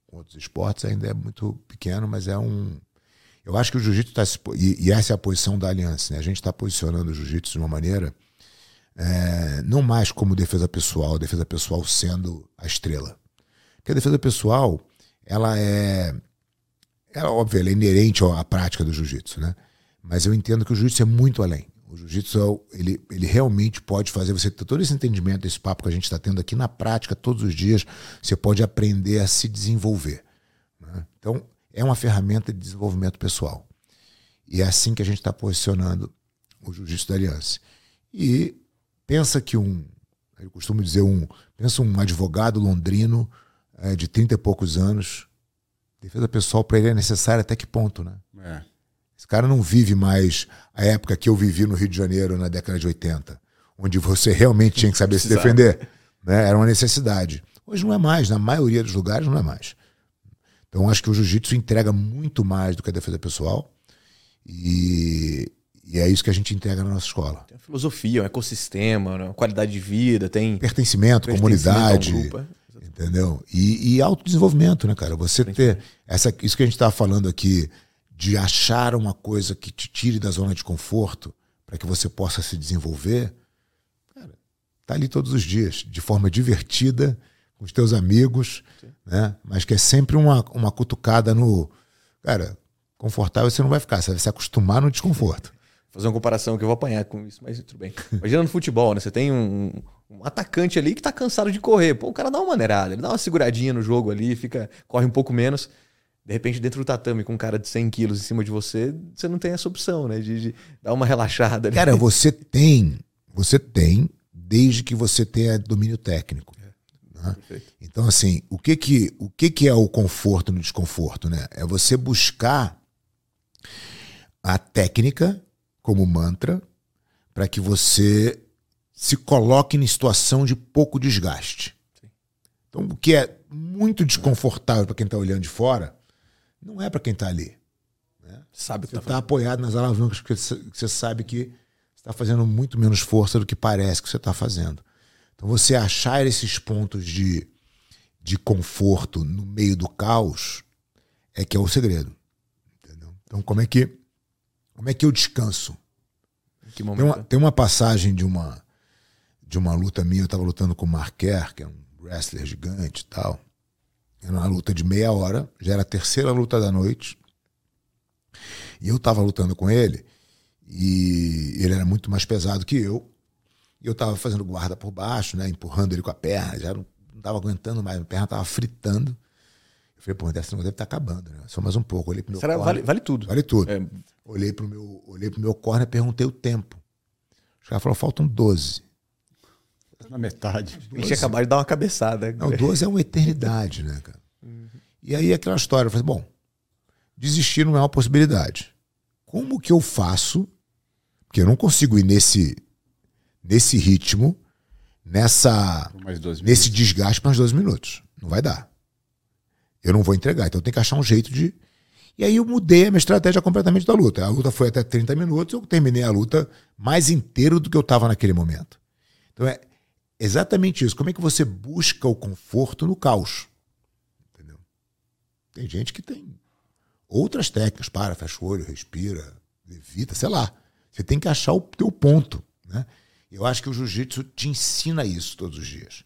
com outros esportes, ainda é muito pequeno, mas é um... Eu acho que o jiu-jitsu está... E, e, essa é a posição da aliança, né? A gente está posicionando o jiu-jitsu de uma maneira... É, não mais como defesa pessoal, defesa pessoal sendo a estrela. Porque a defesa pessoal, ela é. Ela, óbvio, ela é inerente à prática do jiu-jitsu, né? Mas eu entendo que o jiu-jitsu é muito além. O jiu-jitsu, ele, ele realmente pode fazer você ter todo esse entendimento, esse papo que a gente está tendo aqui na prática, todos os dias, você pode aprender a se desenvolver. Né? Então, é uma ferramenta de desenvolvimento pessoal. E é assim que a gente está posicionando o jiu-jitsu da Aliança. E pensa que um, eu costumo dizer um, pensa um advogado londrino é, de 30 e poucos anos. Defesa pessoal para ele é necessária até que ponto, né? É. Esse cara não vive mais a época que eu vivi no Rio de Janeiro na década de 80, onde você realmente tinha que saber se defender. Né? Era uma necessidade. Hoje não é mais, na maioria dos lugares não é mais. Então acho que o jiu-jitsu entrega muito mais do que a defesa pessoal. E, e é isso que a gente entrega na nossa escola. Tem filosofia, um ecossistema, uma qualidade de vida, tem. Pertencimento, pertencimento comunidade. Entendeu? E, e autodesenvolvimento, né, cara? Você ter. Essa, isso que a gente estava falando aqui, de achar uma coisa que te tire da zona de conforto para que você possa se desenvolver, cara, tá ali todos os dias, de forma divertida, com os teus amigos, Sim. né? Mas que é sempre uma, uma cutucada no. Cara, confortável você não vai ficar, você vai se acostumar no desconforto. Vou fazer uma comparação que eu vou apanhar com isso, mas tudo bem. Imagina no futebol, né? Você tem um, um atacante ali que tá cansado de correr. Pô, o cara dá uma maneirada, ele dá uma seguradinha no jogo ali, fica corre um pouco menos. De repente, dentro do tatame, com um cara de 100 quilos em cima de você, você não tem essa opção, né? De, de dar uma relaxada. Ali. Cara, você tem, você tem, desde que você tenha domínio técnico. É, né? Então, assim, o que que, o que que é o conforto no desconforto, né? É você buscar a técnica como mantra para que você se coloque em situação de pouco desgaste. Sim. Então, o que é muito desconfortável para quem está olhando de fora, não é para quem está ali. Né? Sabe você está tá apoiado nas alavancas porque você sabe que está fazendo muito menos força do que parece que você está fazendo. Então, você achar esses pontos de, de conforto no meio do caos é que é o segredo. Entendeu? Então, como é que como é que eu descanso? Tem uma, tem uma passagem de uma de uma luta minha, eu estava lutando com o Marquer, que é um wrestler gigante e tal. Era uma luta de meia hora, já era a terceira luta da noite. E eu estava lutando com ele, e ele era muito mais pesado que eu. E eu estava fazendo guarda por baixo, né, empurrando ele com a perna, já não estava aguentando mais, a perna estava fritando. Eu falei, pô, deve estar acabando, né? Só mais um pouco. Olhei pro meu corner, vale, vale tudo. Vale tudo. É. Olhei pro meu, olhei pro meu corner e perguntei o tempo. Os caras falaram, faltam 12. Na metade. A gente acabar de dar uma cabeçada. Não, 12 é uma eternidade, né, cara? Uhum. E aí aquela história, eu falei, bom, desistir não é uma possibilidade. Como que eu faço? Porque eu não consigo ir nesse, nesse ritmo, nessa nesse desgaste para uns 12 minutos. Não vai dar. Eu não vou entregar. Então eu tenho que achar um jeito de. E aí eu mudei a minha estratégia completamente da luta. A luta foi até 30 minutos, eu terminei a luta mais inteiro do que eu estava naquele momento. Então é, exatamente isso. Como é que você busca o conforto no caos? Entendeu? Tem gente que tem outras técnicas. Para, fecha o olho, respira, levita, sei lá. Você tem que achar o teu ponto, né? Eu acho que o jiu-jitsu te ensina isso todos os dias.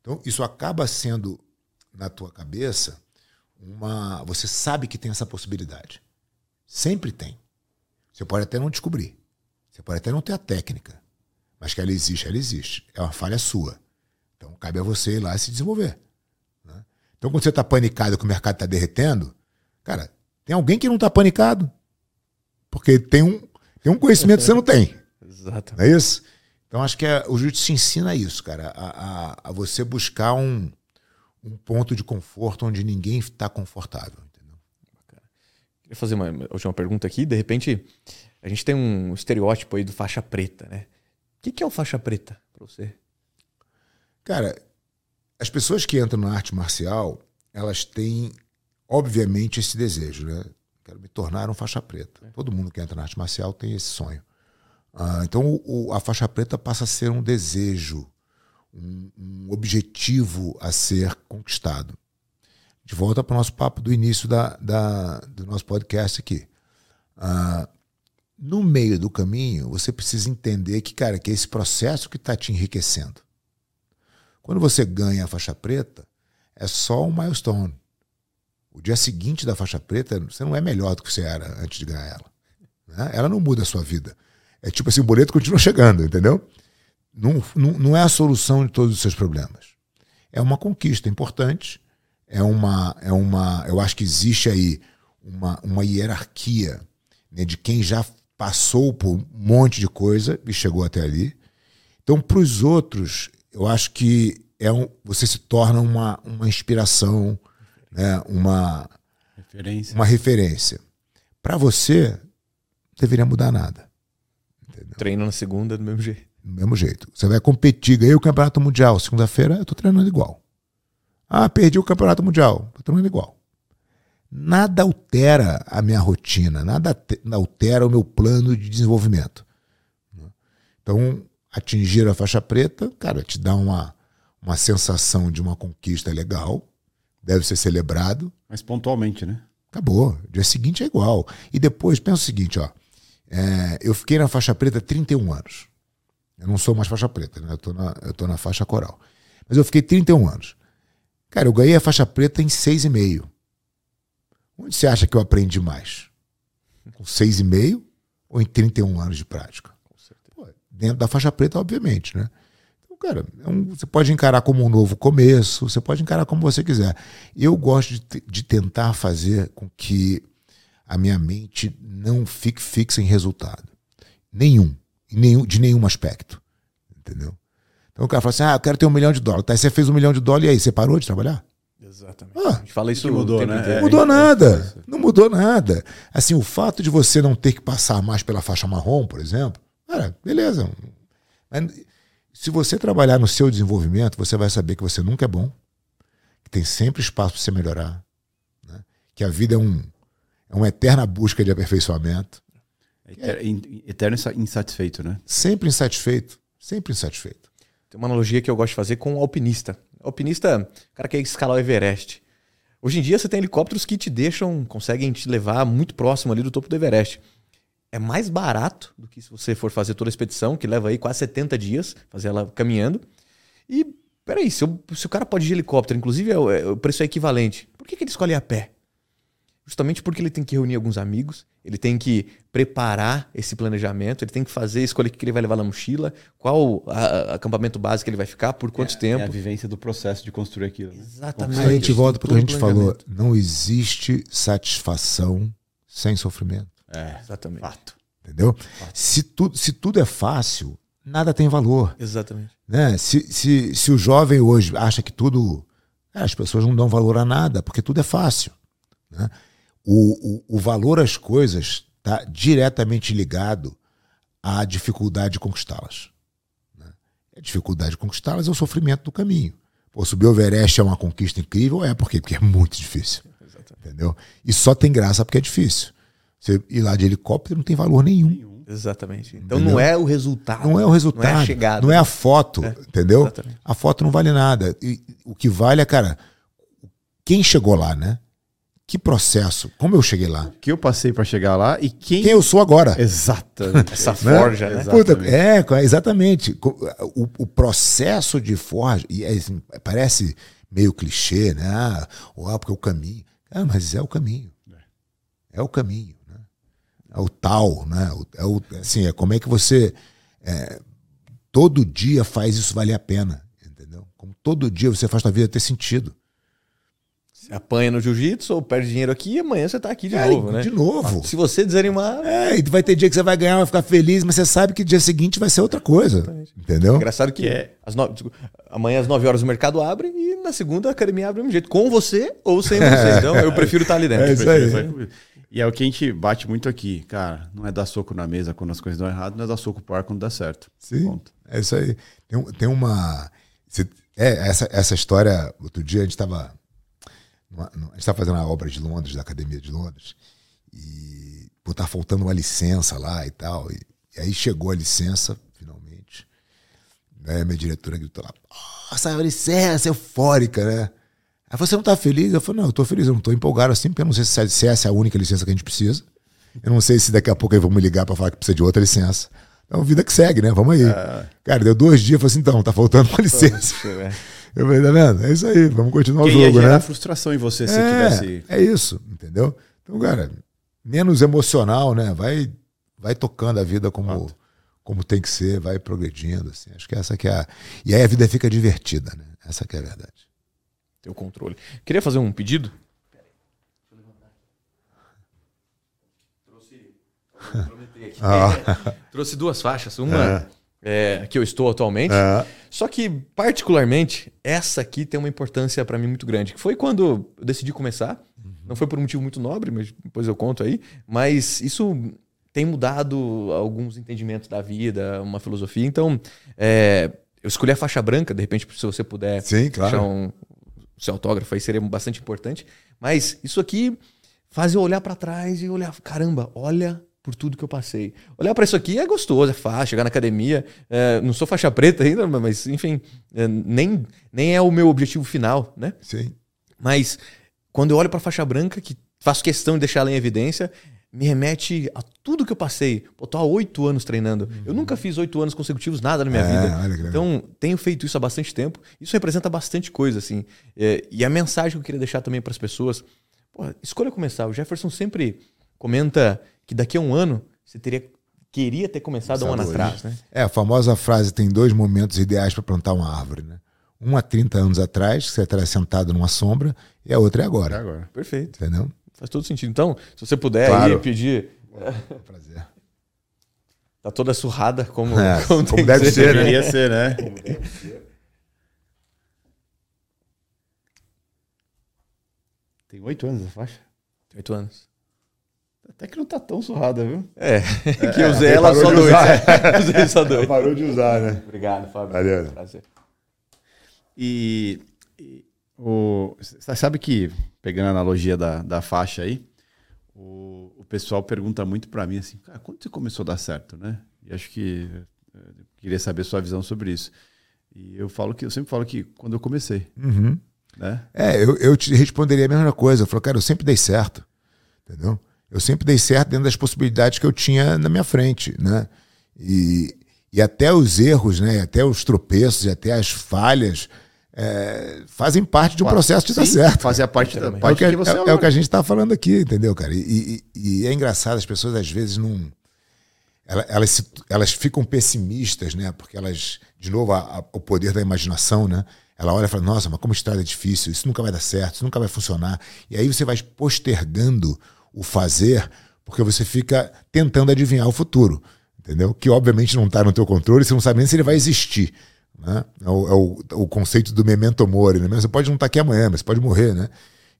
Então, isso acaba sendo na tua cabeça uma, você sabe que tem essa possibilidade. Sempre tem. Você pode até não descobrir. Você pode até não ter a técnica. Mas que ela existe, ela existe. É uma falha sua. Então cabe a você ir lá e se desenvolver. Né? Então, quando você está panicado que o mercado está derretendo, cara, tem alguém que não está panicado. Porque tem um, tem um conhecimento que você não tem. [LAUGHS] Exato. Não é isso? Então, acho que é, o jiu-jitsu te ensina isso, cara. A, a, a, você buscar um, um ponto de conforto onde ninguém está confortável. Entendeu? Queria fazer uma última pergunta aqui. De repente, a gente tem um estereótipo aí do faixa preta, né? O que, que é o faixa preta para você? Cara, as pessoas que entram na arte marcial, elas têm, obviamente, esse desejo, né? Quero me tornar um faixa preta. É. Todo mundo que entra na arte marcial tem esse sonho. Ah, então, o, a faixa preta passa a ser um desejo, um, um objetivo a ser conquistado. De volta para o nosso papo do início da, da, do nosso podcast aqui. Ah, no meio do caminho, você precisa entender que, cara, que é esse processo que está te enriquecendo. Quando você ganha a faixa preta, é só um milestone. O dia seguinte da faixa preta, você não é melhor do que você era antes de ganhar ela. Né? Ela não muda a sua vida. É tipo assim, o boleto continua chegando, entendeu? Não, não, não é a solução de todos os seus problemas. É uma conquista importante, é uma, é uma eu acho que existe aí uma, uma hierarquia né, de quem já passou por um monte de coisa e chegou até ali. Então, para os outros, eu acho que é um, você se torna uma, uma inspiração, né? uma referência. Uma referência. Para você, não deveria mudar nada. Entendeu? Treino na segunda do mesmo jeito. Do mesmo jeito. Você vai competir, ganhei o campeonato mundial. Segunda-feira eu estou treinando igual. Ah, perdi o campeonato mundial. Estou treinando igual. Nada altera a minha rotina, nada altera o meu plano de desenvolvimento. Então, atingir a faixa preta, cara, te dá uma, uma sensação de uma conquista legal, deve ser celebrado. Mas pontualmente, né? Acabou. Dia seguinte é igual. E depois, pensa o seguinte, ó. É, eu fiquei na faixa preta 31 anos. Eu não sou mais faixa preta, né? Eu tô, na, eu tô na faixa coral. Mas eu fiquei 31 anos. Cara, eu ganhei a faixa preta em 6,5. Onde você acha que eu aprendi mais? Com 6,5 ou em 31 anos de prática? dentro da faixa preta, obviamente, né? Então, cara, é um, você pode encarar como um novo começo, você pode encarar como você quiser. Eu gosto de, de tentar fazer com que a minha mente não fique fixa em resultado. Nenhum. nenhum de nenhum aspecto. Entendeu? Então o cara fala assim: ah, eu quero ter um milhão de dólares. Tá, aí você fez um milhão de dólares e aí você parou de trabalhar? Exatamente. Ah, a gente fala isso mudou, né? Não mudou nada. Não mudou nada. Assim, o fato de você não ter que passar mais pela faixa marrom, por exemplo, Cara, beleza. Mas se você trabalhar no seu desenvolvimento, você vai saber que você nunca é bom, que tem sempre espaço para você melhorar, né? que a vida é, um, é uma eterna busca de aperfeiçoamento. É eterno insatisfeito, né? Sempre insatisfeito. Sempre insatisfeito. Tem uma analogia que eu gosto de fazer com o alpinista. Alpinista, o cara quer escalar o Everest. Hoje em dia você tem helicópteros que te deixam, conseguem te levar muito próximo ali do topo do Everest é mais barato do que se você for fazer toda a expedição, que leva aí quase 70 dias, fazer ela caminhando. E, peraí, se, eu, se o cara pode ir de helicóptero, inclusive é, é, o preço é equivalente, por que, que ele escolhe a pé? Justamente porque ele tem que reunir alguns amigos, ele tem que preparar esse planejamento, ele tem que fazer, escolher o que ele vai levar na mochila, qual a, a, acampamento básico que ele vai ficar, por quanto é, tempo. É a vivência do processo de construir aquilo. Né? Exatamente. a gente volta para o que a gente falou. Não existe satisfação sem sofrimento. É, exatamente. Fato. Entendeu? Fato. Se, tu, se tudo é fácil, nada tem valor. Exatamente. Né? Se, se, se o jovem hoje acha que tudo. É, as pessoas não dão valor a nada, porque tudo é fácil. Né? O, o, o valor às coisas está diretamente ligado à dificuldade de conquistá-las. Né? A dificuldade de conquistá-las é o sofrimento do caminho. Pô, subir o Everest é uma conquista incrível? É, por quê? Porque é muito difícil. [LAUGHS] Exatamente. Entendeu? E só tem graça porque é difícil. Você ir lá de helicóptero não tem valor nenhum. nenhum. Exatamente. Então entendeu? não é o resultado. Não é o resultado. Não é a chegada. Não é a foto, é, entendeu? Exatamente. A foto não vale nada. E, o que vale é, cara, quem chegou lá, né? Que processo, como eu cheguei lá. que eu passei para chegar lá e quem. Quem eu sou agora. Exatamente. [LAUGHS] Essa forja, né? Puta, é, exatamente. O, o, processo de forja, e é, assim, parece meio clichê, né? Ah, porque é o caminho. Ah, mas é o caminho. É o caminho. Né? É o tal, né? É o, assim, é como é que você é, todo dia faz isso valer a pena, entendeu? Como todo dia você faz a vida ter sentido. Você apanha no jiu-jitsu ou perde dinheiro aqui e amanhã você tá aqui de é, novo, né? De novo. Se você desanimar. É, e vai ter dia que você vai ganhar, vai ficar feliz, mas você sabe que dia seguinte vai ser outra coisa. Exatamente. Entendeu? Engraçado que é. Às no... amanhã às 9 horas o mercado abre e na segunda a academia abre do mesmo jeito. Com você ou sem você. [LAUGHS] Então eu prefiro estar ali dentro. É isso aí. E é o que a gente bate muito aqui, cara. Não é dar soco na mesa quando as coisas dão errado, não é dar soco pro ar quando dá certo. Sim. Ponto. É isso aí. Tem, tem uma. É, essa, essa história. Outro dia a gente estava. A gente estava fazendo a obra de Londres, da Academia de Londres, e pô, tá faltando uma licença lá e tal. E, e aí chegou a licença, finalmente. Aí a minha diretora gritou lá: Nossa, a licença eufórica, né? Aí você não tá feliz? Eu falei, não, eu tô feliz, eu não tô empolgado assim, porque eu não sei se essa é a única licença que a gente precisa. Eu não sei se daqui a pouco aí vão me ligar para falar que precisa de outra licença. Então, vida que segue, né? Vamos aí. É. Cara, deu dois dias, eu falei assim, então, tá faltando uma licença. É. Eu falei, tá vendo? É isso aí, vamos continuar Quem o jogo, ia né? frustração em você se é, tivesse... É isso, entendeu? Então, cara, menos emocional, né? Vai, vai tocando a vida como, como tem que ser, vai progredindo, assim. Acho que essa que é a... E aí a vida fica divertida, né? Essa que é a verdade ter o controle. Queria fazer um pedido? Trouxe. Aqui. Ah. Trouxe duas faixas. Uma é. É, que eu estou atualmente. É. Só que, particularmente, essa aqui tem uma importância para mim muito grande. Que foi quando eu decidi começar. Uhum. Não foi por um motivo muito nobre, mas depois eu conto aí. Mas isso tem mudado alguns entendimentos da vida, uma filosofia. Então, é, eu escolhi a faixa branca, de repente, se você puder Sim, claro. deixar um, seu autógrafo aí seria bastante importante. Mas isso aqui faz eu olhar para trás e olhar, caramba, olha por tudo que eu passei. Olhar para isso aqui é gostoso, é fácil, chegar na academia. É, não sou faixa preta ainda, mas enfim, é, nem, nem é o meu objetivo final, né? Sim. Mas quando eu olho para faixa branca, que faço questão de deixar ela em evidência, me remete a tudo que eu passei. Pô, tô há oito anos treinando. Uhum. Eu nunca fiz oito anos consecutivos, nada na minha é, vida. Então, tenho feito isso há bastante tempo. Isso representa bastante coisa, assim. É, e a mensagem que eu queria deixar também para as pessoas: pô, escolha começar. O Jefferson sempre comenta que daqui a um ano você teria queria ter começado há um ano atrás, né? É, a famosa frase tem dois momentos ideais para plantar uma árvore, né? Um há 30 anos atrás, que você estaria sentado numa sombra, e a outra é agora. É agora. Perfeito. Entendeu? Faz todo sentido. Então, se você puder claro. aí pedir. [LAUGHS] Prazer. Tá toda surrada, como, é, [LAUGHS] como, como deve ser. ser né? Deveria ser, né? Como deve ser. Tem oito anos a faixa? Tem oito anos. Até que não tá tão surrada, viu? É, é que eu usei ela [LAUGHS] só dois. É. usei só dois. Parou de usar, né? Obrigado, Fábio. Valeu. Prazer. E, e o, você sabe que, pegando a analogia da, da faixa aí, o, o pessoal pergunta muito para mim assim, cara, quando você começou a dar certo, né? E acho que eu eh, queria saber sua visão sobre isso. E eu falo que eu sempre falo que quando eu comecei, uhum. né? É, eu, eu te responderia a mesma coisa. Eu falo, cara, eu sempre dei certo, entendeu? Eu sempre dei certo dentro das possibilidades que eu tinha na minha frente, né? E, e até os erros, né? Até os tropeços, e até as falhas é, fazem parte de um processo de Sim, dar certo. Fazem a parte da parte é, que você é, é, o que a gente está falando aqui, entendeu, cara? E, e, e, é engraçado, as pessoas às vezes não. Elas, elas, se, elas ficam pessimistas, né? Porque elas, de novo, a, a, o poder da imaginação, né? Ela olha e fala: Nossa, mas como estrada é difícil, isso nunca vai dar certo, isso nunca vai funcionar. E aí você vai postergando o fazer, porque você fica tentando adivinhar o futuro, entendeu? Que obviamente não está no teu controle, você não sabe nem se ele vai existir. Né? É, o, é o, o, conceito do memento mori. Né? Você pode não estar aqui amanhã, mas você pode morrer. Né?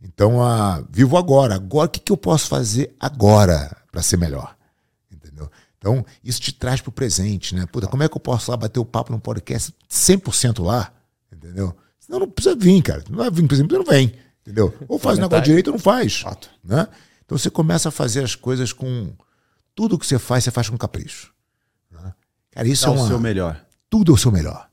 Então, a, vivo agora. Agora, o que, que eu posso fazer agora para ser melhor? Entendeu? Então, isso te traz para o presente. Né? Puta, como é que eu posso lá bater o papo num podcast 100% lá? Entendeu? Senão não precisa vir, cara. Não vai vir, por exemplo, não vem. Entendeu? Ou faz o negócio direito ou não faz. Fato. Né? Então você começa a fazer as coisas com. Tudo que você faz, você faz com capricho. Né? Cara, isso Dá é uma, o seu melhor. Tudo é o seu melhor.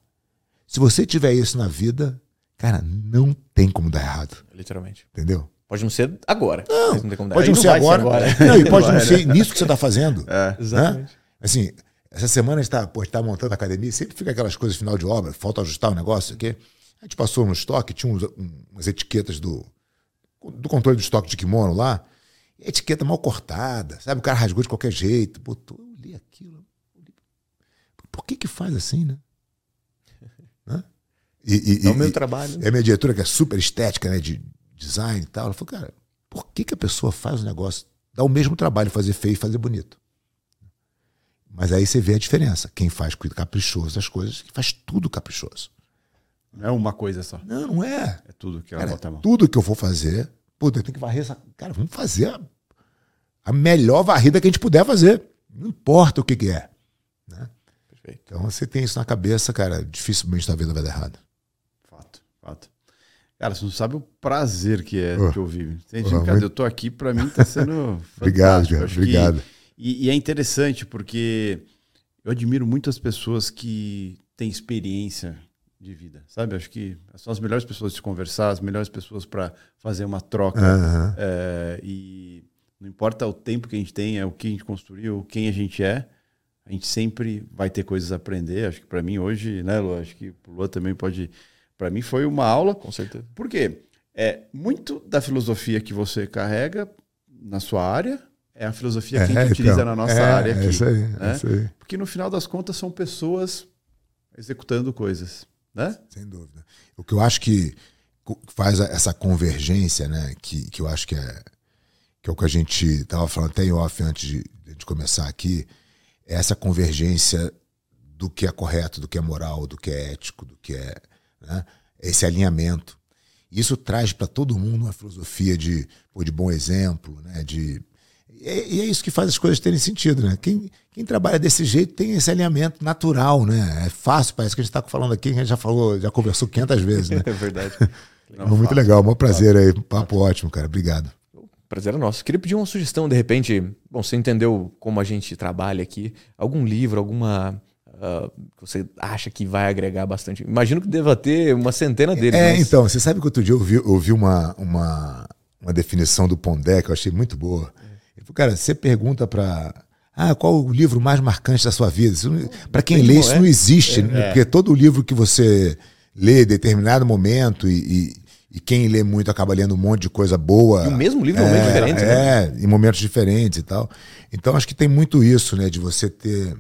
Se você tiver isso na vida, cara, não tem como dar errado. Literalmente. Entendeu? Pode não ser agora. Não, não pode não, não ser, agora. agora. Não, e [LAUGHS] pode não ser nisso que você está fazendo. É. Exatamente. Né? Assim, essa semana a gente está tá montando a academia, sempre fica aquelas coisas final de obra, falta ajustar o negócio aqui. A gente passou no estoque, tinha uns, umas etiquetas do, do controle do estoque de kimono lá, etiqueta mal cortada, sabe? O cara rasgou de qualquer jeito. Botou, eu li aquilo. Por que que faz assim, né? [LAUGHS] E, e, é o meu e, trabalho. É a minha diretora, que é super estética, né? De design e tal. Ela falou, cara, por que, que a pessoa faz um negócio? Dá o mesmo trabalho fazer feio e fazer bonito. Mas aí você vê a diferença. Quem faz caprichoso as coisas, faz tudo caprichoso. Não é uma coisa só. Não, não é. É tudo que ela cara, bota a mão. Tudo que eu for fazer, pô, eu tenho que varrer essa. Cara, vamos fazer a, a melhor varrida que a gente puder fazer. Não importa o que, que é. Né? Perfeito. Então você tem isso na cabeça, cara, dificilmente na vida vai dar errado. Fato, fato. Cara, você não sabe o prazer que é oh. te ouvir. Entende? Oh, cara, eu tô aqui, para mim tá sendo [LAUGHS] Obrigado, cara. Obrigado. Que, e, e, é interessante porque eu admiro muito as pessoas que têm experiência de vida, sabe? Acho que são as melhores pessoas de conversar, as melhores pessoas para fazer uma troca. Uhum. É, e não importa o tempo que a gente tem, é o que a gente construiu, quem a gente é. A gente sempre vai ter coisas a aprender. Acho que para mim hoje, né, Lu? Acho que o Lu também pode. Para mim foi uma aula. Com certeza. Por quê? É, muito da filosofia que você carrega na sua área é a filosofia é, que a gente então, utiliza na nossa é, área aqui. É isso aí, né? é isso aí. Porque no final das contas são pessoas executando coisas. Né? Sem dúvida. O que eu acho que faz essa convergência, né? Que, que eu acho que é, que é o que a gente estava falando até em off antes de, de começar aqui, é essa convergência do que é correto, do que é moral, do que é ético, do que é né? esse alinhamento. Isso traz para todo mundo uma filosofia de, de bom exemplo, né? de e é isso que faz as coisas terem sentido, né? Quem, quem trabalha desse jeito tem esse alinhamento natural, né? É fácil, parece que a gente está falando aqui, a gente já falou, já conversou 500 vezes, né? [LAUGHS] é verdade. Não, muito fácil. legal, um prazer aí, papo ótimo, cara. Obrigado. Prazer é nosso. Queria pedir uma sugestão, de repente, bom, você entendeu como a gente trabalha aqui, algum livro, alguma Uh, você acha que vai agregar bastante? Imagino que deva ter uma centena deles. É, mas... então, você sabe que outro dia eu ouvi, eu ouvi uma, uma, uma definição do Pondé que eu achei muito boa. Cara, você pergunta para ah, qual o livro mais marcante da sua vida? Para quem lê, isso não existe, é, né? é. porque todo livro que você lê em determinado momento e, e, e, quem lê muito acaba lendo um monte de coisa boa. E o mesmo livro em é, momentos diferentes, é, né? É, em momentos diferentes e tal. Então acho que tem muito isso, né, de você ter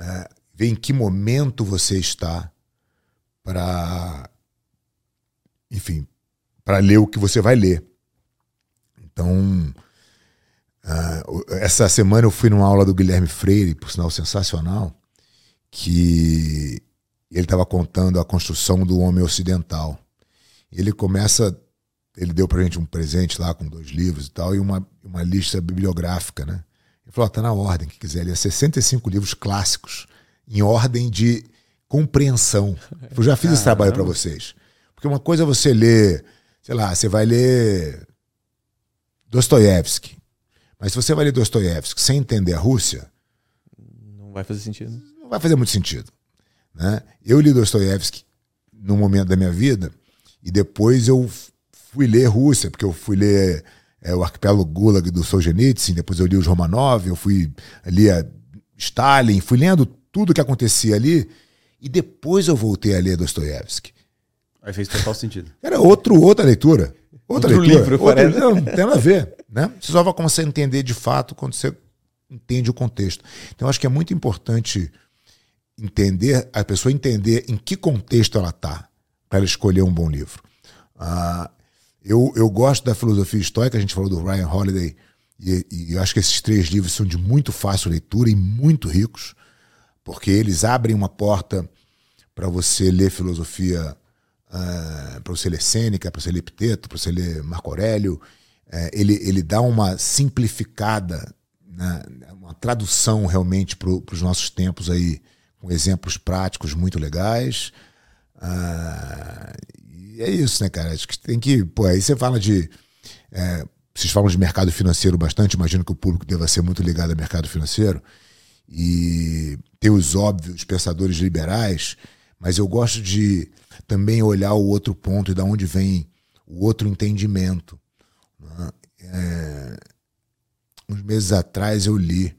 é, ver em que momento você está para, enfim, para ler o que você vai ler. Então Uh, essa semana eu fui numa aula do Guilherme Freire, por sinal sensacional, que ele estava contando a construção do homem ocidental. Ele começa, ele deu para gente um presente lá com dois livros e tal, e uma, uma lista bibliográfica, né? Ele falou: tá na ordem, que quiser ler 65 livros clássicos, em ordem de compreensão. Eu já fiz esse trabalho para vocês. Porque uma coisa é você ler, sei lá, você vai ler Dostoiévski. Mas se você vai ler Dostoiévski sem entender a Rússia. Não vai fazer sentido. Não vai fazer muito sentido. Né? Eu li Dostoiévski num momento da minha vida e depois eu fui ler Rússia, porque eu fui ler é, o Arquipélago Gulag do Solzhenitsyn, depois eu li os Romanov, eu fui ali a Stalin, fui lendo tudo que acontecia ali e depois eu voltei a ler Dostoiévski. Aí fez total sentido. Era outro, outra leitura. Outra Outro leitura. livro, Outro, não, não tem nada a ver. Né? Só vai começar a entender de fato quando você entende o contexto. Então, acho que é muito importante entender, a pessoa entender em que contexto ela está para ela escolher um bom livro. Ah, eu, eu gosto da filosofia estoica, a gente falou do Ryan Holiday, e, e eu acho que esses três livros são de muito fácil leitura e muito ricos, porque eles abrem uma porta para você ler filosofia ah, para você ler Sêneca, para você ler Epiteto, para você ler Marco Aurélio. Uh, ele, ele dá uma simplificada, né, uma tradução realmente para os nossos tempos aí, com exemplos práticos muito legais. Uh, e é isso, né, cara? Acho que tem que. Pô, aí você fala de. É, vocês falam de mercado financeiro bastante, imagino que o público deva ser muito ligado ao mercado financeiro. E tem os óbvios pensadores liberais, mas eu gosto de também olhar o outro ponto e da onde vem o outro entendimento. É, uns meses atrás eu li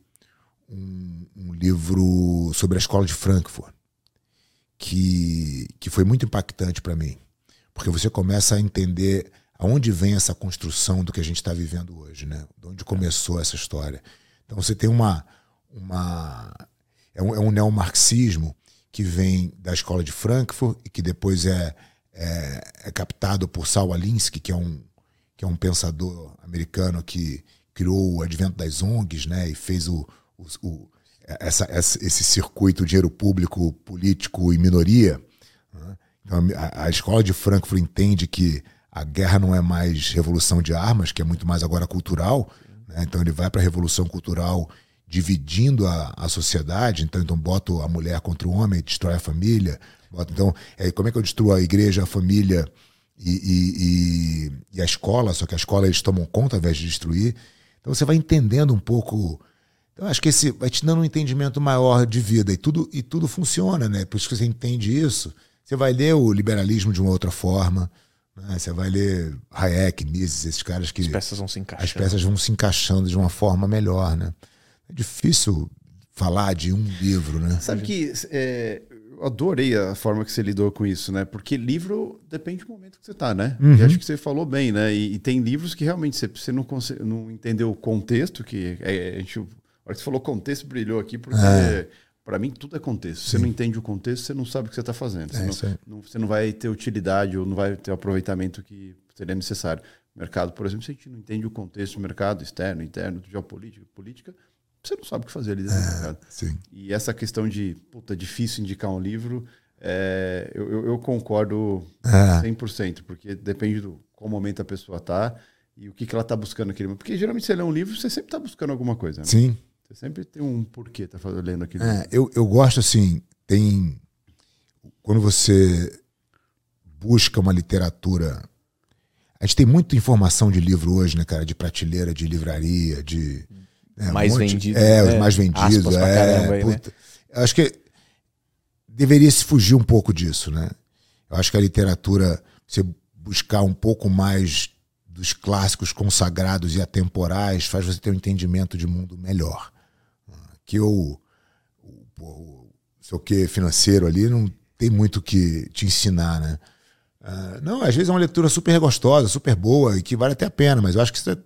um, um, livro sobre a escola de Frankfurt, que, que foi muito impactante para mim, porque você começa a entender aonde vem essa construção do que a gente está vivendo hoje, né? De onde começou essa história. Então você tem uma. uma é um, é um neomarxismo que vem da escola de Frankfurt e que depois é, é, é captado por Saul Alinsky, que é um, que é um pensador americano que criou o advento das ONGs né, e fez o, o, o essa, esse circuito dinheiro público, político e minoria. Né? Então, a, a escola de Frankfurt entende que a guerra não é mais revolução de armas, que é muito mais agora cultural. Né? Então ele vai para a revolução cultural dividindo a, a sociedade. Então, então bota a mulher contra o homem, destrói a família. Bota, então, é, como é que eu destruo a igreja, a família e, e, e, e, a escola? Só que a escola eles tomam conta ao invés de destruir. Então você vai entendendo um pouco. Então, acho que esse vai te dando um entendimento maior de vida e tudo, e tudo funciona, né? Por isso que você entende isso. Você vai ler o liberalismo de uma outra forma. Né? Você vai ler Hayek, Mises, esses caras que. As peças vão se encaixando. As peças vão se encaixando de uma forma melhor, né? É difícil falar de um livro, né? Sabe que é, eu adorei a forma que você lidou com isso, né? Porque livro depende do momento que você está, né? Uhum. E acho que você falou bem, né? E, e, tem livros que realmente você, você não, consegue, não entendeu o contexto, que é, a gente. A hora que você falou contexto, brilhou aqui, porque. É para mim, tudo é contexto. Sim. Você não entende o contexto, você não sabe o que você está fazendo. É, você, não, não, você, não, vai ter utilidade ou não vai ter o aproveitamento que seria necessário. mercado, por exemplo, se a gente não entende o contexto do mercado externo, interno, geopolítica, política, você não sabe o que fazer ali dentro é, do mercado. Sim. E essa questão de, puta, difícil indicar um livro, é, eu, eu, eu, concordo é. 100%, porque depende do qual momento a pessoa está e o que, que ela está buscando aquele Porque geralmente você lê um livro, você sempre está buscando alguma coisa. Né? Sim. Você sempre tem um porquê, tá lendo aqui. É, eu, eu gosto assim, tem. Quando você busca uma literatura. A gente tem muita informação de livro hoje, né, cara? De prateleira, de livraria, de. Né, mais um vendido. É, os né? mais vendidos. É, aí, né? Acho que deveria se fugir um pouco disso, né? Eu acho que a literatura, você buscar um pouco mais dos clássicos consagrados e atemporais, faz você ter um entendimento de mundo melhor que o, o, o seu que financeiro ali não tem muito que te ensinar, né? Uh, não, às vezes é uma leitura super gostosa, super boa e que vale até a pena, mas eu acho que você,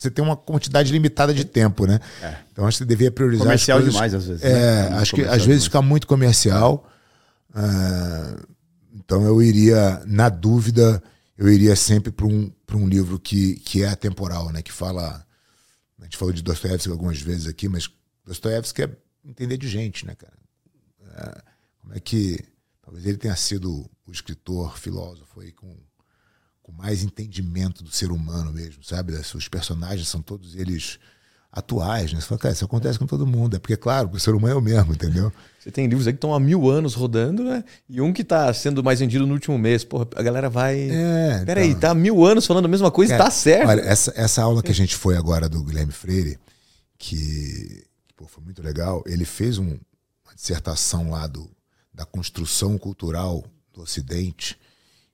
você tem uma quantidade limitada de tempo, né? É. Então acho que você devia priorizar. Comercial coisas, demais, às vezes. É, né? acho que às vezes fica muito comercial. Uh, então eu iria, na dúvida, eu iria sempre para um, um livro que, que é atemporal, né? Que fala. A gente falou de Dostoiévski algumas vezes aqui, mas Dostoiévski é entender de gente, né, cara? É, como é que. Talvez ele tenha sido o escritor, filósofo aí com, com mais entendimento do ser humano mesmo, sabe? Os personagens são todos eles atuais, né? Você fala, cara, isso acontece com todo mundo. É porque, claro, o ser humano é o mesmo, entendeu? [LAUGHS] Você tem livros aí que estão há mil anos rodando, né? E um que está sendo mais vendido no último mês. Porra, a galera vai. É, Peraí, então... tá há mil anos falando a mesma coisa e tá certo. Olha, essa, essa aula que a gente foi agora do Guilherme Freire, que pô, foi muito legal. Ele fez um, uma dissertação lá do, da construção cultural do Ocidente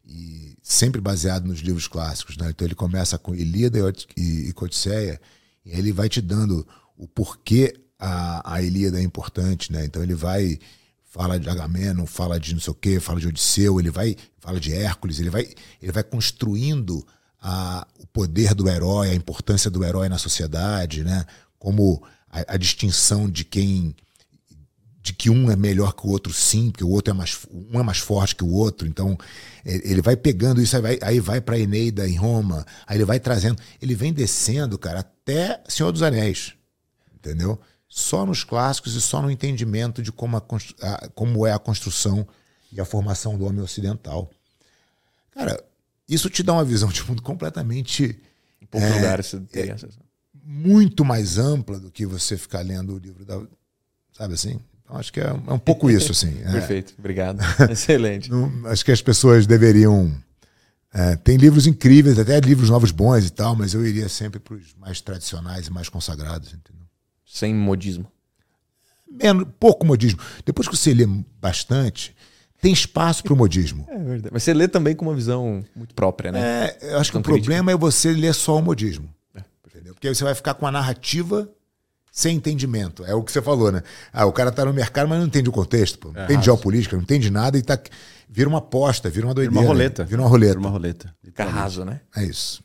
e sempre baseado nos livros clássicos. Né? Então ele começa com Ilíada e, Odisseia e ele vai te dando o porquê a, a Ilíada é importante. Né? Então ele vai fala de Agamenon, fala de não sei o quê, fala de Odisseu, ele vai fala de Hércules, ele vai ele vai construindo a, o poder do herói, a importância do herói na sociedade, né? Como a, a, distinção de quem de que um é melhor que o outro sim, porque o outro é mais um é mais forte que o outro. Então ele vai pegando isso aí vai, aí vai para Eneida em Roma, aí ele vai trazendo, ele vem descendo, cara, até Senhor dos Anéis. Entendeu? Só nos clássicos e só no entendimento de como, a, a, como é a construção e a formação do homem ocidental. Cara, isso te dá uma visão de mundo completamente. Em poucos é, lugares você tem é, muito mais ampla do que você ficar lendo o livro da. Sabe assim? Então, acho que é, é um pouco isso, assim. [LAUGHS] É. Perfeito, obrigado. [LAUGHS] Excelente. Acho que as pessoas deveriam. É, tem livros incríveis, até livros novos bons e tal, mas eu iria sempre para os mais tradicionais e mais consagrados, entendeu? Sem modismo. Menos, pouco modismo. Depois que você lê bastante, tem espaço para o modismo. É verdade. Mas você lê também com uma visão muito própria, né? É, eu acho que o problema é você ler só o modismo. É, entendeu? Porque aí você vai ficar com a narrativa sem entendimento. É o que você falou, né? Ah, o cara tá no mercado, mas não entende o contexto, pô. não é entende geopolítica, não entende nada e tá. Vira uma aposta, vira uma doideira. Vira uma roleta. Vira uma roleta. Vira uma roleta. Fica raso, né? É isso.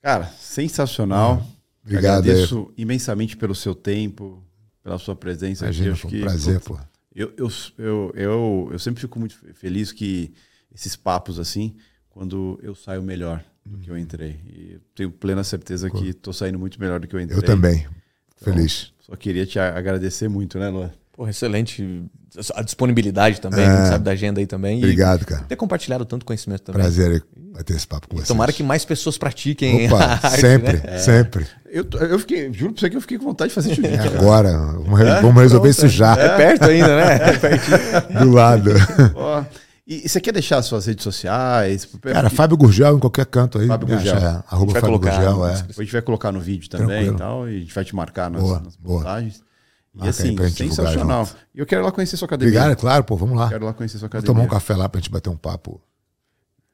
Cara, sensacional. Ah, obrigado. Agradeço aí. imensamente pelo seu tempo, pela sua presença Imagina, aqui. Foi um que, prazer, pô. Eu, eu, eu, eu, eu sempre fico muito feliz que esses papos assim, quando eu saio melhor do que eu entrei. E tenho plena certeza que estou saindo muito melhor do que eu entrei. Eu também. Então, Feliz. Só queria te agradecer muito, né, Luan? Porra, excelente. A disponibilidade também, é. sabe da agenda aí também. Obrigado, cara. Ter compartilhado tanto conhecimento também. Prazer bater esse papo com você. Tomara que mais pessoas pratiquem. Opa, [LAUGHS] arte, sempre, né? sempre. Eu, eu fiquei, juro pra você que eu fiquei com vontade de fazer jiu É agora, vamos, é? vamos resolver isso já. É perto ainda, né? [LAUGHS] É Do lado. Oh. E, você quer deixar suas redes sociais? Cara, Fábio Gurgel em qualquer canto aí. Fábio Gurgel. É, arroba Fábio colocar, Gurgel, é. A gente vai colocar no vídeo também Tranquilo. e tal, e a gente vai te marcar nas, boa, nas postagens. E assim, sensacional. E eu quero lá conhecer sua academia. Obrigado, claro, pô, vamos lá. Quero lá conhecer sua academia. Vou tomar um café lá pra gente bater um papo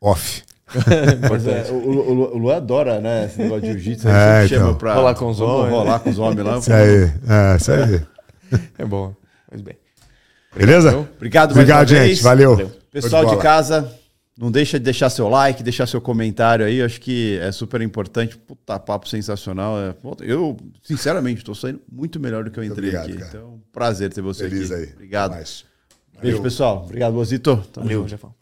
off. [LAUGHS] é, o, o, o Lu adora, né? Esse negócio de jiu-jitsu. É, então. chama pra rolar com os homens. Rolar com os homens lá. Isso aí, é, isso aí. [LAUGHS] É bom. Pois bem. Beleza? Obrigado, Obrigado, gente. Vez. Valeu. Valeu. Pessoal de, de casa, não deixa de deixar seu like, deixar seu comentário aí. Acho que é super importante. Puta, papo sensacional. É, eu, sinceramente, estou saindo muito melhor do que eu entrei obrigado, aqui. Cara. Então, prazer ter você Feliz aqui. aí. Obrigado. Beijo, pessoal. Obrigado, Bozito. Valeu, Jefão.